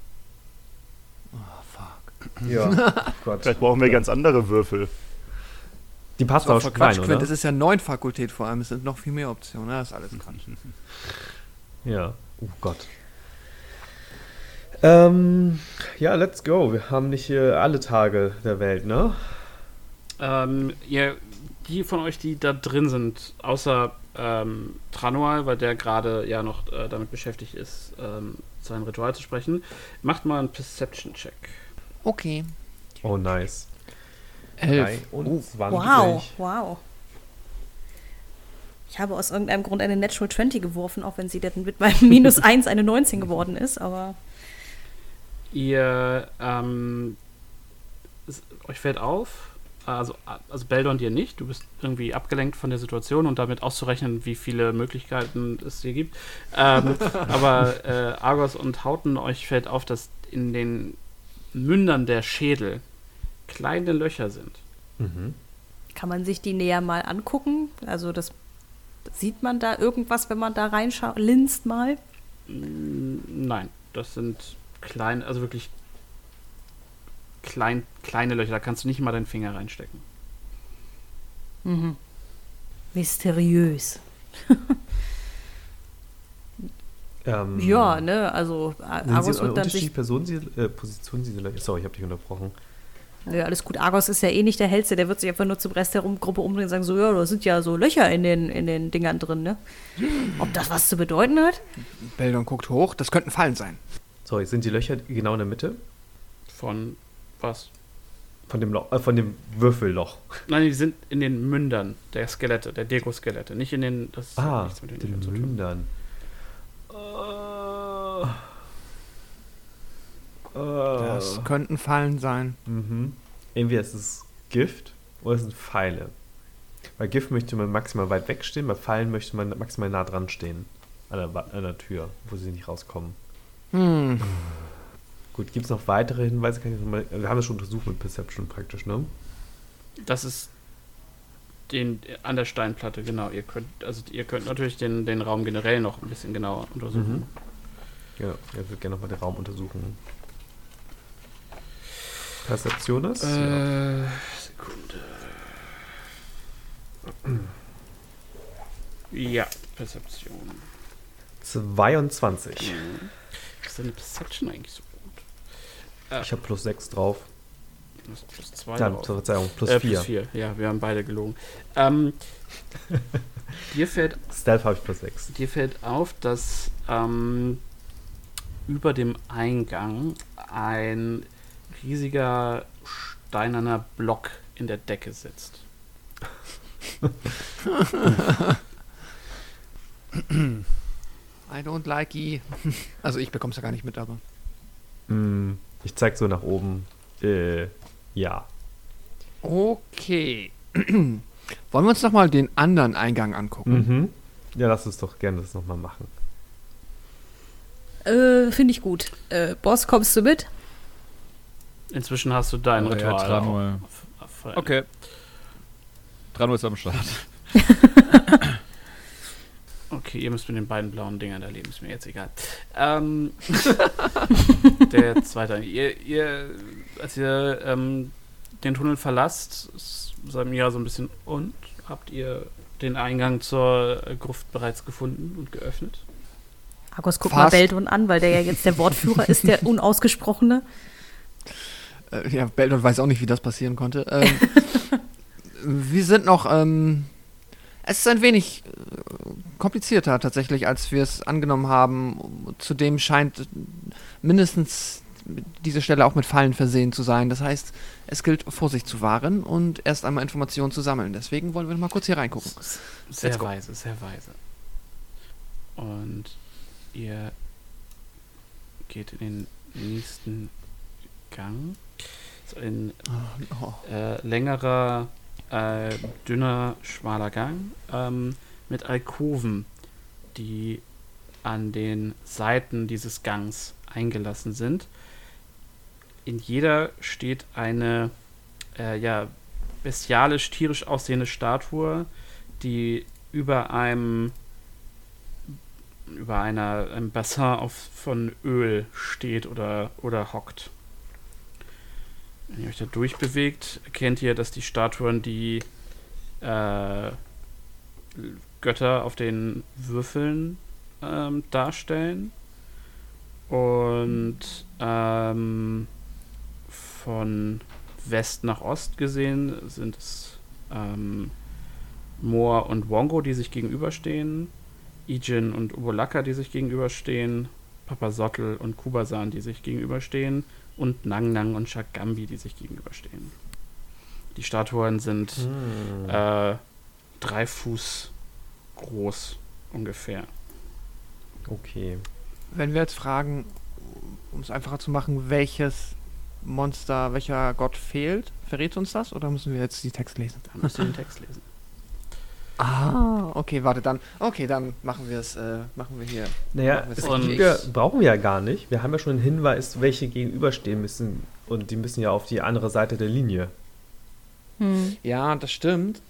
Oh, fuck. Ja, Gott. Vielleicht brauchen wir ganz andere Würfel. Die passen So, auch schon Quatsch, rein, Quint, oder? das ist ja neun Fakultät vor allem. Es sind noch viel mehr Optionen. ne? Das ist alles Quatsch. Ja. Oh Gott. Ähm, ja, let's go. Wir haben nicht äh, alle Tage der Welt, ne? Ähm, ihr, die von euch, die da drin sind, außer ähm, Tranual, weil der gerade ja noch äh, damit beschäftigt ist, ähm, sein Ritual zu sprechen, macht mal einen Perception-Check. Okay. Oh, nice. Elf. Oh, 23. Wow, wow. Ich habe aus irgendeinem Grund eine Natural 20 geworfen, auch wenn sie dann mit meinem Minus 1 eine 19 geworden ist, aber Ihr, ähm, es, euch fällt auf, also, also Beldon dir nicht, du bist irgendwie abgelenkt von der Situation und damit auszurechnen, wie viele Möglichkeiten es hier gibt. Ähm, aber äh, Argos und Hauten, euch fällt auf, dass in den Mündern der Schädel kleine Löcher sind. Mhm. kann man sich die näher mal angucken? Also das sieht man da irgendwas, wenn man da reinschaut, linst mal? Nein, das sind kleine, also wirklich klein, kleine Löcher, da kannst du nicht mal deinen Finger reinstecken. Mhm. Mysteriös. Ähm, Ja, ne, also Ar- Sind Argos sie wird dann sich. Personen, äh, Positionen diese Löcher? Sorry, ich habe dich unterbrochen. Ja, alles gut. Argos ist ja eh nicht der Hellste, der wird sich einfach nur zum Rest der Gruppe umdrehen und sagen: So, ja, da sind ja so Löcher in den, in den Dingern drin, ne? Ob das was zu bedeuten hat? Beldon guckt hoch. Das könnten Fallen sein. Sorry, sind die Löcher genau in der Mitte? Von was? Von dem, Loch, äh, von dem Würfelloch. Nein, die sind in den Mündern der Skelette, der Deko-Skelette, nicht in den. Das hat Ah, nichts mit den den Löchern zu tun. Mündern. Äh, Das könnten Fallen sein. Mhm. Entweder ist es Gift oder es sind Pfeile. Bei Gift möchte man maximal weit wegstehen, bei Pfeilen möchte man maximal nah dran stehen. An der, an der Tür, wo sie nicht rauskommen. Hm. Gut, gibt es noch weitere Hinweise? Kann ich noch mal, wir haben das schon untersucht mit Perception praktisch, ne? Das ist den, an der Steinplatte, genau. Ihr könnt, also ihr könnt natürlich den, den Raum generell noch ein bisschen genauer untersuchen. Mhm. Ja, er wird gerne nochmal den Raum untersuchen. Perception ist? Äh, Sekunde. Ja, Perception. 22. Was ist denn die Perception eigentlich so gut? Ich habe plus 6 drauf. Du hast plus 2 Nein, drauf. Verzeihung, plus äh, 4. plus 4. Ja, wir haben beide gelogen. Ähm, dir, fällt, Stealth habe ich plus 6. dir fällt auf, dass ähm, über dem Eingang ein riesiger steinerner Block in der Decke sitzt. I don't like it. Also ich bekomme es ja gar nicht mit, aber. Mm, ich zeig so nach oben. Äh, ja. Okay. Wollen wir uns nochmal den anderen Eingang angucken? Mhm. Ja, lass uns doch gerne das nochmal machen. Äh, Finde ich gut. Äh, Boss, kommst du mit? Inzwischen hast du dein Oh ja, Ritual. Tranul. vollendet. Okay. Tranul ist am Start. Okay, ihr müsst mit den beiden blauen Dingern da leben, ist mir jetzt egal. Ähm, der zweite. Ihr, ihr als ihr ähm, den Tunnel verlasst, ist Samira so ein bisschen und habt ihr den Eingang zur Gruft bereits gefunden und geöffnet? Argos, guck Fast. mal Beldon an, weil der ja jetzt der Wortführer ist, der Unausgesprochene. Äh, ja, Beldon weiß auch nicht, wie das passieren konnte. Ähm, wir sind noch, ähm, es ist ein wenig äh, komplizierter tatsächlich, als wir es angenommen haben. Zudem scheint mindestens diese Stelle auch mit Fallen versehen zu sein. Das heißt, es gilt, Vorsicht zu wahren und erst einmal Informationen zu sammeln. Deswegen wollen wir noch mal kurz hier reingucken. Sehr weise, sehr weise. Und ihr geht in den nächsten Gang. Ein Oh. äh, längerer, äh, dünner, schmaler Gang ähm, mit Alkoven, die an den Seiten dieses Gangs eingelassen sind. In jeder steht eine äh, ja, bestialisch, tierisch aussehende Statue, die über einem über einer, einem Bassin auf, von Öl steht oder, oder hockt. Wenn ihr euch da durchbewegt, erkennt ihr, dass die Statuen die äh, Götter auf den Würfeln ähm, darstellen. Und ähm, von West nach Ost gesehen sind es ähm, Moor und Wongo, die sich gegenüberstehen. Ijin und Ubolaka, die sich gegenüberstehen. Papasotl und Kubasan, die sich gegenüberstehen. Und Nang Nang und Shagambi, die sich gegenüberstehen. Die Statuen sind Hm. äh, drei Fuß groß ungefähr. Okay. Wenn wir jetzt fragen, um es einfacher zu machen, welches Monster, welcher Gott fehlt, verrät uns das oder müssen wir jetzt die Text lesen? Da müsst ihr den Text lesen. Ah, okay, warte, dann. Okay, dann machen wir es, äh, machen wir hier. Naja, wir das es Und- richtig. wir brauchen wir ja gar nicht. Wir haben ja schon einen Hinweis, welche gegenüberstehen müssen. Und die müssen ja auf die andere Seite der Linie. Hm. Ja, das stimmt.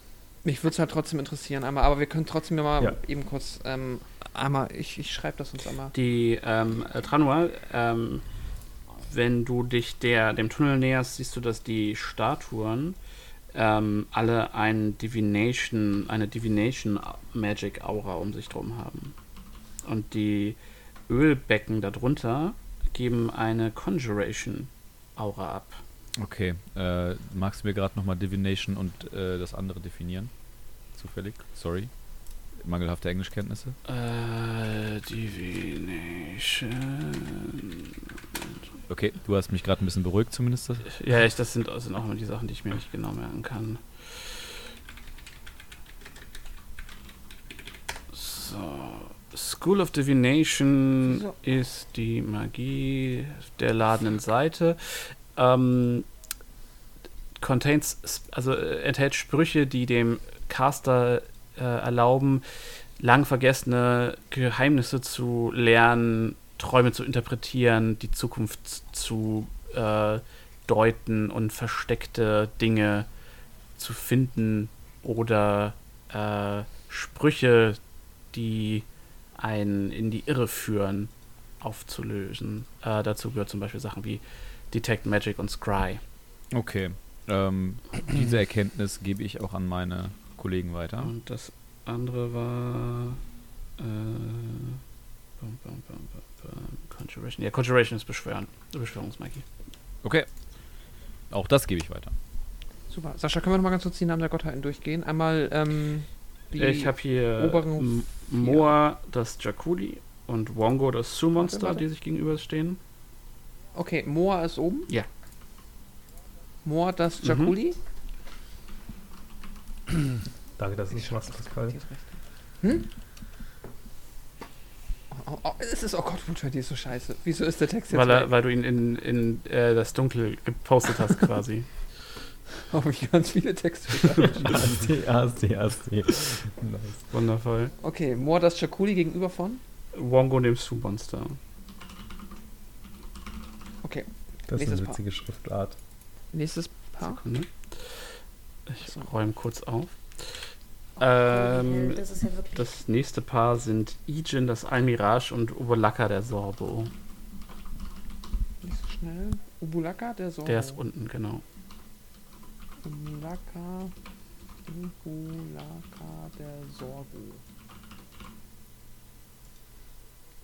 Mich würde es halt trotzdem interessieren, einmal, aber wir können trotzdem ja mal Ja. eben kurz ähm, einmal, ich, ich schreibe das uns einmal. Die ähm, äh, Tranua, ähm, wenn du dich der, dem Tunnel näherst, siehst du, dass die Statuen ähm, alle ein Divination, eine Divination Magic Aura um sich drum haben. Und die Ölbecken darunter geben eine Conjuration Aura ab. Okay, äh, magst du mir gerade nochmal Divination und äh, das andere definieren? Zufällig? Sorry. Mangelhafte Englischkenntnisse? Äh, Divination. Okay, du hast mich gerade ein bisschen beruhigt zumindest. Ja, ich, das sind, das sind auch immer die Sachen, die ich mir nicht genau merken kann. So. School of Divination So. ist die Magie der ladenden Seite. Ähm, contains, also äh, enthält Sprüche, die dem Caster äh, erlauben, lang vergessene Geheimnisse zu lernen, Träume zu interpretieren, die Zukunft zu äh, deuten und versteckte Dinge zu finden oder äh, Sprüche, die einen in die Irre führen, aufzulösen. Äh, dazu gehört zum Beispiel Sachen wie Detect Magic und Scry. Okay, ähm, diese Erkenntnis gebe ich auch an meine Kollegen weiter. Und das andere war äh, bum, bum, bum, Conjuration. Ja, Conjuration ist Beschwören. Beschwörungsmagie. Okay, auch das gebe ich weiter. Super. Sascha, können wir noch mal ganz kurz die Namen der Gottheiten durchgehen? Einmal, ähm, die ich habe hier oberen Moa, das Jakuli und Wongo, das Su-Monster, Warte, warte. die sich gegenüberstehen. Okay, Moa ist oben. Ja. Moa, das Mhm. Jakuli. Danke, dass du es machst, Pascal. Hm? Oh, oh, es ist, oh Gott, Wutschwer, die ist so scheiße. Wieso ist der Text jetzt Weil, er, weil du ihn in, in äh, das Dunkel gepostet hast, quasi. Oh, wie ganz viele Texte. ASD, ASD. Nice. Wundervoll. okay, Moa, das Jakuli gegenüber von? Wongo, dem Su-Monster. Das ist eine Paar. witzige Schriftart. Nächstes Paar. Sekunde. Ich So. räume kurz auf. Ähm, das ist ja. Das nächste Paar sind Ijin, das Almirage und Ubolaka, der Sorbo. Nicht so schnell. Ubulaka, der Sorbo. Der ist unten, genau. Ubulaka. Ubulaka, der Sorbo.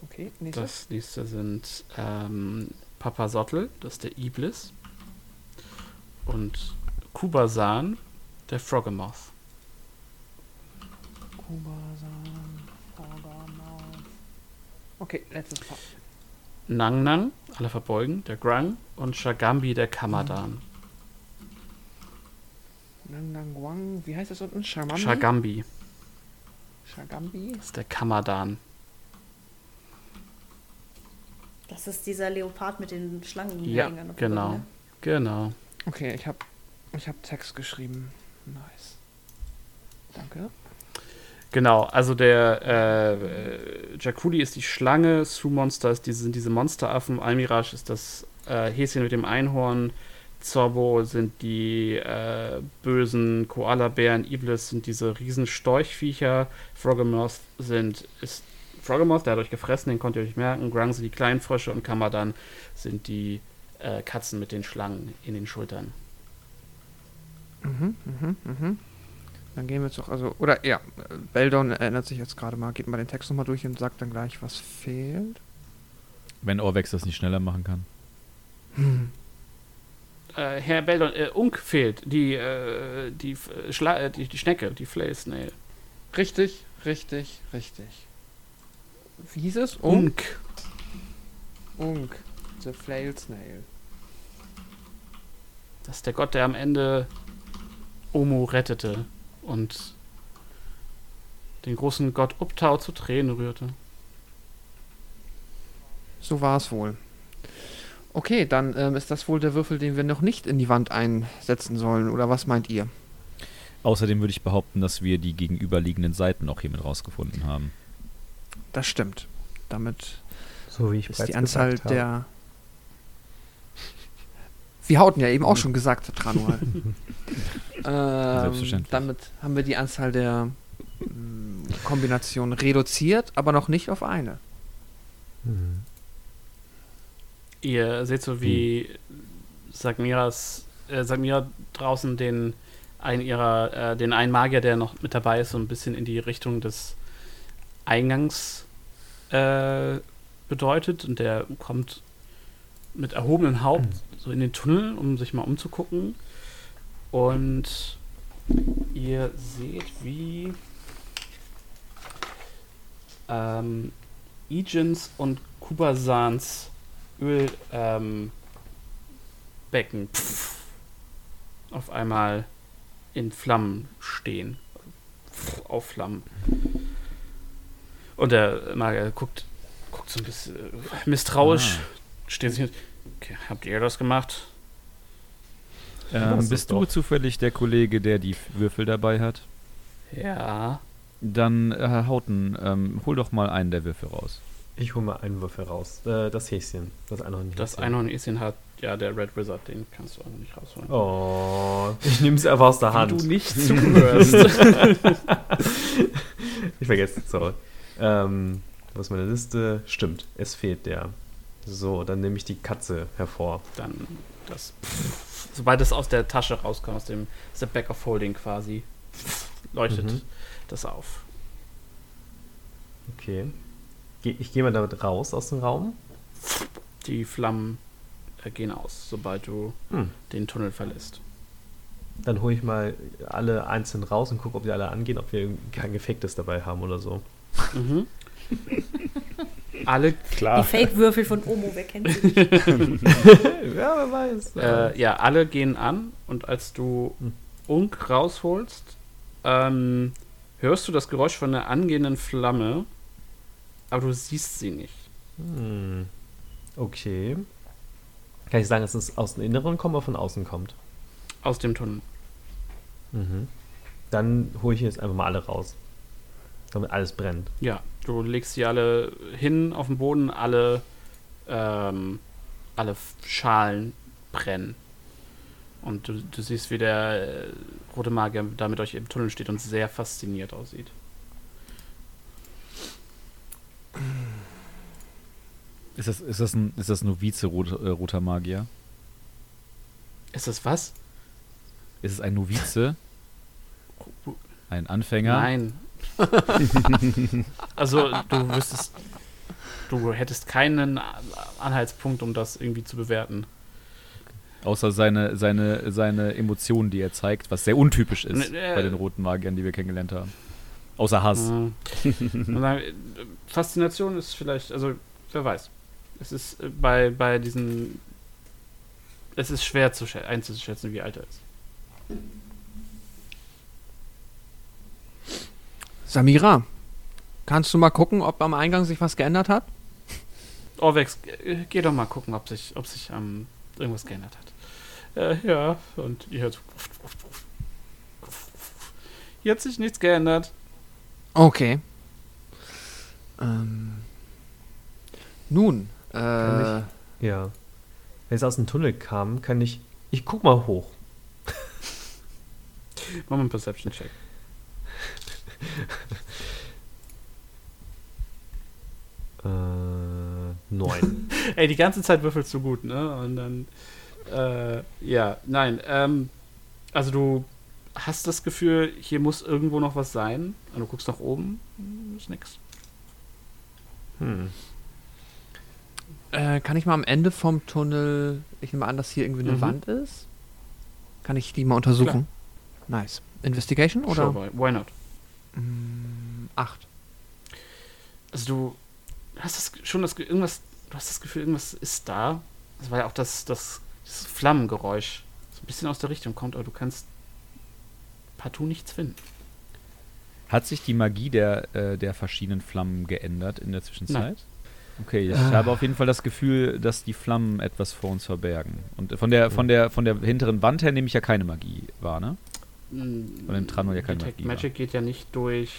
Okay, nächstes. Das nächste sind ähm, Papa Sottel, das ist der Iblis. Und Kubasan, der Frogemoth. Okay, letztes Paar. Nang Nang, alle verbeugen, der Grang. Und Shagambi, der Kamadan. Nang Nang Wang. Wie heißt das unten? Shamami? Shagambi, Shagambi? das ist der Kamadan. Das ist dieser Leopard mit den Schlangen. Ja, genau. Genau. Okay, ich habe ich hab Text geschrieben. Nice. Danke. Genau, also der äh, Jakuli ist die Schlange, Su-Monster ist diese, sind diese Monsteraffen, Almirage ist das äh, Häschen mit dem Einhorn, Zorbo sind die äh, bösen Koalabären, Iblis sind diese riesen Storchviecher, Froggemoth sind ist Froggemoth, der hat euch gefressen, den konnt ihr euch merken, Grung sind die kleinen Frösche und Kamadan sind die äh, Katzen mit den Schlangen in den Schultern. Mhm, mhm, mhm. Dann gehen wir jetzt auch, also, oder ja, äh, Beldon erinnert sich jetzt gerade mal, geht mal den Text nochmal durch und sagt dann gleich, was fehlt. Wenn Orvex das nicht schneller machen kann. Äh, Herr Beldon, äh, Unk fehlt, die, äh, die, F- Schla äh, die, die Schnecke, die Flail Snail. Richtig, richtig, richtig. Wie hieß es? Unk. Unk. Unk. The Flail Snail. Das ist der Gott, der am Ende Omo rettete und den großen Gott Uptau zu Tränen rührte. So war es wohl. Okay, dann ähm, ist das wohl der Würfel, den wir noch nicht in die Wand einsetzen sollen. Oder was meint ihr? Außerdem würde ich behaupten, dass wir die gegenüberliegenden Seiten auch hiermit rausgefunden haben. Das stimmt. Damit So wie ich ist die Anzahl der. Wir hatten ja eben auch schon gesagt, Tranual. ähm, Selbstverständlich. damit haben wir die Anzahl der mm, Kombinationen reduziert, aber noch nicht auf eine. Mhm. Ihr seht so, wie Sagmiras, äh, Sagmira draußen den einen ihrer, äh, den einen Magier, der noch mit dabei ist, so ein bisschen in die Richtung des Eingangs äh, bedeutet und der kommt mit erhobenem Haupt so in den Tunnel, um sich mal umzugucken. Und ihr seht, wie ähm, Ijins und Kubasans Ölbecken ähm, auf einmal in Flammen stehen. Pff, Aufflammen. Und der Magier guckt, guckt so ein bisschen misstrauisch, steht sich. Okay, habt ihr das gemacht? Ähm, ist bist doch. du zufällig der Kollege, der die Würfel dabei hat? Ja. Dann, äh, Herr Hauten, ähm, hol doch mal einen der Würfel raus. Ich hole mal einen Würfel raus. Äh, das Häschen. Das Einhorn. Das Einhorn-Häschen hat, ja, der Red Wizard, den kannst du aber nicht rausholen. Oh, ich nehme es einfach aus der Wie Hand. du nicht zuhörst. Ich vergesse es, sorry. Ähm, was ist meine Liste? Stimmt, es fehlt der. So, dann nehme ich die Katze hervor. Dann das. Sobald es aus der Tasche rauskommt, aus dem The Back of Holding quasi, leuchtet Mhm. das auf. Okay. Ich gehe mal damit raus aus dem Raum. Die Flammen äh, gehen aus, sobald du Hm. den Tunnel verlässt. Dann hole ich mal alle einzeln raus und gucke, ob die alle angehen, ob wir kein Gefektes dabei haben oder so. Mhm. Alle, Die Klar. Fake-Würfel von Omo, wer kennt sie nicht? ja, wer weiß. äh, ja, alle gehen an und als du. Unk rausholst, ähm, hörst du das Geräusch von einer angehenden Flamme, aber du siehst sie nicht. Hm. Okay. Kann ich sagen, dass es aus dem Inneren kommt oder von außen kommt? Aus dem Tunnel. Mhm. Dann hole ich jetzt einfach mal alle raus. Damit alles brennt. Ja, du legst sie alle hin auf den Boden, alle ähm, alle Schalen brennen. Und du, du siehst, wie der äh, rote Magier da mit euch im Tunnel steht und sehr fasziniert aussieht. Ist das, ist das ein, ist das ein Novize rot, äh, roter Magier? Ist das was? Ist es ein Novize? Ein Anfänger? Nein. also du wüsstest, du hättest keinen Anhaltspunkt, um das irgendwie zu bewerten. Außer seine, seine, seine Emotionen, die er zeigt, was sehr untypisch ist Ne, äh, bei den roten Magiern, die wir kennengelernt haben. Außer Hass. Dann, äh, Faszination ist vielleicht, also wer weiß. Es ist äh, bei, bei diesen. Es ist schwer zu schä- einzuschätzen, wie alt er ist. Samira, kannst du mal gucken, ob am Eingang sich was geändert hat? Orvex, äh, geh doch mal gucken, ob sich, ob sich ähm, irgendwas geändert hat. Äh, ja, und ihr hört. Hier hat sich nichts geändert. Okay. Ähm. Nun, äh, Kann Ja. Wenn es aus dem Tunnel kam, kann ich. Ich guck mal hoch. Mach mal einen Perception-Check. Äh, neun. Ey, die ganze Zeit würfelst du gut, ne? Und dann, äh, ja, nein, ähm, also du hast das Gefühl, hier muss irgendwo noch was sein. Und du guckst nach oben, ist nix. Hm. äh, kann ich mal am Ende vom Tunnel, ich nehme an, dass hier irgendwie eine Mhm. Wand ist? Kann ich die mal untersuchen? Nice. Investigation oder? Sure, why not? Mm, acht. Also du hast das schon das Ge- irgendwas, du hast das Gefühl, irgendwas ist da. Das war ja auch das, das, das Flammengeräusch. So ein bisschen aus der Richtung kommt, aber du kannst partout nichts finden. Hat sich die Magie der, äh, der verschiedenen Flammen geändert in der Zwischenzeit? Okay, ich Ah. habe auf jeden Fall das Gefühl, dass die Flammen etwas vor uns verbergen. Und von der, von der, von der hinteren Wand her nehme ich ja keine Magie wahr, ne? Von dem Tranor ja keine Detect Magie war. Magic geht ja nicht durch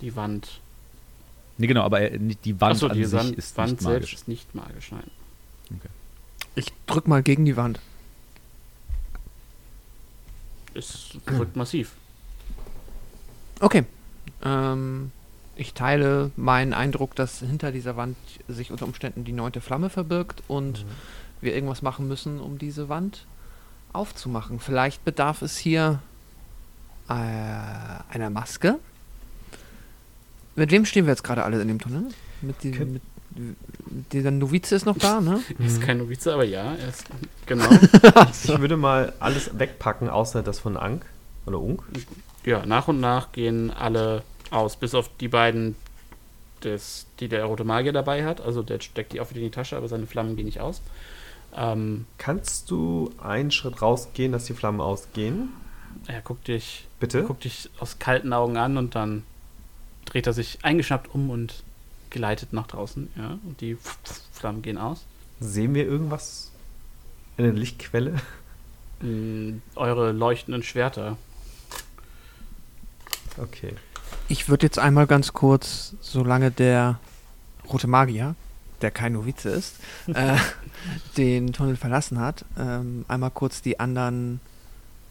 die Wand. Nee, genau, aber äh, die Wand an die sich Wand, ist Wand nicht selbst magisch. ist nicht magisch, nein. Ich drück mal gegen die Wand. Es drückt massiv. Okay. Ähm, ich teile meinen Eindruck, dass hinter dieser Wand sich unter Umständen die neunte Flamme verbirgt und wir irgendwas machen müssen, um diese Wand aufzumachen. Vielleicht bedarf es hier äh, einer Maske. Mit wem stehen wir jetzt gerade alle in dem Tunnel? Mit, die, Kön- mit dieser Novize ist noch da, ne? Er ist kein Novize, aber ja, er ist. Genau. Ich würde mal alles wegpacken, außer das von Ank. Oder Unk. ja, nach und nach gehen alle aus, bis auf die beiden, des, die der rote Magier dabei hat. Also der steckt die auch wieder in die Tasche, aber seine Flammen gehen nicht aus. Ähm, Kannst du einen Schritt rausgehen, dass die Flammen ausgehen? er guckt dich, Bitte? guckt dich aus kalten Augen an und dann dreht er sich eingeschnappt um und geleitet nach draußen. Ja, und die Flammen gehen aus. Sehen wir irgendwas? Eine Lichtquelle? Mm, Eure leuchtenden Schwerter. Okay. Ich würde jetzt einmal ganz kurz, solange der rote Magier, der kein Novize ist, äh, den Tunnel verlassen hat, ähm, einmal kurz die anderen.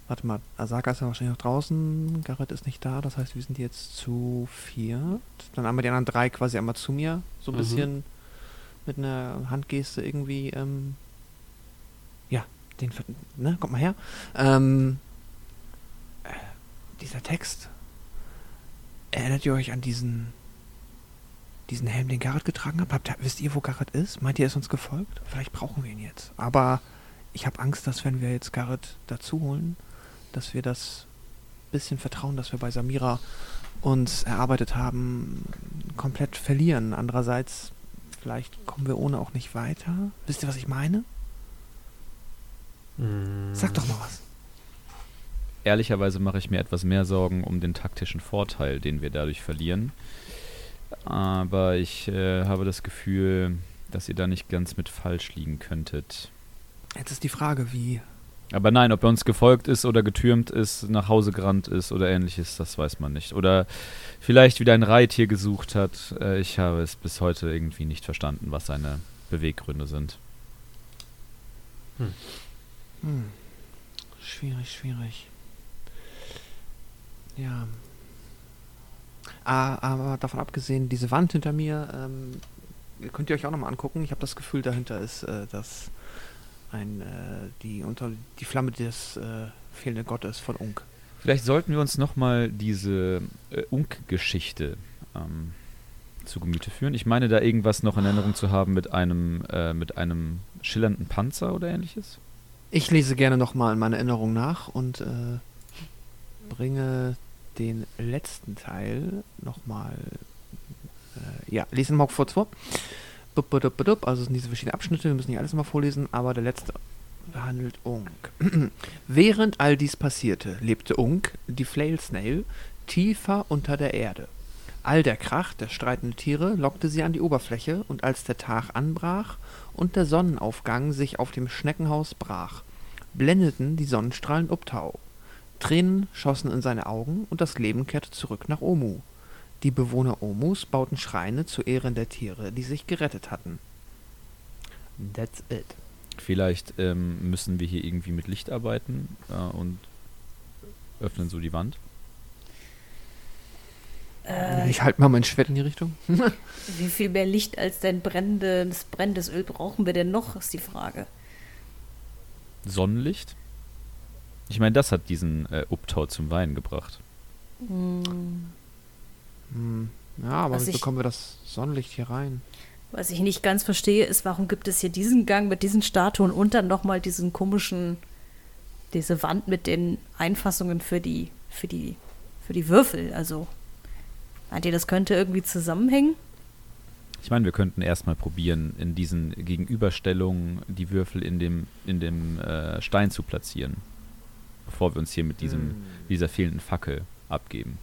Warte mal, Asaka ist ja wahrscheinlich noch draußen, Garrett ist nicht da, das heißt, wir sind jetzt zu viert. Dann einmal die anderen drei quasi einmal zu mir, so ein Mhm. bisschen mit einer Handgeste irgendwie, ähm, ja, den, ne, kommt mal her. Ähm, äh, dieser Text, Erinnert ihr euch an diesen diesen Helm, den Garrett getragen hat? Habt ihr, wisst ihr, wo Garrett ist? Meint ihr, er ist uns gefolgt? Vielleicht brauchen wir ihn jetzt. Aber ich habe Angst, dass wenn wir jetzt Garrett dazu holen, dass wir das bisschen Vertrauen, das wir bei Samira uns erarbeitet haben, komplett verlieren. Andererseits, vielleicht kommen wir ohne auch nicht weiter. Wisst ihr, was ich meine? Hm. Sag doch mal was. Ehrlicherweise mache ich mir etwas mehr Sorgen um den taktischen Vorteil, den wir dadurch verlieren. Aber ich äh, habe das Gefühl, dass ihr da nicht ganz mit falsch liegen könntet. Jetzt ist die Frage, wie. Aber nein, ob er uns gefolgt ist oder getürmt ist, nach Hause gerannt ist oder ähnliches, das weiß man nicht. Oder vielleicht wieder ein Reittier gesucht hat. Äh, ich habe es bis heute irgendwie nicht verstanden, was seine Beweggründe sind. Hm. Schwierig, schwierig. Ja. Ah, aber davon abgesehen, diese Wand hinter mir, ähm, könnt ihr euch auch nochmal angucken. Ich habe das Gefühl, dahinter ist äh, das ein, äh, die, unter, die Flamme des äh, fehlenden Gottes von Unk. Vielleicht sollten wir uns nochmal diese äh, Unk-Geschichte ähm, zu Gemüte führen. Ich meine, da irgendwas noch in Erinnerung zu haben mit einem, äh, mit einem schillernden Panzer oder ähnliches. Ich lese gerne nochmal in meiner Erinnerung nach und äh, bringe den letzten Teil nochmal. Äh, ja, lesen mal kurz vor. Also es sind diese verschiedenen Abschnitte, wir müssen nicht alles mal vorlesen, aber der letzte behandelt Unk. Während all dies passierte, lebte Unk, die Flail Snail, tiefer unter der Erde. All der Krach der streitenden Tiere lockte sie an die Oberfläche, und als der Tag anbrach und der Sonnenaufgang sich auf dem Schneckenhaus brach, blendeten die Sonnenstrahlen Uptau. Tränen schossen in seine Augen und das Leben kehrte zurück nach Omu. Die Bewohner Omus bauten Schreine zu Ehren der Tiere, die sich gerettet hatten. That's it. Vielleicht ähm, müssen wir hier irgendwie mit Licht arbeiten äh, und öffnen so die Wand. Äh, Ich halte mal mein Schwert in die Richtung. wie viel mehr Licht als dein brennendes, brennendes Öl brauchen wir denn noch, ist die Frage. Sonnenlicht? Ich meine, das hat diesen äh, Uptau zum Weinen gebracht. Hm, Hm. Ja, aber Was wie ich- bekommen wir das Sonnenlicht hier rein? Was ich nicht ganz verstehe, ist, warum gibt es hier diesen Gang mit diesen Statuen und dann nochmal diesen komischen, diese Wand mit den Einfassungen für die, für die, für die Würfel. Also, meint ihr, das könnte irgendwie zusammenhängen? Ich meine, wir könnten erstmal probieren, in diesen Gegenüberstellungen die Würfel in dem, in dem äh, Stein zu platzieren. Bevor wir uns hier mit diesem, dieser fehlenden Fackel abgeben.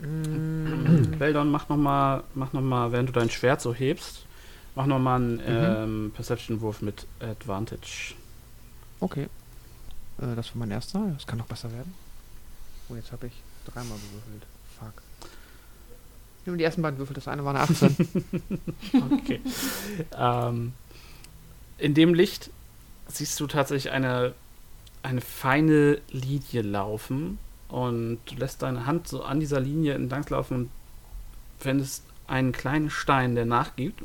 Hm. Beldon, mach nochmal, mach noch mal, während du dein Schwert so hebst, mach nochmal einen ähm, Perception-Wurf mit Advantage. Okay. Äh, das war mein erster. Das kann noch besser werden. Oh, jetzt habe ich dreimal gewürfelt. Fuck. Nimm die ersten beiden Würfel. Das eine war eine 18. Okay. ähm, in dem Licht siehst du tatsächlich eine, eine feine Linie laufen und du lässt deine Hand so an dieser Linie entlanglaufen und findest einen kleinen Stein, der nachgibt.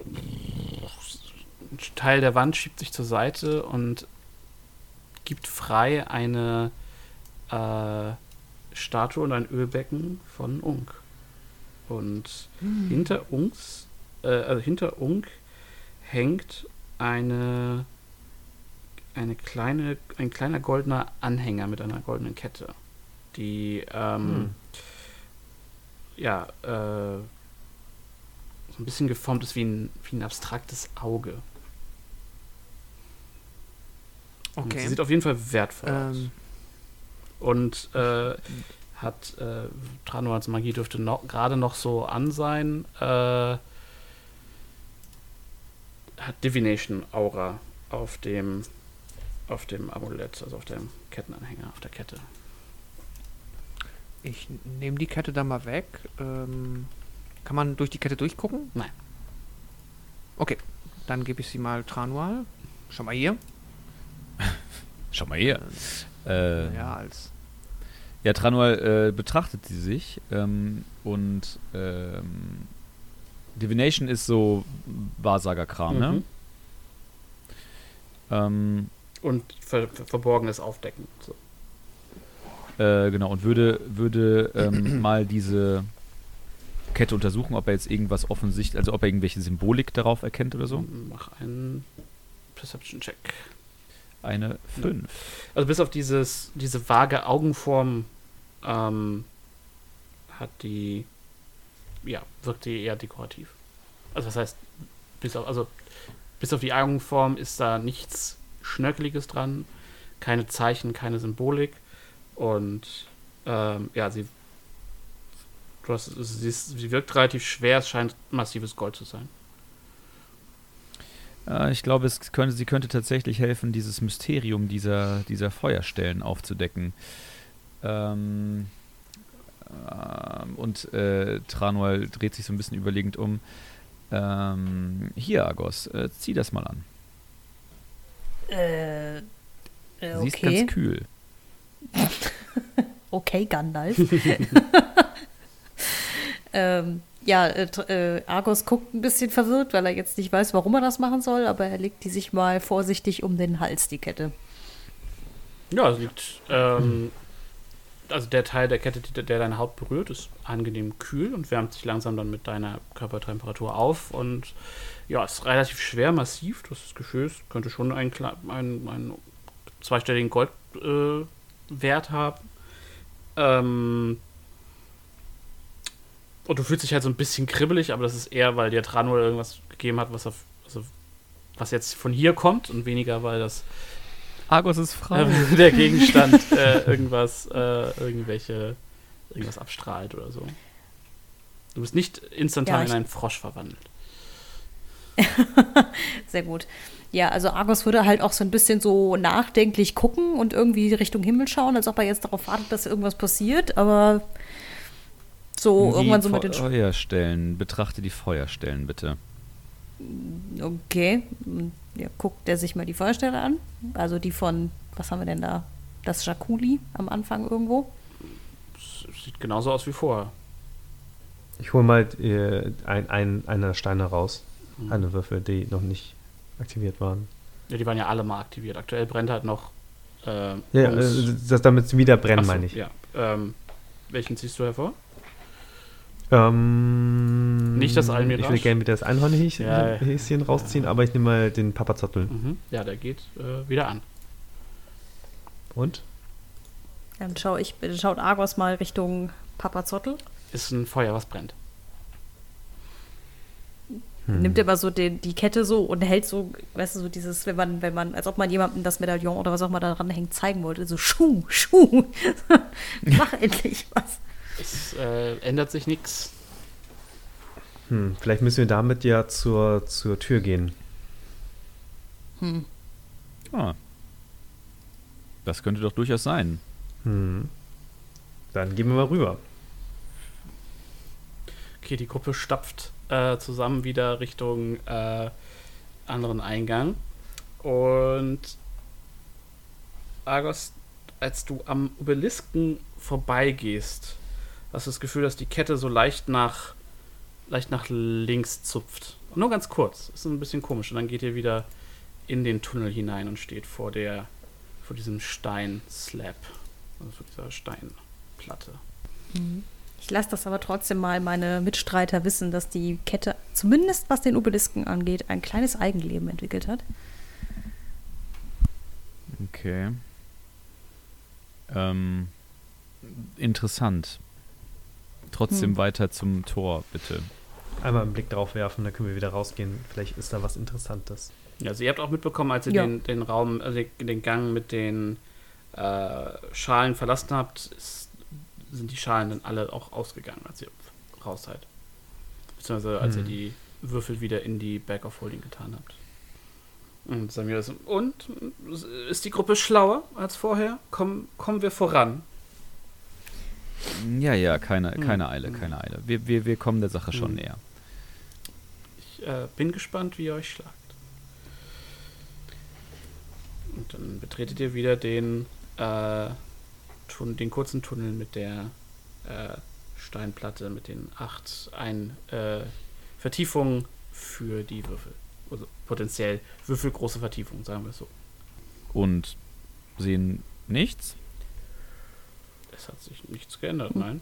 Ein Teil der Wand schiebt sich zur Seite und gibt frei eine äh, Statue und ein Ölbecken von Unk. Und hinter uns, äh, also hinter Unk hängt eine, eine kleine, ein kleiner goldener Anhänger mit einer goldenen Kette, die ähm, ja äh, so ein bisschen geformt ist wie ein, wie ein abstraktes Auge. Und Okay. sie sieht auf jeden Fall wertvoll aus. ähm, Und äh, hat äh, Tranuans Magie dürfte noch, gerade noch so an sein. Äh, hat Divination Aura auf dem auf dem Amulett, also auf dem Kettenanhänger, auf der Kette. ich nehme die Kette da mal weg. Ähm, kann man durch die Kette durchgucken? Nein. Okay. Dann gebe ich sie mal Tranual. Schau mal hier. Schau mal her. Äh, Ja, als. Ja, Tranual äh, betrachtet sie sich ähm, und ähm, Divination ist so Wahrsagerkram, ne? Mhm. Ähm, Und ver ver Verborgenes aufdecken. So. äh, genau, und würde, würde ähm, mal diese Kette untersuchen, ob er jetzt irgendwas offensichtlich, also ob er irgendwelche Symbolik darauf erkennt oder so. Mach einen Perception-Check. Eine 5. Also bis auf dieses, diese vage Augenform ähm, hat die, ja, wirkt die eher dekorativ. Also das heißt, bis auf, also bis auf die Augenform ist da nichts Schnörkeliges dran, keine Zeichen, keine Symbolik und ähm, ja, sie, hast, sie, ist, sie wirkt relativ schwer, es scheint massives Gold zu sein. Äh, ich glaube, es könnte, sie könnte tatsächlich helfen, dieses Mysterium dieser, dieser Feuerstellen aufzudecken. Ähm, ähm, und äh, Tranual dreht sich so ein bisschen überlegend um. Ähm, hier, Argos, äh, zieh das mal an. Äh, äh, Sie ist okay. ganz kühl. Okay, Gandalf. ähm, ja, äh, äh, Argos guckt ein bisschen verwirrt, weil er jetzt nicht weiß, warum er das machen soll, aber er legt die sich mal vorsichtig um den Hals, die Kette. Ja, es liegt. Ähm, also der Teil der Kette, der deine Haut berührt, ist angenehm kühl und wärmt sich langsam dann mit deiner Körpertemperatur auf. Und ja, ist relativ schwer, massiv. Das Geschöß könnte schon einen, einen, einen zweistelligen Goldwert äh, haben. Ähm, und du fühlst dich halt so ein bisschen kribbelig, aber das ist eher, weil dir Tranul irgendwas gegeben hat, was, auf, also, was jetzt von hier kommt und weniger, weil das Argos ist frei. äh, der Gegenstand äh, irgendwas, äh, irgendwelche, irgendwas abstrahlt oder so. Du bist nicht instantan Ja, in einen Frosch verwandelt. Sehr gut. Ja, also Argos würde halt auch so ein bisschen so nachdenklich gucken und irgendwie Richtung Himmel schauen, als ob er jetzt darauf wartet, dass irgendwas passiert, aber so die irgendwann so mit den Feuerstellen. Betrachte die Feuerstellen, bitte. Okay. Ja, guckt er sich mal die Feuerstelle an. Also die von, was haben wir denn da? Das Jaculi am Anfang irgendwo. Sieht genauso aus wie vorher. Ich hole mal äh, ein, ein, einer der Steine raus. Mhm. Eine Würfel, die noch nicht aktiviert waren. Ja, die waren ja alle mal aktiviert. Aktuell brennt halt noch. Äh, Ja, äh, das, damit sie wieder brennen, so, meine ich. Ja. Ähm, welchen ziehst du hervor? Ähm, Nicht das Almirage? Ich will gerne wieder das Einhornhäschen Ja, ja. Rausziehen, aber ich nehme mal den Papazottel. Mhm. Ja, der geht äh, wieder an. Und? Dann schau ich, schaut Argos mal Richtung Papazottel. Ist ein Feuer, was brennt. Hm. Nimmt immer so den, die Kette so und hält so, weißt du, so dieses, wenn man, wenn man, als ob man jemandem das Medaillon oder was auch immer da dran hängt, zeigen wollte. So, Schuh, Schuh. Mach endlich was. Es äh, ändert sich nichts. Hm, vielleicht müssen wir damit ja zur, zur Tür gehen. Hm. Ah. Das könnte doch durchaus sein. Hm. Dann gehen wir mal rüber. Okay, die Gruppe stapft äh, zusammen wieder Richtung äh, anderen Eingang. Und Argos, als du am Obelisken vorbeigehst, hast du das Gefühl, dass die Kette so leicht nach, leicht nach links zupft. Nur ganz kurz. Ist ein bisschen komisch. Und dann geht ihr wieder in den Tunnel hinein und steht vor der, vor diesem Steinslab. Also vor dieser Steinplatte. Ich lasse das aber trotzdem mal meine Mitstreiter wissen, dass die Kette, zumindest was den Obelisken angeht, ein kleines Eigenleben entwickelt hat. Okay. Ähm, interessant. Trotzdem Hm. weiter zum Tor, bitte. Einmal einen Blick drauf werfen, dann können wir wieder rausgehen. Vielleicht ist da was Interessantes. Ja, also ihr habt auch mitbekommen, als ihr Ja. den, den Raum, also den, Gang mit den äh, Schalen verlassen habt, ist, sind die Schalen dann alle auch ausgegangen, als ihr raus seid. Beziehungsweise als ihr Hm. die Würfel wieder in die Bag of Holding getan habt. Und und ist die Gruppe schlauer als vorher? Kommen, kommen wir voran? Ja, ja, keine, Hm. keine Eile, Hm. keine Eile. Wir, wir, wir kommen der Sache schon Hm. näher. Ich äh, bin gespannt, wie ihr euch schlagt. Und dann betretet ihr wieder den, äh, Tun den kurzen Tunnel mit der äh, Steinplatte, mit den acht ein, äh, Vertiefungen für die Würfel. Also potenziell würfelgroße Vertiefungen, sagen wir es so. Und sehen nichts? Es hat sich nichts geändert, nein.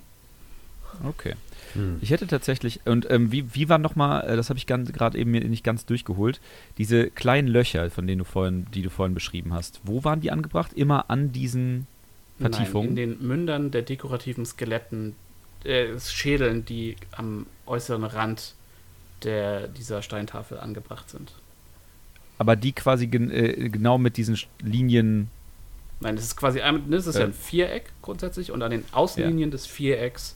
Okay. Hm. Ich hätte tatsächlich, und ähm, wie, wie war nochmal, äh, das habe ich gerade eben mir nicht ganz durchgeholt, diese kleinen Löcher, von denen du vorhin, die du vorhin beschrieben hast, wo waren die angebracht? Immer an diesen Vertiefungen? Nein, in den Mündern der dekorativen Skeletten, äh, Schädeln, die am äußeren Rand der, dieser Steintafel angebracht sind. Aber die quasi gen äh, genau mit diesen Linien. Nein, das ist quasi ein, das ist ja ein Viereck grundsätzlich und an den Außenlinien des Vierecks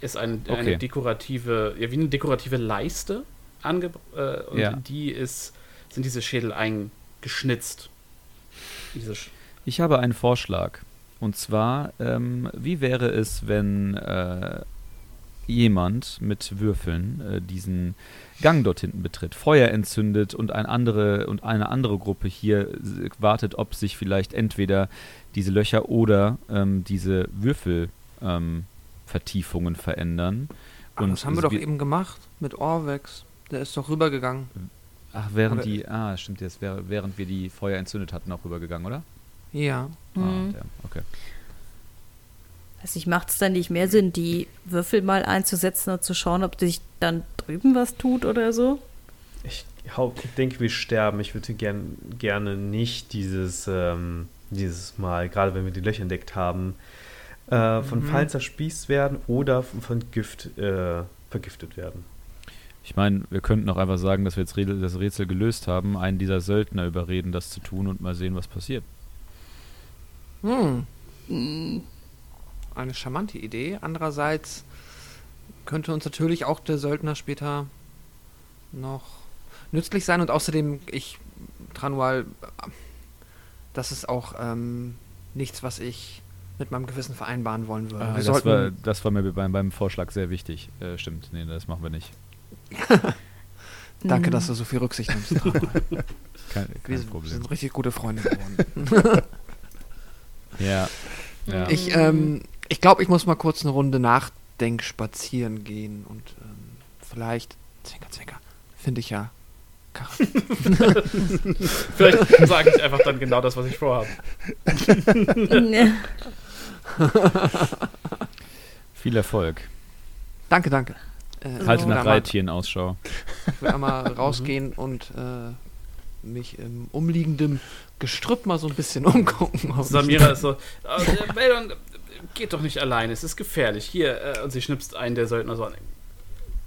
ist ein, Okay. eine dekorative, ja, wie eine dekorative Leiste angebracht äh, und Ja. in die ist, sind diese Schädel eingeschnitzt. Diese Sch Ich habe einen Vorschlag. Und zwar, ähm, wie wäre es, wenn äh, jemand mit Würfeln äh, diesen Gang dort hinten betritt, Feuer entzündet und, ein andere, und eine andere Gruppe hier s- wartet, ob sich vielleicht entweder diese Löcher oder ähm, diese Würfelvertiefungen ähm, verändern. Aber Und das haben wir doch eben gemacht mit Orvex. Der ist doch rübergegangen. Ach, während Oder- die, ah, stimmt, jetzt während wir die Feuer entzündet hatten, auch rübergegangen, oder? Ja. Mhm. Ah, der, okay. Weiß ich, macht es dann nicht mehr Sinn, die Würfel mal einzusetzen und zu schauen, ob sich dann drüben was tut oder so? Ich, hau- ich denke, wir sterben. Ich würde gern, gerne nicht dieses, ähm, dieses Mal, gerade wenn wir die Löcher entdeckt haben, äh, von Mhm. Fallen zerspießt werden oder von, Gift äh, vergiftet werden. Ich meine, wir könnten auch einfach sagen, dass wir jetzt Rätsel, das Rätsel gelöst haben, einen dieser Söldner überreden, das zu tun und mal sehen, was passiert. Hm. Eine charmante Idee. Andererseits könnte uns natürlich auch der Söldner später noch nützlich sein. Und außerdem, ich, Tranual, das ist auch ähm, nichts, was ich mit meinem Gewissen vereinbaren wollen würde. Ah, wir das, sollten, war, das war mir beim, beim Vorschlag sehr wichtig. Äh, stimmt, nee, das machen wir nicht. danke, Mhm. dass du so viel Rücksicht nimmst. Tranual. Kein, wir kein Problem. sind richtig gute Freunde geworden. Ja. ja. Ich, ähm, ich glaube, ich muss mal kurz eine Runde nachdenk spazieren gehen und ähm, vielleicht, Zwinker, Zwinker, finde ich ja. Vielleicht sage ich einfach dann genau das, was ich vorhabe. Nee. Viel Erfolg. Danke, danke. Äh, Halte ich nach Reittieren Ausschau. Ich will einmal rausgehen und äh, mich im umliegenden Gestrüpp mal so ein bisschen umgucken. Samira ist so, äh, Beldon, geht doch nicht alleine, es ist gefährlich. Hier, äh, und sie schnipst einen der Söldner so an.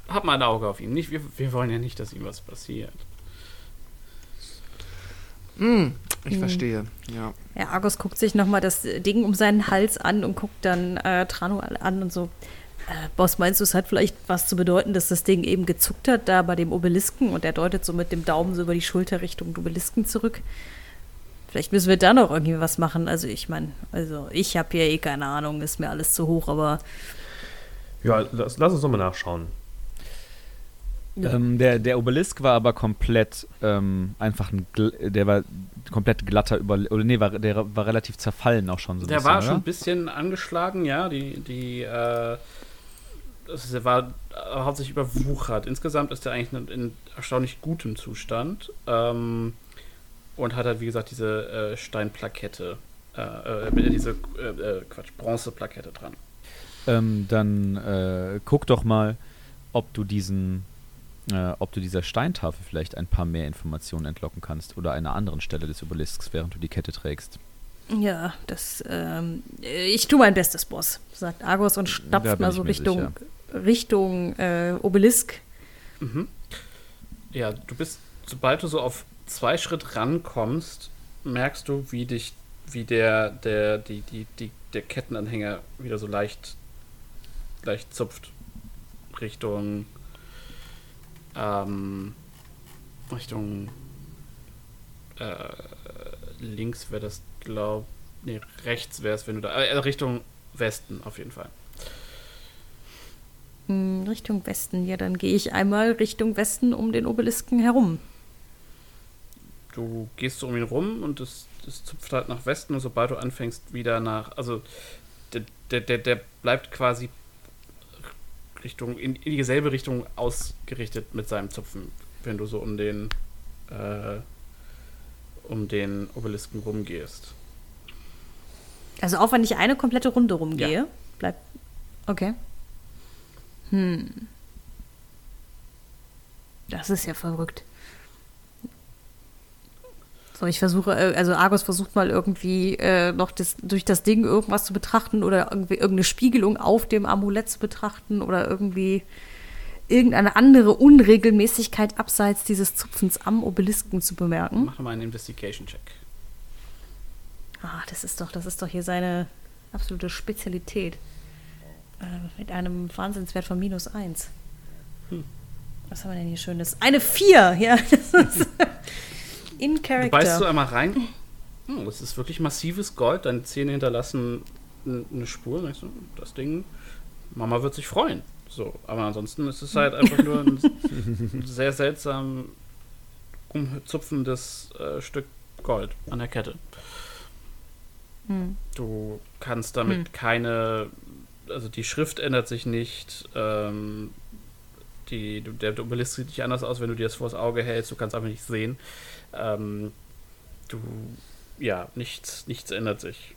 Hab mal ein Auge auf ihn. Nicht, wir, wir wollen ja nicht, dass ihm was passiert. Hm, ich Hm. verstehe, ja. Ja, Argus guckt sich nochmal das Ding um seinen Hals an und guckt dann äh, Trano an und so. Äh, Boss, meinst du, es hat vielleicht was zu bedeuten, dass das Ding eben gezuckt hat, da bei dem Obelisken und er deutet so mit dem Daumen so über die Schulter Richtung Obelisken zurück? Vielleicht müssen wir da noch irgendwie was machen. Also ich meine, also ich habe ja eh keine Ahnung, ist mir alles zu hoch, aber Ja, lass, lass uns nochmal nachschauen. Ähm, der, der Obelisk war aber komplett ähm, einfach ein, gl- der war komplett glatter über, oder nee, war, der war relativ zerfallen auch schon so Der bisschen, war oder? schon ein bisschen angeschlagen, ja. Die, die, äh, das ist, der war äh, hauptsächlich überwuchert. Insgesamt ist er eigentlich in, in erstaunlich gutem Zustand. Ähm, und hat halt, wie gesagt, diese äh, Steinplakette, äh, äh, diese, äh, äh, Quatsch, Bronzeplakette dran. Ähm, dann äh, guck doch mal, ob du diesen, äh, ob du dieser Steintafel vielleicht ein paar mehr Informationen entlocken kannst oder einer anderen Stelle des Obelisks, während du die Kette trägst. ja, das, ähm, ich tue mein Bestes, Boss, sagt Argus und stapft mal so Richtung, Richtung äh, Obelisk. Mhm. Ja, du bist, sobald du so auf zwei Schritt rankommst, merkst du, wie dich, wie der, der, die, die, die, der Kettenanhänger wieder so leicht, leicht zupft. Richtung, ähm, Richtung, äh, links wäre das, glaub, nee, rechts wäre es, wenn du da, äh, Richtung Westen auf jeden Fall. Hm, Richtung Westen. Ja, dann gehe ich einmal Richtung Westen um den Obelisken herum. Du gehst so um ihn rum und es, es zupft halt nach Westen und sobald du anfängst wieder nach, also der, der, der, bleibt quasi Richtung, in, in dieselbe Richtung ausgerichtet mit seinem Zupfen, wenn du so um den äh, um den Obelisken rumgehst. Also auch wenn ich eine komplette Runde rumgehe, bleibt. Okay. Hm. Das ist ja verrückt. So, ich versuche, äh, also Argus versucht mal irgendwie äh, noch das, durch das Ding irgendwas zu betrachten oder irgendwie irgendeine Spiegelung auf dem Amulett zu betrachten oder irgendwie irgendeine andere Unregelmäßigkeit abseits dieses Zupfens am Obelisken zu bemerken. Mach mal einen Investigation-Check. Ah, das ist doch, das ist doch hier seine absolute Spezialität. Äh, mit einem Wahnsinnswert von minus eins. Hm. Was haben wir denn hier Schönes? Eine 4! Ja, das ist in Du beißt so Character. einmal rein. Hm, das ist wirklich massives Gold. Deine Zähne hinterlassen eine Spur. Du? Das Ding, Mama wird sich freuen. So, aber ansonsten ist es halt einfach nur ein sehr seltsam umzupfendes äh, Stück Gold an der Kette. Hm. Du kannst damit Hm. keine, also die Schrift ändert sich nicht, ähm, die, du- der Obelisk sieht nicht anders aus, wenn du dir das vors Auge hältst, du kannst einfach nicht sehen. Ähm, du, ja, nichts, nichts ändert sich.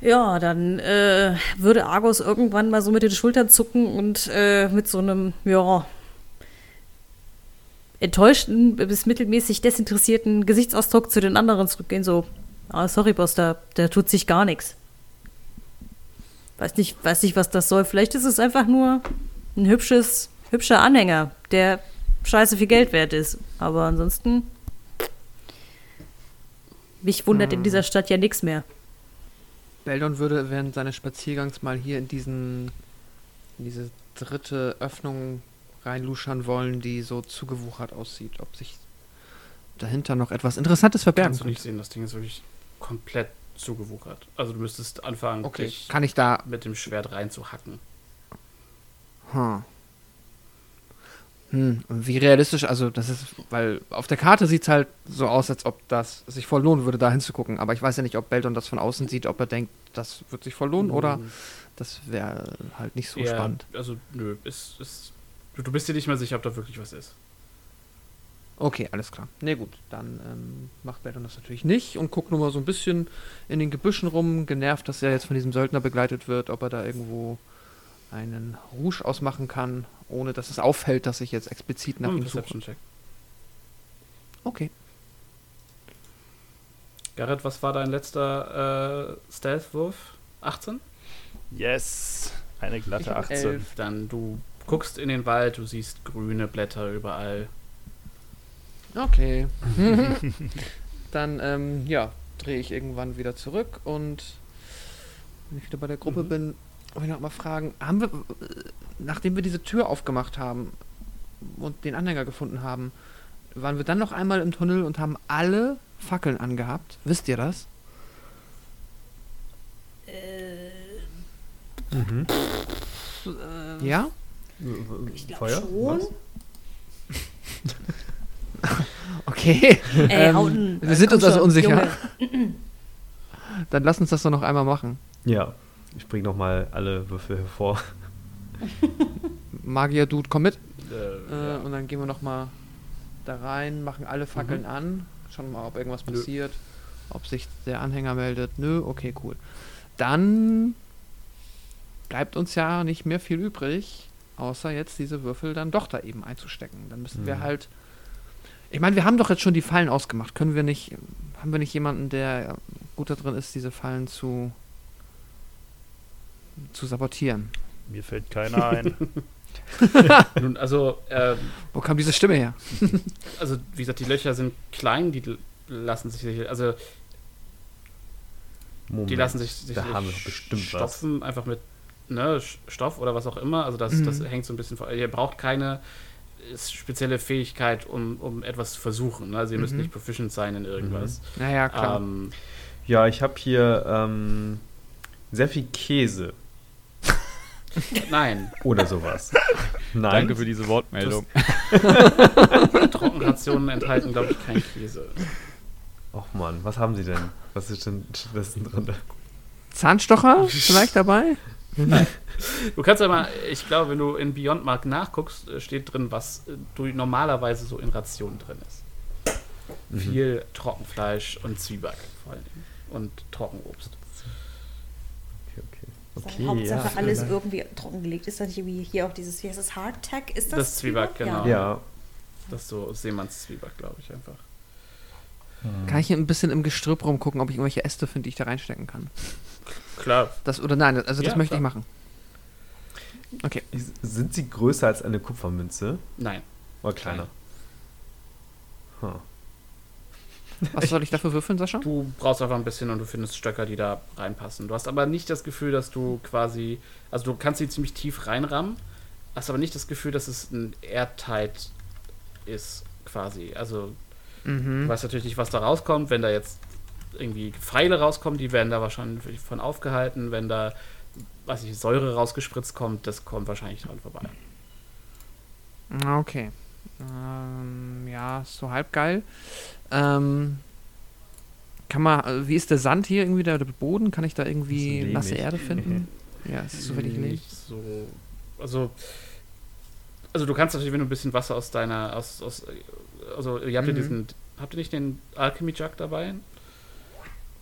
Ja, dann äh, würde Argos irgendwann mal so mit den Schultern zucken und äh, mit so einem, ja, enttäuschten bis mittelmäßig desinteressierten Gesichtsausdruck zu den anderen zurückgehen, so, ah, sorry, Boss, da, da tut sich gar nichts. Weiß nicht, weiß nicht, was das soll. Vielleicht ist es einfach nur ein hübsches, hübscher Anhänger, der scheiße viel Geld wert ist. Aber ansonsten, mich wundert in dieser Stadt ja nichts mehr. Beldon würde während seines Spaziergangs mal hier in diesen, in diese dritte Öffnung reinluschern wollen, die so zugewuchert aussieht, ob sich dahinter noch etwas Interessantes verbergen Kannst du nicht könnte. sehen, das Ding ist wirklich komplett zugewuchert. Also du müsstest anfangen, Okay, dich kann ich da. mit dem Schwert reinzuhacken. Hm. Hm, und wie realistisch, also das ist, weil auf der Karte sieht es halt so aus, als ob das sich voll lohnen würde, da hinzugucken. Aber ich weiß ja nicht, ob Beldon das von außen sieht, ob er denkt, das wird sich voll lohnen oder das wäre halt nicht so Ja, spannend. Also, nö, ist, ist, du, bist dir nicht mehr sicher, ob da wirklich was ist. Okay, alles klar. Ne, gut, dann ähm, macht Beldon das natürlich nicht und guckt nur mal so ein bisschen in den Gebüschen rum, genervt, dass er jetzt von diesem Söldner begleitet wird, ob er da irgendwo einen Rouge ausmachen kann, ohne dass es auffällt, dass ich jetzt explizit nach Hm, ihm suche. Perception-Check. Okay. Garrett, was war dein letzter äh, Stealth-Wurf? 18? Yes. Eine glatte Ich hab 18. elf. Dann du guckst in den Wald, du siehst grüne Blätter überall. Okay. Dann, ähm, ja, drehe ich irgendwann wieder zurück und wenn ich wieder bei der Gruppe Mhm. bin, wollte ich noch mal fragen, haben wir, äh, nachdem wir diese Tür aufgemacht haben und den Anhänger gefunden haben, waren wir dann noch einmal im Tunnel und haben alle Fackeln angehabt? Wisst ihr das? Mhm. Ja? Ich glaub Feuer? schon. Okay. Ey, Ähm, Hauten. wir sind uns also unsicher. Junge. Dann lass uns das doch noch einmal machen. Ja, ich bringe nochmal alle Würfel hervor. Magier-Dude, komm mit. Äh, Äh, ja. Und dann gehen wir noch mal da rein, machen alle Fackeln an, schauen mal, ob irgendwas Nö. passiert, ob sich der Anhänger meldet. Nö, okay, cool. Dann bleibt uns ja nicht mehr viel übrig, außer jetzt diese Würfel dann doch da eben einzustecken. Dann müssen wir Mhm. halt. Ich meine, wir haben doch jetzt schon die Fallen ausgemacht. Können wir nicht. Haben wir nicht jemanden, der gut da drin ist, diese Fallen zu. Zu sabotieren? Mir fällt keiner ein. Nun, also, ähm, Wo kam diese Stimme her? also, wie gesagt, die Löcher sind klein, die lassen sich, sicher- also, Moment, die lassen sich, sich da haben wir bestimmt was. stopfen, einfach mit ne, Stoff oder was auch immer. Also, das, Mhm. das hängt so ein bisschen vor. Ihr braucht keine äh, spezielle Fähigkeit, um, um etwas zu versuchen. Ne? Also, ihr müsst Mhm. nicht proficient sein in irgendwas. Naja, klar. Ähm, Ja, ich habe hier ähm, sehr viel Käse nein, oder sowas. Nein. Danke für diese Wortmeldung. Trockenrationen enthalten, glaube ich, kein Käse. Och Mann, was haben Sie denn? Was ist denn stattdessen drin? Zahnstocher vielleicht dabei? Du kannst aber, ich glaube, wenn du in Beyond Mark nachguckst, äh, steht drin, was äh, du normalerweise so in Rationen drin ist. Mhm. Viel Trockenfleisch und Zwieback vor allen Dingen. Und Trockenobst. Okay, Hauptsache ja. alles irgendwie trockengelegt. Ist das nicht irgendwie hier auch dieses, wie heißt das, Hardtack? Ist das? Das Zwieback, genau. Ja, Das ist so Seemanns Zwieback, glaube ich einfach. Kann ich hier ein bisschen im Gestrüpp rumgucken, ob ich irgendwelche Äste finde, die ich da reinstecken kann? Klar. Das oder nein, also das Ja, möchte ich klar. machen. Okay. sind sie größer als eine Kupfermünze? Nein. Oder kleiner? Huh. Was soll ich dafür würfeln, Sascha? Du brauchst einfach ein bisschen und du findest Stöcker, die da reinpassen. Du hast aber nicht das Gefühl, dass du quasi, also du kannst sie ziemlich tief reinrammen, hast aber nicht das Gefühl, dass es ein Airtight ist, quasi. Also du Mhm. weißt natürlich nicht, was da rauskommt. Wenn da jetzt irgendwie Pfeile rauskommen, die werden da wahrscheinlich von aufgehalten. Wenn da weiß ich, Säure rausgespritzt kommt, das kommt wahrscheinlich dran vorbei. Okay. Ähm, ja, ist so halb geil. Ähm, kann man, äh, wie ist der Sand hier irgendwie, der, der Boden? Kann ich da irgendwie nasse. Erde finden? Ja, es ist so wenig lehmig. Nicht so. Also, also du kannst natürlich, wenn du ein bisschen Wasser aus deiner, aus, aus also ihr habt ja Mhm. diesen, habt ihr nicht den Alchemy Jug dabei?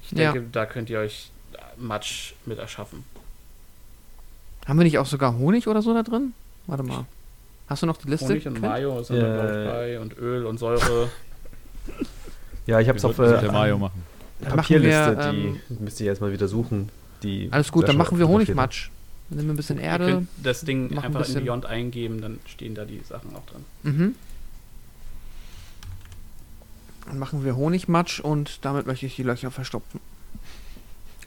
Ich Ja. denke, da könnt ihr euch Matsch mit erschaffen. Haben wir nicht auch sogar Honig oder so da drin? Warte mal. Hast du noch die Liste? Honig und? Mayo sind Äh. da glaub ich bei und Öl und Säure. Ja, ich habe es auf äh, der Mayo machen. Papierliste, wir, die ähm, müsst ihr jetzt mal wieder suchen. Die Alles gut, dann machen wir. Honigmatsch. Dann nehmen wir ein bisschen Erde. das Ding machen ein einfach in Beyond eingeben, dann stehen da die Sachen auch drin. Mhm. Dann machen wir Honigmatsch und damit möchte ich die Löcher verstopfen.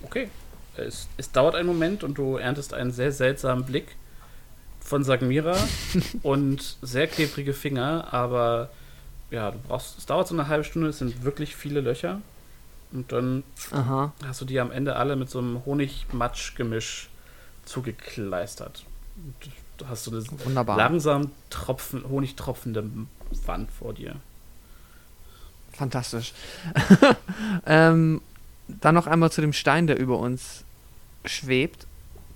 Okay. Es, es dauert einen Moment und du erntest einen sehr seltsamen Blick von Sagmira und sehr klebrige Finger, aber ja, du brauchst, es dauert so eine halbe Stunde, es sind wirklich viele Löcher. Und dann Aha. hast du die am Ende alle mit so einem Honig-Matsch-Gemisch zugekleistert. Und du hast so eine Wunderbar. langsam tropfen, honigtropfende Wand vor dir. Fantastisch. ähm, dann noch einmal zu dem Stein, der über uns schwebt.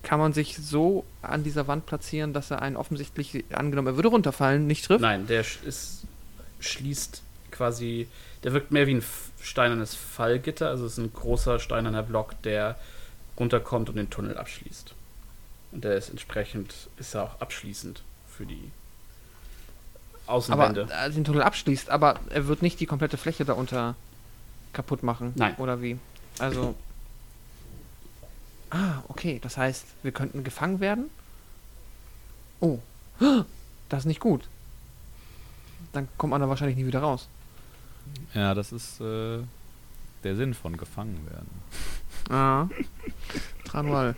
Kann man sich so an dieser Wand platzieren, dass er einen offensichtlich, angenommen, er würde runterfallen, nicht trifft? Nein, der ist, schließt quasi, der wirkt mehr wie ein steinernes Fallgitter, also es ist ein großer steinerner Block, der runterkommt und den Tunnel abschließt. Und der ist entsprechend, ist er auch abschließend für die aber Außenwände. äh, den Tunnel abschließt, aber er wird nicht die komplette Fläche darunter kaputt machen. Nein. Oder wie? Also. Ah, okay. Das heißt, wir könnten gefangen werden. Oh. Das ist nicht gut. Dann kommt man da wahrscheinlich nie wieder raus. Ja, das ist äh, der Sinn von gefangen werden. Ah. Tranual.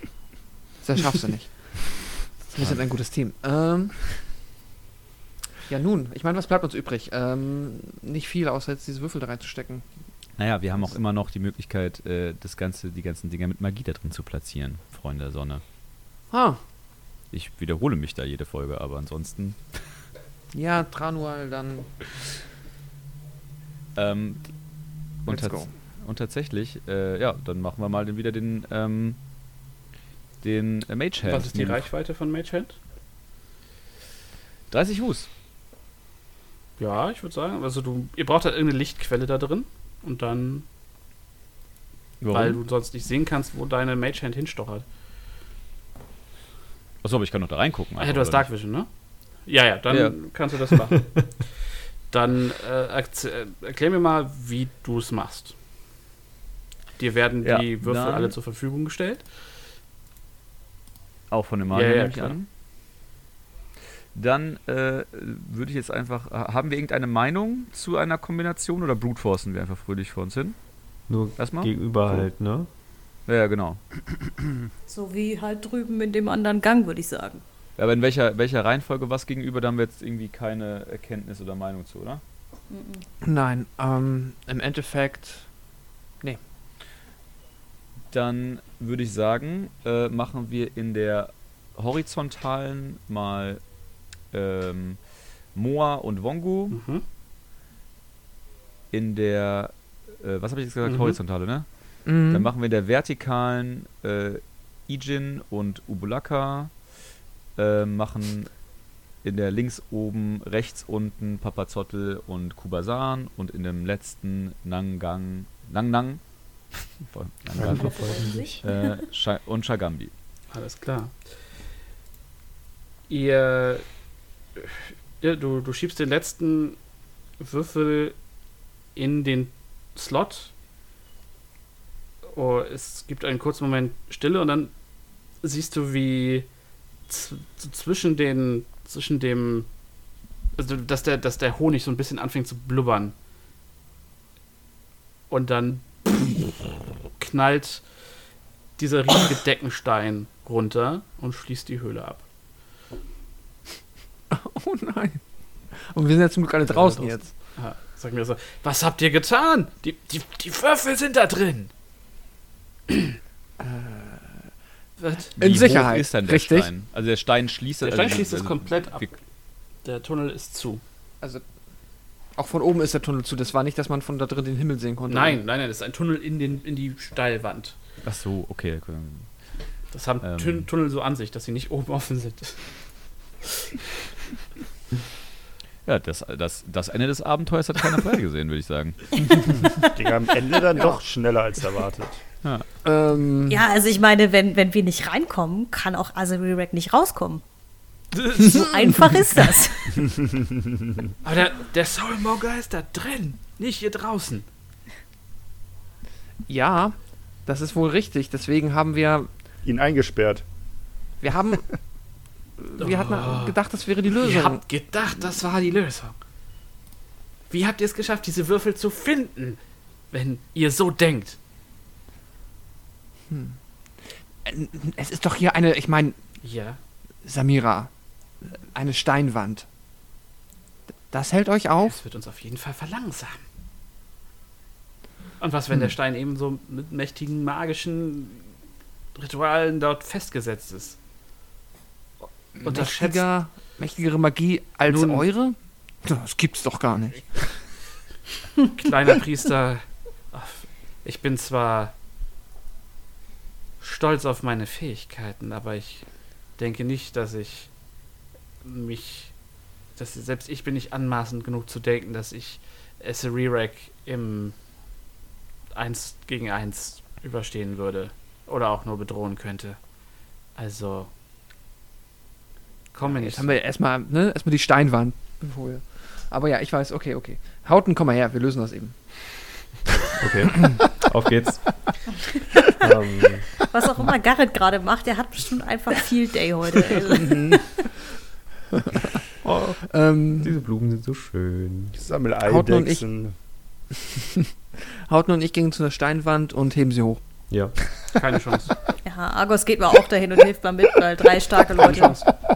Das schaffst du nicht. Wir sind ein gutes Team. Ähm, ja, nun, ich meine, was bleibt uns übrig? Ähm, nicht viel, außer jetzt diese Würfel da reinzustecken. Naja, wir haben auch immer noch die Möglichkeit, äh, das Ganze, die ganzen Dinger mit Magie da drin zu platzieren, Freunde der Sonne. Ah, Ich wiederhole mich da jede Folge, aber ansonsten. Ja, Tranual, dann Ähm, und, let's tats go. und tatsächlich, äh, ja, dann machen wir mal den, wieder den, ähm, den äh, Mage Hand. Was ist die. Reichweite von Mage Hand? 30 Fuß. Ja, ich würde sagen, also du, ihr braucht halt irgendeine Lichtquelle da drin und dann, weil du sonst nicht sehen kannst, wo deine Mage Hand hinstochert. Achso, aber ich kann doch da reingucken. Ah, ja, einfach, du hast Dark Vision, ne? Ja, ja, dann Ja. kannst du das machen. dann äh, äh, erklär mir mal, wie du es machst. Dir werden Ja, die Würfel dann- alle zur Verfügung gestellt. Auch von dem Magier Ja, ja, klar. an. Dann äh, würde ich jetzt einfach. ha- Haben wir irgendeine Meinung zu einer Kombination oder Brute Forcen wir einfach fröhlich vor uns hin? Nur Erstmal? gegenüber So. halt, ne? Ja, ja, genau. So wie halt drüben in dem anderen Gang, würde ich sagen. Ja, Aber in welcher, welcher Reihenfolge was gegenüber, da haben wir jetzt irgendwie keine Erkenntnis oder Meinung zu, oder? Nein, ähm, im Endeffekt, Dann würde ich sagen, äh, machen wir in der horizontalen mal ähm, Moa und Wongu. Mhm. In der, äh, was habe ich jetzt gesagt? Mhm. Horizontale, ne? mhm. Dann machen wir in der vertikalen äh, Ijin und Ubulaka. Äh, machen in der links oben, rechts unten Papazottel und Kubasan und in dem letzten Nangang, Nangnang Nangang, äh, und Shagambi. Alles klar. Ihr. Ja, du, du schiebst den letzten Würfel in den Slot. Oh, es gibt einen kurzen Moment Stille und dann siehst du, wie zwischen den. zwischen dem. Also, dass der, dass der Honig so ein bisschen anfängt zu blubbern. Und dann knallt dieser riesige Deckenstein runter und schließt die Höhle ab. oh nein. Und wir sind ja zum Glück alle draußen draußen. jetzt. Ja, sag mir so, was habt ihr getan? Die, die, die Würfel sind da drin. wird. In Wie Sicherheit, Hoch ist denn der richtig. Stein? Also der Stein schließt Der also Stein die- schließt es also komplett ab. Der Tunnel ist zu. Also, auch von oben ist der Tunnel zu. Das war nicht, dass man von da drin den Himmel sehen konnte. Nein, nein, nein, das ist ein Tunnel in, den, in die Steilwand. Ach so, okay. okay. Das haben Ähm. Tun- Tunnel so an sich, dass sie nicht oben offen sind. Ja, das, das, das Ende des Abenteuers hat keiner vorhergesehen, würde ich sagen. Ging am Ende dann doch schneller als erwartet. Ähm, Ja, also ich meine, wenn, wenn wir nicht reinkommen, kann auch Azerirac nicht rauskommen. So einfach ist das. Aber der, der Soulmonger ist da drin, nicht hier draußen. ja, das ist wohl richtig. Deswegen haben wir, Ihn eingesperrt. wir haben, wir hatten gedacht, das wäre die Lösung. Ihr habt gedacht, das war die Lösung. Wie habt ihr es geschafft, diese Würfel zu finden, wenn ihr so denkt? Es ist doch hier eine, ich meine, Ja. Samira, eine Steinwand. Das hält euch auf? Es wird uns auf jeden Fall verlangsamen. Und was, wenn der Stein eben so mit mächtigen magischen Ritualen dort festgesetzt ist? Unterschätzt Mächtiger, mächtigere Magie als Nun- eure? Das gibt's doch gar nicht. kleiner Priester. Ich bin zwar stolz auf meine Fähigkeiten, aber ich denke nicht, dass ich mich, dass selbst ich bin nicht anmaßend genug zu denken, dass ich Esserirek im 1 gegen 1 überstehen würde oder auch nur bedrohen könnte. Also komm mir nicht. Jetzt haben wir erstmal, ne, erstmal die Steinwand. Bevor wir- Aber ja, ich weiß, okay, okay. Hauten, komm mal her, wir lösen das eben. Okay, auf geht's. ähm, Was auch immer Garrett gerade macht, der hat bestimmt einfach viel Day heute. ey. oh, Ähm, diese Blumen sind so schön. Ich sammle Hauten und ich- Eidechsen. Hauten und ich gingen zu der Steinwand und heben sie hoch. Ja. keine Chance. Ja, Argos geht mal auch dahin und hilft mal mit, weil drei starke Leute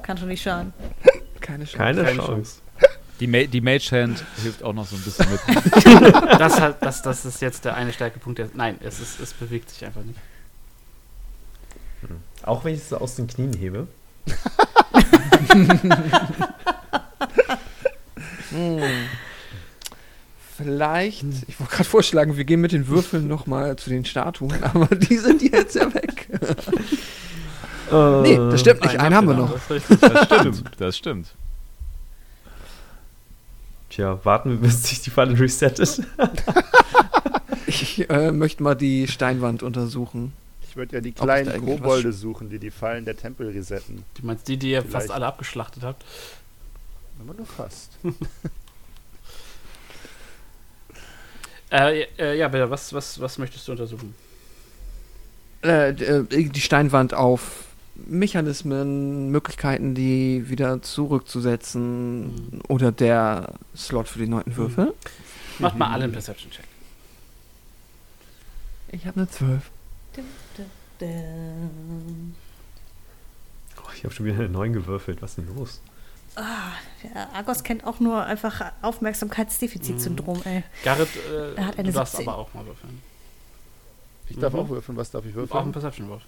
kann schon nicht schaden. Keine Chance. Keine, Keine Chance. Die, Ma die Mage Hand hilft auch noch so ein bisschen mit. Das, hat, das, das ist jetzt der eine Stärkepunkt. Der, nein, es, ist, es bewegt sich einfach nicht. Auch wenn ich es aus den Knien hebe. Hm. Vielleicht, ich wollte gerade vorschlagen, wir gehen mit den Würfeln nochmal zu den Statuen, aber die sind jetzt ja weg. Nee, das stimmt nicht, einen haben wir noch. Das richtig. Das stimmt. Das stimmt. Tja, warten wir, bis sich die Falle resettet. Ich äh, möchte mal die Steinwand untersuchen. Ich würde ja die kleinen Kobolde suchen, die die Fallen der Tempel resetten. Du meinst die, die ihr fast Vielleicht. alle abgeschlachtet habt? Aber nur fast. Äh, äh, ja, bitte, was, was, was möchtest du untersuchen? Äh, äh, die Steinwand auf Mechanismen, Möglichkeiten, die wieder zurückzusetzen oder der Slot für die neunten Würfel. Macht mal alle einen Perception-Check. Ich habe eine 12. Ähm, Oh, ich habe schon wieder eine 9 gewürfelt. Was ist denn los? Ah, der Argos kennt auch nur einfach Aufmerksamkeitsdefizitsyndrom, ey. Garrett, äh, Er hat eine du darfst 17. aber auch mal würfeln. Ich darf Mhm. auch würfeln. Was darf ich Auch ein würfeln? Perception-Wurf.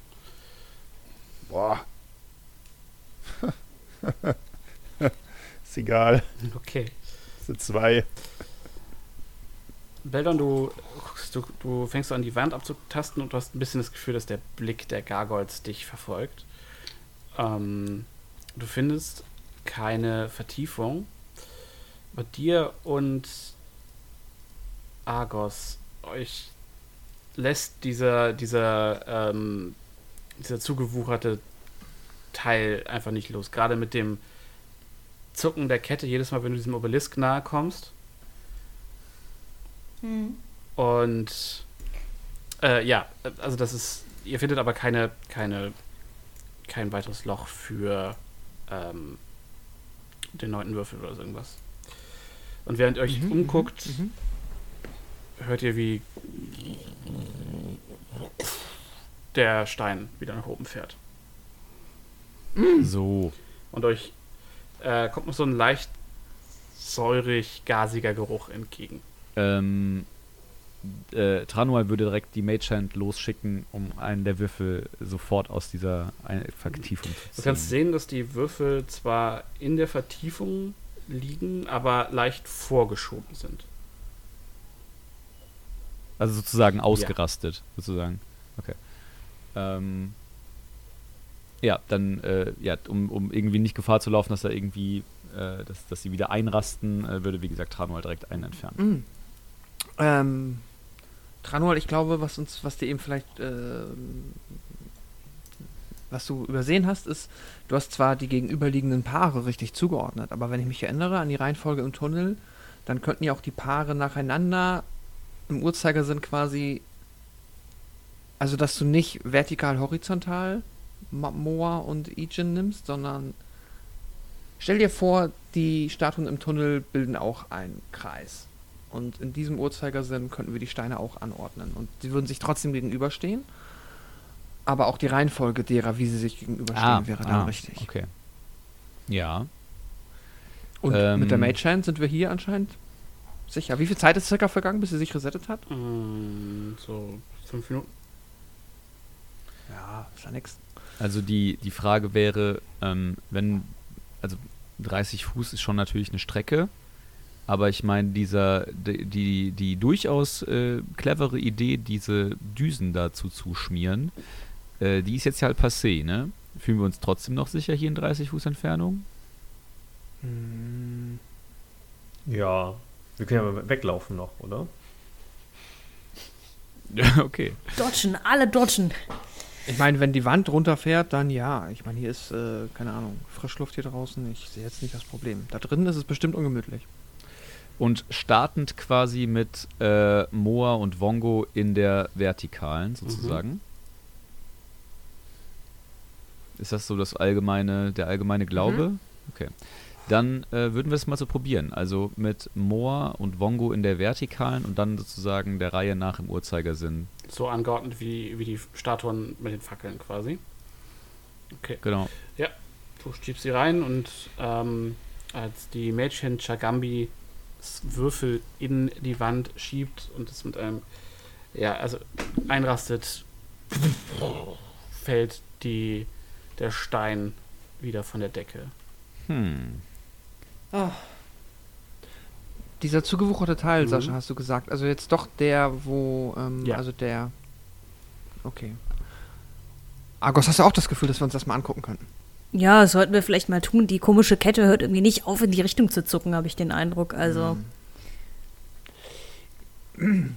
Boah. ist egal. Okay. Das sind zwei. Beldon, du, du, du fängst an, die Wand abzutasten und du hast ein bisschen das Gefühl, dass der Blick der Gargoyles dich verfolgt. Ähm, du findest keine Vertiefung. Bei dir und Argos euch lässt dieser, dieser, ähm, dieser zugewucherte Teil einfach nicht los. Gerade mit dem Zucken der Kette, jedes Mal, wenn du diesem Obelisk nahe kommst. Und äh, ja, also das ist, ihr findet aber keine, keine, kein weiteres Loch für ähm, den neunten Würfel oder so irgendwas. Und während ihr euch Mhm, umguckt, mhm. hört ihr, wie der Stein wieder nach oben fährt. So. Und euch äh, kommt noch so ein leicht säurig, gasiger Geruch entgegen. Ähm, äh, Tranual würde direkt die Mage Hand losschicken, um einen der Würfel sofort aus dieser Vertiefung zu ziehen. Du kannst sehen, dass die Würfel zwar in der Vertiefung liegen, aber leicht vorgeschoben sind. Also sozusagen ausgerastet, sozusagen. Okay. Ähm, ja, dann, äh, ja, um, um irgendwie nicht Gefahr zu laufen, dass da irgendwie, äh, dass, dass sie wieder einrasten, äh, würde, wie gesagt, Tranual direkt einen entfernen. Mm. Ähm, Tranual, ich glaube, was uns, was dir eben vielleicht, ähm, was du übersehen hast, ist, du hast zwar die gegenüberliegenden Paare richtig zugeordnet, aber wenn ich mich erinnere an die Reihenfolge im Tunnel, dann könnten ja auch die Paare nacheinander im Uhrzeigersinn quasi, also dass du nicht vertikal horizontal Ma- Moa und Ijin nimmst, sondern stell dir vor, die Statuen im Tunnel bilden auch einen Kreis. Und in diesem Uhrzeigersinn könnten wir die Steine auch anordnen. Und sie würden sich trotzdem gegenüberstehen. Aber auch die Reihenfolge derer, wie sie sich gegenüberstehen, wäre dann ah, richtig. Okay. Ja. Und Ähm, mit der Mage Hand sind wir hier anscheinend sicher. Wie viel Zeit ist circa vergangen, bis sie sich resettet hat? Mm, so fünf Minuten. Ja, ist ja nix. Also die, die Frage wäre, ähm, wenn, also 30 Fuß ist schon natürlich eine Strecke, aber ich meine, dieser, die, die, die durchaus äh, clevere Idee, diese Düsen dazu zu schmieren, äh, die ist jetzt ja halt passé, ne? Fühlen wir uns trotzdem noch sicher hier in 30 Fuß Entfernung? Hm, Ja, wir können ja mal weglaufen noch, oder? Ja, okay. Dodgen, alle dodgen. Ich meine, wenn die Wand runterfährt, dann ja. Ich meine, hier ist, äh, keine Ahnung, Frischluft hier draußen. Ich sehe jetzt nicht das Problem. Da drin ist es bestimmt ungemütlich. Und startend quasi mit äh, Moa und Wongo in der Vertikalen sozusagen. Ist das so das allgemeine, der allgemeine Glaube? Okay. Dann äh, würden wir es mal so probieren. Also mit Moa und Wongo in der Vertikalen und dann sozusagen der Reihe nach im Uhrzeigersinn. So angeordnet wie, wie die Statuen mit den Fackeln quasi. Okay. Genau. Du schiebst sie rein und ähm, als die Mädchen Chagambi Würfel in die Wand schiebt und es mit einem, ja, also einrastet, fällt die, der Stein wieder von der Decke. Hm. Dieser zugewucherte Teil, Mhm. Sascha, hast du gesagt. Also jetzt doch der, wo, ähm, Ja. also der. Okay. Argos, hast du auch das Gefühl, dass wir uns das mal angucken könnten? Ja, das sollten wir vielleicht mal tun. Die komische Kette hört irgendwie nicht auf, in die Richtung zu zucken, habe ich den Eindruck. Also, Dann,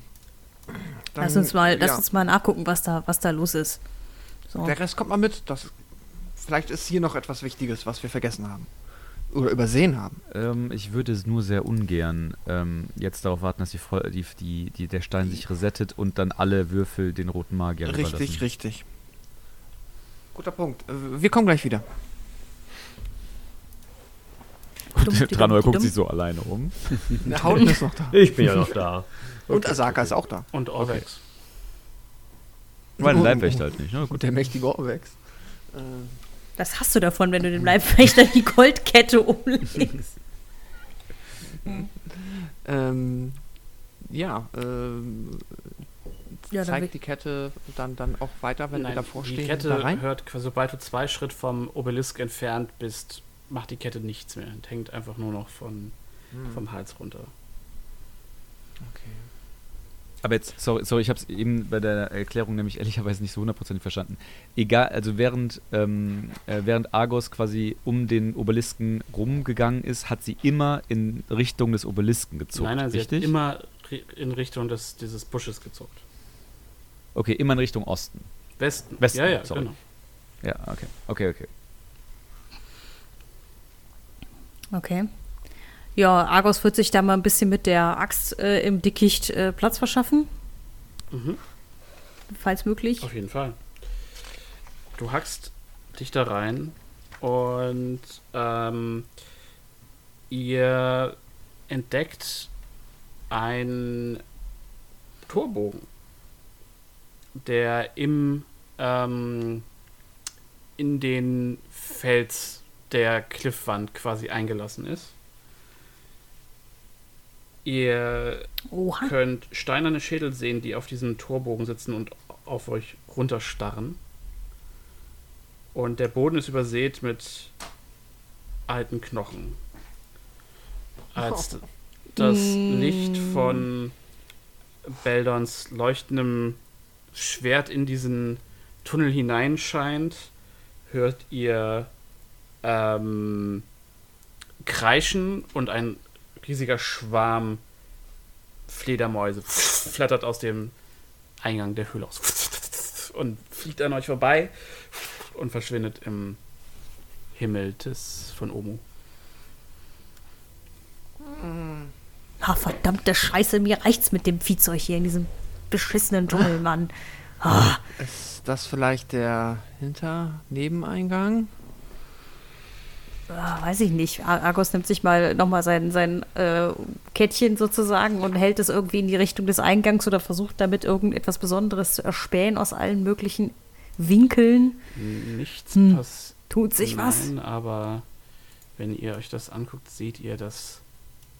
lass uns mal, lass ja. uns mal nachgucken, was da, was da los ist. So. Der Rest kommt mal mit. Das, vielleicht ist hier noch etwas Wichtiges, was wir vergessen haben. Oder übersehen haben. Ähm, ich würde es nur sehr ungern ähm, jetzt darauf warten, dass die, die, die, die, der Stein sich resettet und dann alle Würfel den roten Magier richtig, überlassen. richtig. Guter Punkt. Äh, Wir kommen gleich wieder. Und Tranor guckt sich so alleine um. Der Hauten ist noch da. Ich bin ja noch da. Und Asaka ist auch da. Und Orvex. Mein Oh, Leibwächter halt nicht. Ne? Gut. Und der mächtige Orbex. Äh, Was hast du davon, wenn du dem Leibwächter die Goldkette umlegst? ähm, ja, ähm, Ja, dann zeigt die Kette dann, dann auch weiter, wenn wir Nein, davor die stehen, Kette da rein? hört, quasi, sobald du zwei Schritt vom Obelisk entfernt bist, macht die Kette nichts mehr. Und hängt einfach nur noch von, Hm, vom Hals runter. okay. Aber jetzt, sorry, sorry ich habe es eben bei der Erklärung nämlich ehrlicherweise nicht so hundertprozentig verstanden. Egal, also während, ähm, äh, während Argos quasi um den Obelisken rumgegangen ist, hat sie immer in Richtung des Obelisken gezuckt. nein, nein, sie richtig? hat immer in Richtung des, dieses Busches gezuckt. okay, immer in Richtung Osten. Westen. Westen, ja, ja, sorry. genau. Ja, okay. Okay, okay. Okay. Ja, Argos wird sich da mal ein bisschen mit der Axt äh, im Dickicht äh, Platz verschaffen, Mhm. falls möglich. Auf jeden Fall. Du hackst dich da rein und ähm, ihr entdeckt einen Torbogen, der im ähm, in den Fels der Cliffwand quasi eingelassen ist. Ihr Oha. könnt steinerne Schädel sehen, die auf diesem Torbogen sitzen und auf euch runterstarren. Und der Boden ist übersät mit alten Knochen. Als das Licht von Beldons leuchtendem Schwert in diesen Tunnel hineinscheint, hört ihr ähm, Kreischen und ein riesiger Schwarm Fledermäuse flattert aus dem Eingang der Höhle aus und fliegt an euch vorbei und verschwindet im Himmel des von Omu. Ah, verdammte Scheiße, mir reicht's mit dem Viehzeug hier in diesem beschissenen Dschungel, Mann. Ah, Ist das vielleicht der Hinter-Nebeneingang? Ah, weiß ich nicht. Ar- Argos nimmt sich mal nochmal sein, sein äh, Kettchen sozusagen und hält es irgendwie in die Richtung des Eingangs oder versucht damit irgendetwas Besonderes zu erspähen aus allen möglichen Winkeln. Nichts Hm. passiert. Tut sich was? Nein, aber wenn ihr euch das anguckt, seht ihr, dass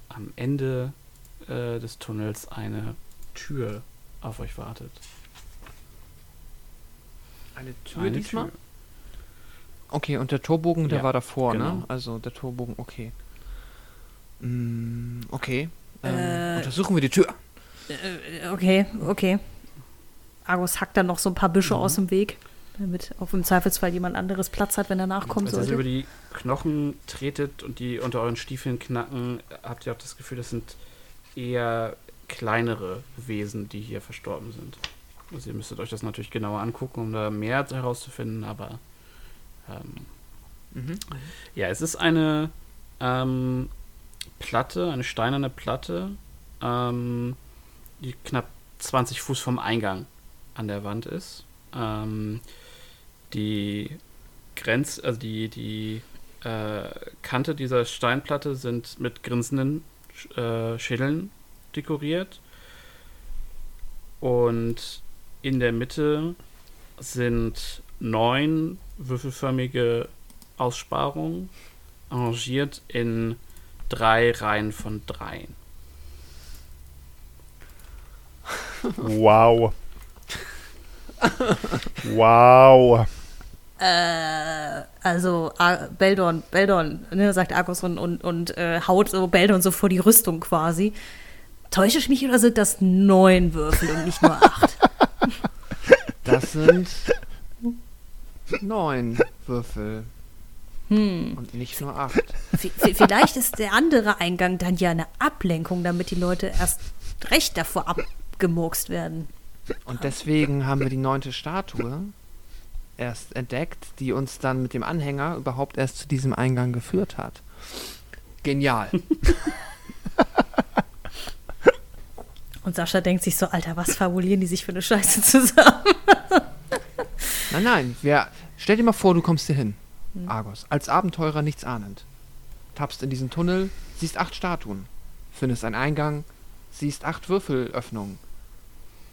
am Ende äh, des Tunnels eine Tür auf euch wartet. Eine Tür Eine diesmal? Tür. Okay, und der Torbogen, der Ja, war davor, ne? genau. Also der Torbogen, okay. Mm, okay. Ähm, Äh, untersuchen wir die Tür. Äh, okay, okay. Argos hackt dann noch so ein paar Büsche aus dem Weg, damit auf im Zweifelsfall jemand anderes Platz hat, wenn er nachkommen Als ihr über sollte. die Knochen tretet und die unter euren Stiefeln knacken, habt ihr auch das Gefühl, das sind eher kleinere Wesen, die hier verstorben sind. Also ihr müsstet euch das natürlich genauer angucken, um da mehr herauszufinden, aber ähm, Mhm. ja, es ist eine ähm, Platte, eine steinerne Platte, ähm, die knapp 20 Fuß vom Eingang an der Wand ist. Ähm, die Grenz, also die, die äh, Kante dieser Steinplatte sind mit grinsenden äh, Schädeln dekoriert. Und in der Mitte sind neun würfelförmige Aussparungen, arrangiert in drei Reihen von dreien. Wow. wow. Äh, also Ar Beldon, Beldon, ne, sagt Argos und, und, und äh, haut so Beldon so vor die Rüstung quasi. Täusche ich mich oder sind das neun Würfel und nicht nur acht? Das sind neun Würfel Hm. und nicht nur acht. V vielleicht ist der andere Eingang dann ja eine Ablenkung, damit die Leute erst recht davor abgemurkst werden. Und deswegen haben wir die neunte Statue erst entdeckt, die uns dann mit dem Anhänger überhaupt erst zu diesem Eingang geführt hat. Genial. Und Sascha denkt sich so, Alter, was fabulieren die sich für eine Scheiße zusammen? Nein, nein, wir, stell dir mal vor, du kommst hier hin, Argos, als Abenteurer nichts ahnend. Tappst in diesen Tunnel, siehst acht Statuen, findest einen Eingang, siehst acht Würfelöffnungen.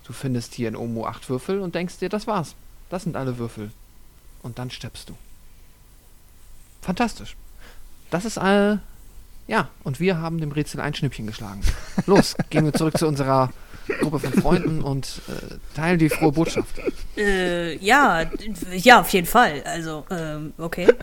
Du findest hier in Omo acht Würfel und denkst dir, das war's. Das sind alle Würfel. Und dann stirbst du. Fantastisch. Das ist all. Ja, und wir haben dem Rätsel ein Schnippchen geschlagen. Los, gehen wir zurück zu unserer Gruppe von Freunden und äh, teilen die frohe Botschaft. Äh, ja, ja, auf jeden Fall. Also, ähm, okay.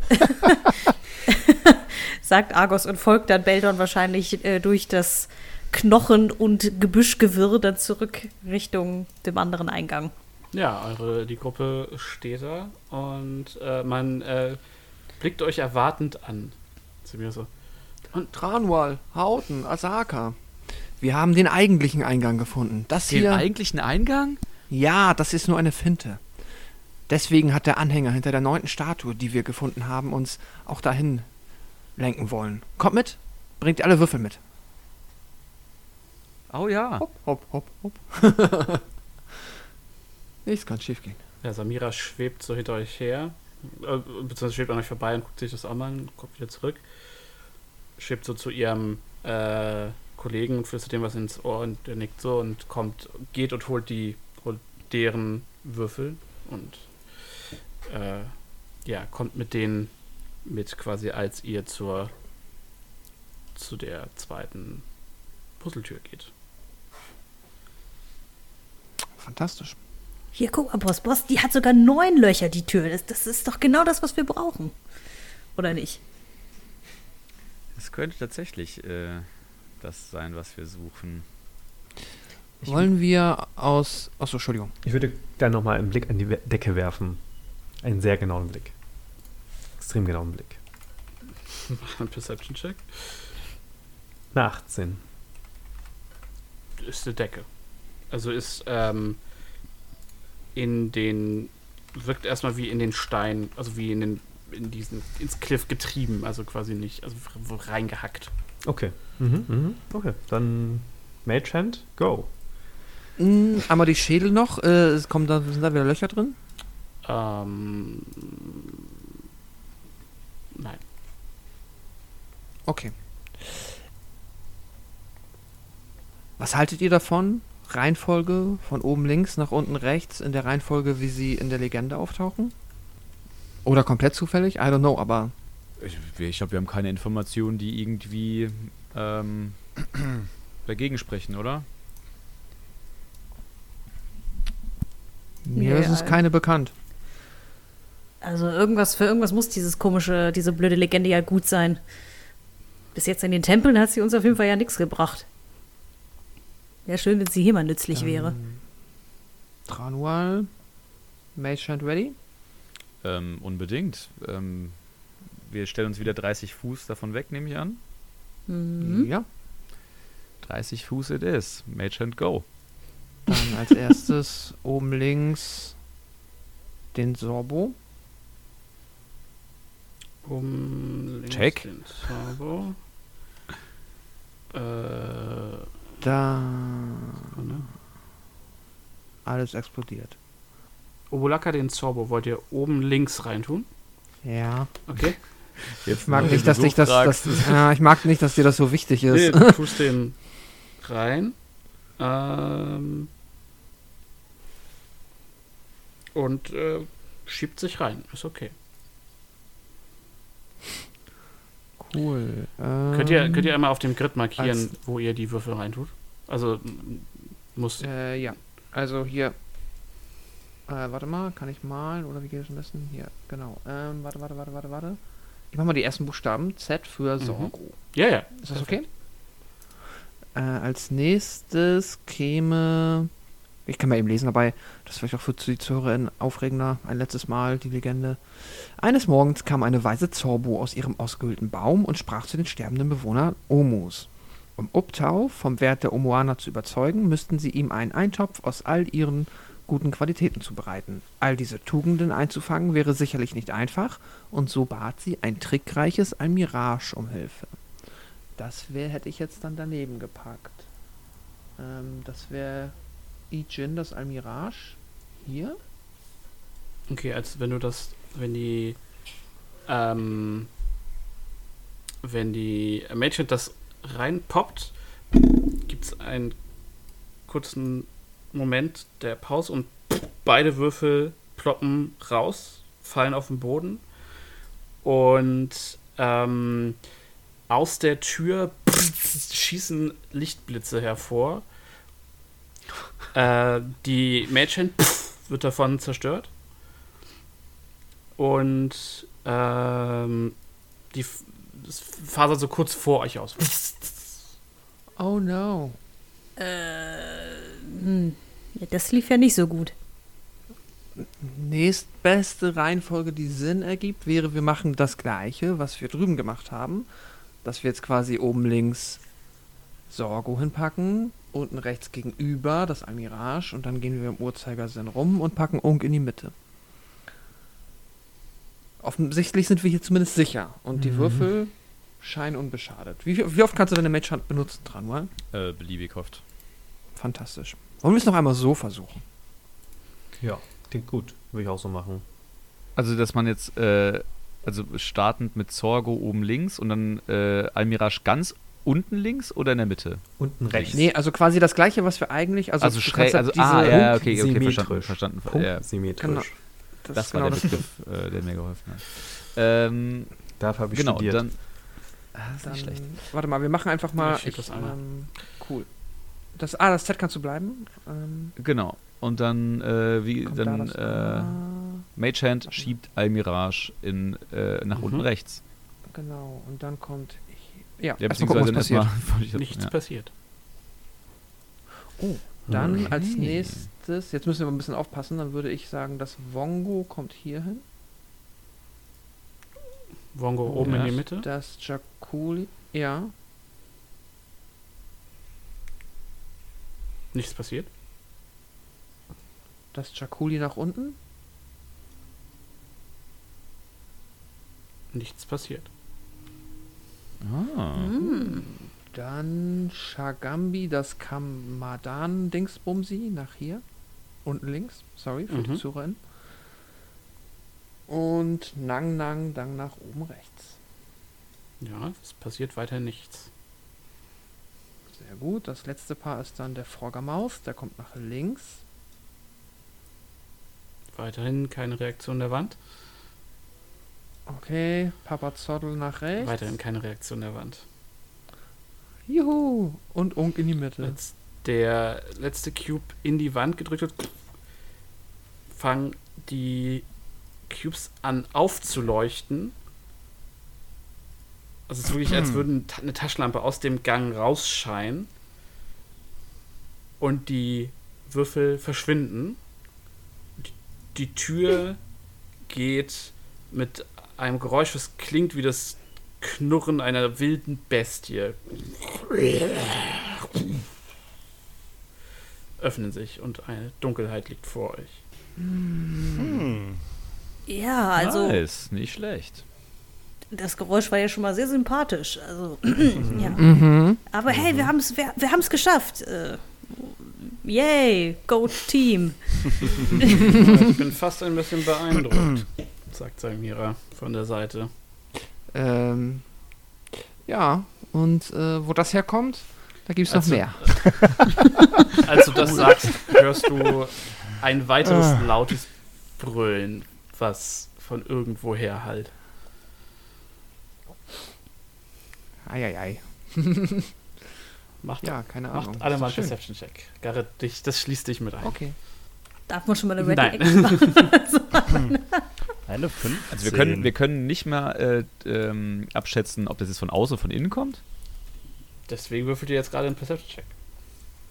Sagt Argos und folgt dann Beldon wahrscheinlich äh, durch das Knochen- und Gebüschgewirr dann zurück Richtung dem anderen Eingang. Ja, eure, die Gruppe steht da und äh, man äh, blickt euch erwartend an. Zu mir so. Und Tranwal, Hauten, Asaka. Wir haben den eigentlichen Eingang gefunden. Das Den hier. eigentlichen Eingang? ja, das ist nur eine Finte. Deswegen hat der Anhänger hinter der neunten Statue, die wir gefunden haben, uns auch dahin lenken wollen. Kommt mit, bringt alle Würfel mit. Oh ja. Hopp, hopp, hopp, hopp. Nichts kann schiefgehen. Ja, Samira schwebt so hinter euch her, äh, beziehungsweise schwebt an euch vorbei und guckt sich das auch mal an, kommt wieder zurück. Schwebt so zu ihrem äh, Kollegen und flüstert dem was ins Ohr und der nickt so und kommt, geht und holt die, holt deren Würfel und äh, ja, kommt mit denen mit quasi als ihr zur zu der zweiten Puzzletür geht. Fantastisch. Hier, guck mal, Boss, Boss, die hat sogar neun Löcher, die Tür. Das, das ist doch genau das, was wir brauchen. Oder nicht? Es könnte tatsächlich äh, das sein, was wir suchen. Ich, Wollen wir aus. Achso, Entschuldigung. ich würde dann nochmal einen Blick an die Decke werfen. Einen sehr genauen Blick. Extrem genauen Blick. Mach einen Perception-Check. Eine 18. Ist eine Decke. Also ist ähm, in den. Wirkt erstmal wie in den Stein, also wie in den. In diesen, ins Cliff getrieben, also quasi nicht, also reingehackt. Okay. Mhm, mhm. Okay, dann Mage Hand, go. Mm, einmal die Schädel noch. Äh, es kommen da, sind da wieder Löcher drin? Ähm, nein. Okay. Was haltet ihr davon? Reihenfolge von oben links nach unten rechts in der Reihenfolge, wie sie in der Legende auftauchen? Oder komplett zufällig? I don't know, aber Ich, ich glaube, wir haben keine Informationen, die irgendwie ähm, dagegen sprechen, oder? mir Ja, ist es keine bekannt. Also irgendwas, für irgendwas muss dieses komische, diese blöde Legende ja gut sein. Bis jetzt in den Tempeln hat sie uns auf jeden Fall ja nichts gebracht. Wäre schön, wenn sie hier mal nützlich wäre. Ähm, Tranual, Mage Hand ready? Ähm, unbedingt. Ähm, wir stellen uns wieder 30 Fuß davon weg, nehme ich an. Mhm. Ja. 30 Fuß it is. Mage and go. Dann als erstes oben links den Sorbo. Um links Check. den Zauber. Äh, Da Sekunde. alles explodiert. Obulaka, den Zorbo, wollt ihr oben links reintun? Ja. Okay. Jetzt Ich mag nicht, dass dich das, das ja, ich mag nicht, dass dir das so wichtig Nee, ist. du tust den rein. Ähm, und äh, schiebt sich rein. Ist okay. Cool. Könnt, ihr, Ähm, könnt ihr einmal auf dem Grid markieren, wo ihr die Würfel reintut? Also muss. Äh, ja. Also hier. Äh, warte mal, kann ich malen oder wie geht es am besten? Hier, genau. Ähm, warte, warte, warte, warte, warte. Ich mach mal die ersten Buchstaben. Z für Mhm. Sorgo. Ja, ja. Ist das okay? Äh, als nächstes käme. Ich kann mal eben lesen dabei. Das ist vielleicht auch für die Zuhörer aufregender. Ein letztes Mal die Legende. Eines Morgens kam eine weise Zorbo aus ihrem ausgehöhlten Baum und sprach zu den sterbenden Bewohnern Omus. Um Uptau vom Wert der Omoaner zu überzeugen, müssten sie ihm einen Eintopf aus all ihren guten Qualitäten zubereiten. All diese Tugenden einzufangen wäre sicherlich nicht einfach, und so bat sie ein trickreiches Almirage um Hilfe. Das wär, hätte ich jetzt dann daneben gepackt. Ähm, das wäre Ijin, das Almirage. Hier. Okay, als wenn du das, wenn die, ähm, wenn die Mädchen das reinpoppt, gibt es einen kurzen Moment der Pause und beide Würfel ploppen raus, fallen auf den Boden und ähm, aus der Tür schießen Lichtblitze hervor. Äh, die Mädchen wird davon zerstört. Und ähm, die das fasert so kurz vor euch aus. Oh no. Hm. Ja, das lief ja nicht so gut. Nächstbeste Reihenfolge, die Sinn ergibt, wäre, wir machen das gleiche, was wir drüben gemacht haben. Dass wir jetzt quasi oben links Sorgo hinpacken, unten rechts gegenüber das Almirage und dann gehen wir im Uhrzeigersinn rum und packen Unk in die Mitte. Offensichtlich sind wir hier zumindest sicher und die Mhm. Würfel scheinen unbeschadet. Wie, wie oft kannst du deine Matchhand benutzen dran, oder? Äh, beliebig oft. Fantastisch. Wollen wir es noch einmal so versuchen? Ja, klingt gut. Würde ich auch so machen. Also, dass man jetzt, äh, also startend mit Zorgo oben links und dann äh, Almirage ganz unten links oder in der Mitte? Unten rechts. Nee, also quasi das gleiche, was wir eigentlich. Also, Also, schräg, also, ah, ja, okay, okay, symmetrisch. verstanden, verstanden. Punkt Ja, symmetrisch. Genau. das, ist war genau der das. Begriff, äh, der mir geholfen hat. Ähm, Dafür habe ich genau, studiert. dann Dann, nicht schlecht. Warte mal, wir machen einfach mal. Ich das einmal. ähm, cool. Das, ah, das Z kannst du bleiben. Ähm, Genau. Und dann, äh, wie, da dann das? äh, Mage Hand schiebt Almirage in, äh, nach Mhm. unten rechts. genau. Und dann kommt. Ja, Ja, erstmal gucken, was passiert. erstmal- wollte ich- Nichts ja. passiert. Dann als Okay. nächstes, jetzt müssen wir mal ein bisschen aufpassen, dann würde ich sagen, das Wongo kommt hier hin. Wongo Oh, oben in ja. die Mitte. Das Jakuli, ja. Nichts passiert. Das Jakuli nach unten. Nichts passiert. Ah. Hm. Dann Shagambi, das Kamadan Dingsbumsi nach hier. Unten links, sorry für die Mhm. Zuhörer. Und Nang Nang dann nach oben rechts. Ja, es passiert weiter nichts. Sehr gut. Das letzte Paar ist dann der Froggermaus, der kommt nach links. Weiterhin keine Reaktion der Wand. Okay, Papa Zoddel nach rechts. Weiterhin keine Reaktion der Wand. Juhu! Und Unk in die Mitte. Als der letzte Cube in die Wand gedrückt wird, fangen die Cubes an aufzuleuchten. Also es ist wirklich, als würde eine Taschenlampe aus dem Gang rausscheinen. Und die Würfel verschwinden. Die, die Tür geht mit einem Geräusch, was klingt wie das Knurren einer wilden Bestie. Öffnen sich und eine Dunkelheit liegt vor euch. Hm. Ja, also Nice, nicht schlecht. Das Geräusch war ja schon mal sehr sympathisch. Also, ja. Mhm. Aber hey, wir haben es wir, wir haben's geschafft. Äh, yay, Go Team. Ich bin fast ein bisschen beeindruckt, sagt Samira von der Seite. Ähm, ja, und äh, wo das herkommt, da gibt es noch Also- mehr. Als du das sagst, hörst du ein weiteres lautes Brüllen, was von irgendwoher halt. Eieiei. Macht, Ja, keine Ahnung. macht alle mal einen. Perception-Check. Garrett, dich, das schließt dich mit ein. Okay. Darf man schon mal eine Nein. Ready machen? Eine 5. Also wir können, wir können nicht mal äh, ähm, abschätzen, ob das jetzt von außen oder von innen kommt. Deswegen würfelt ihr jetzt gerade einen Perception-Check.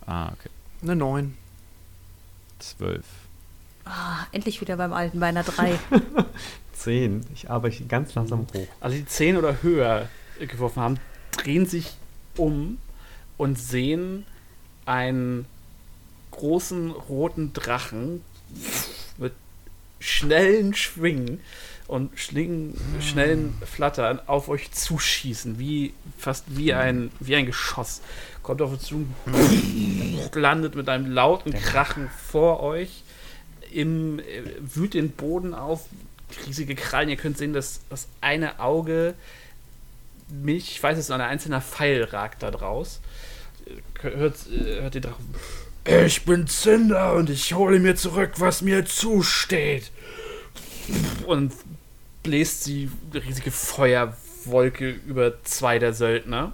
Ah, okay. Eine 9. Zwölf. Ah, endlich wieder beim alten bei einer 3. Zehn. Ich arbeite ganz langsam hoch. Also die 10 oder höher geworfen haben, drehen sich um und sehen einen großen roten Drachen mit schnellen Schwingen und Schlingen, schnellen Flattern auf euch zuschießen, wie fast wie ein, wie ein Geschoss. Kommt auf euch zu, landet mit einem lauten Krachen vor euch, im, äh, wühlt den Boden auf, riesige Krallen. Ihr könnt sehen, dass das eine Auge Milch, ich weiß es, so ein einzelner Pfeil ragt da draus. Hört, äh, hört den Drachen. Ich bin Zinder und ich hole mir zurück, was mir zusteht. Und bläst die riesige Feuerwolke über zwei der Söldner,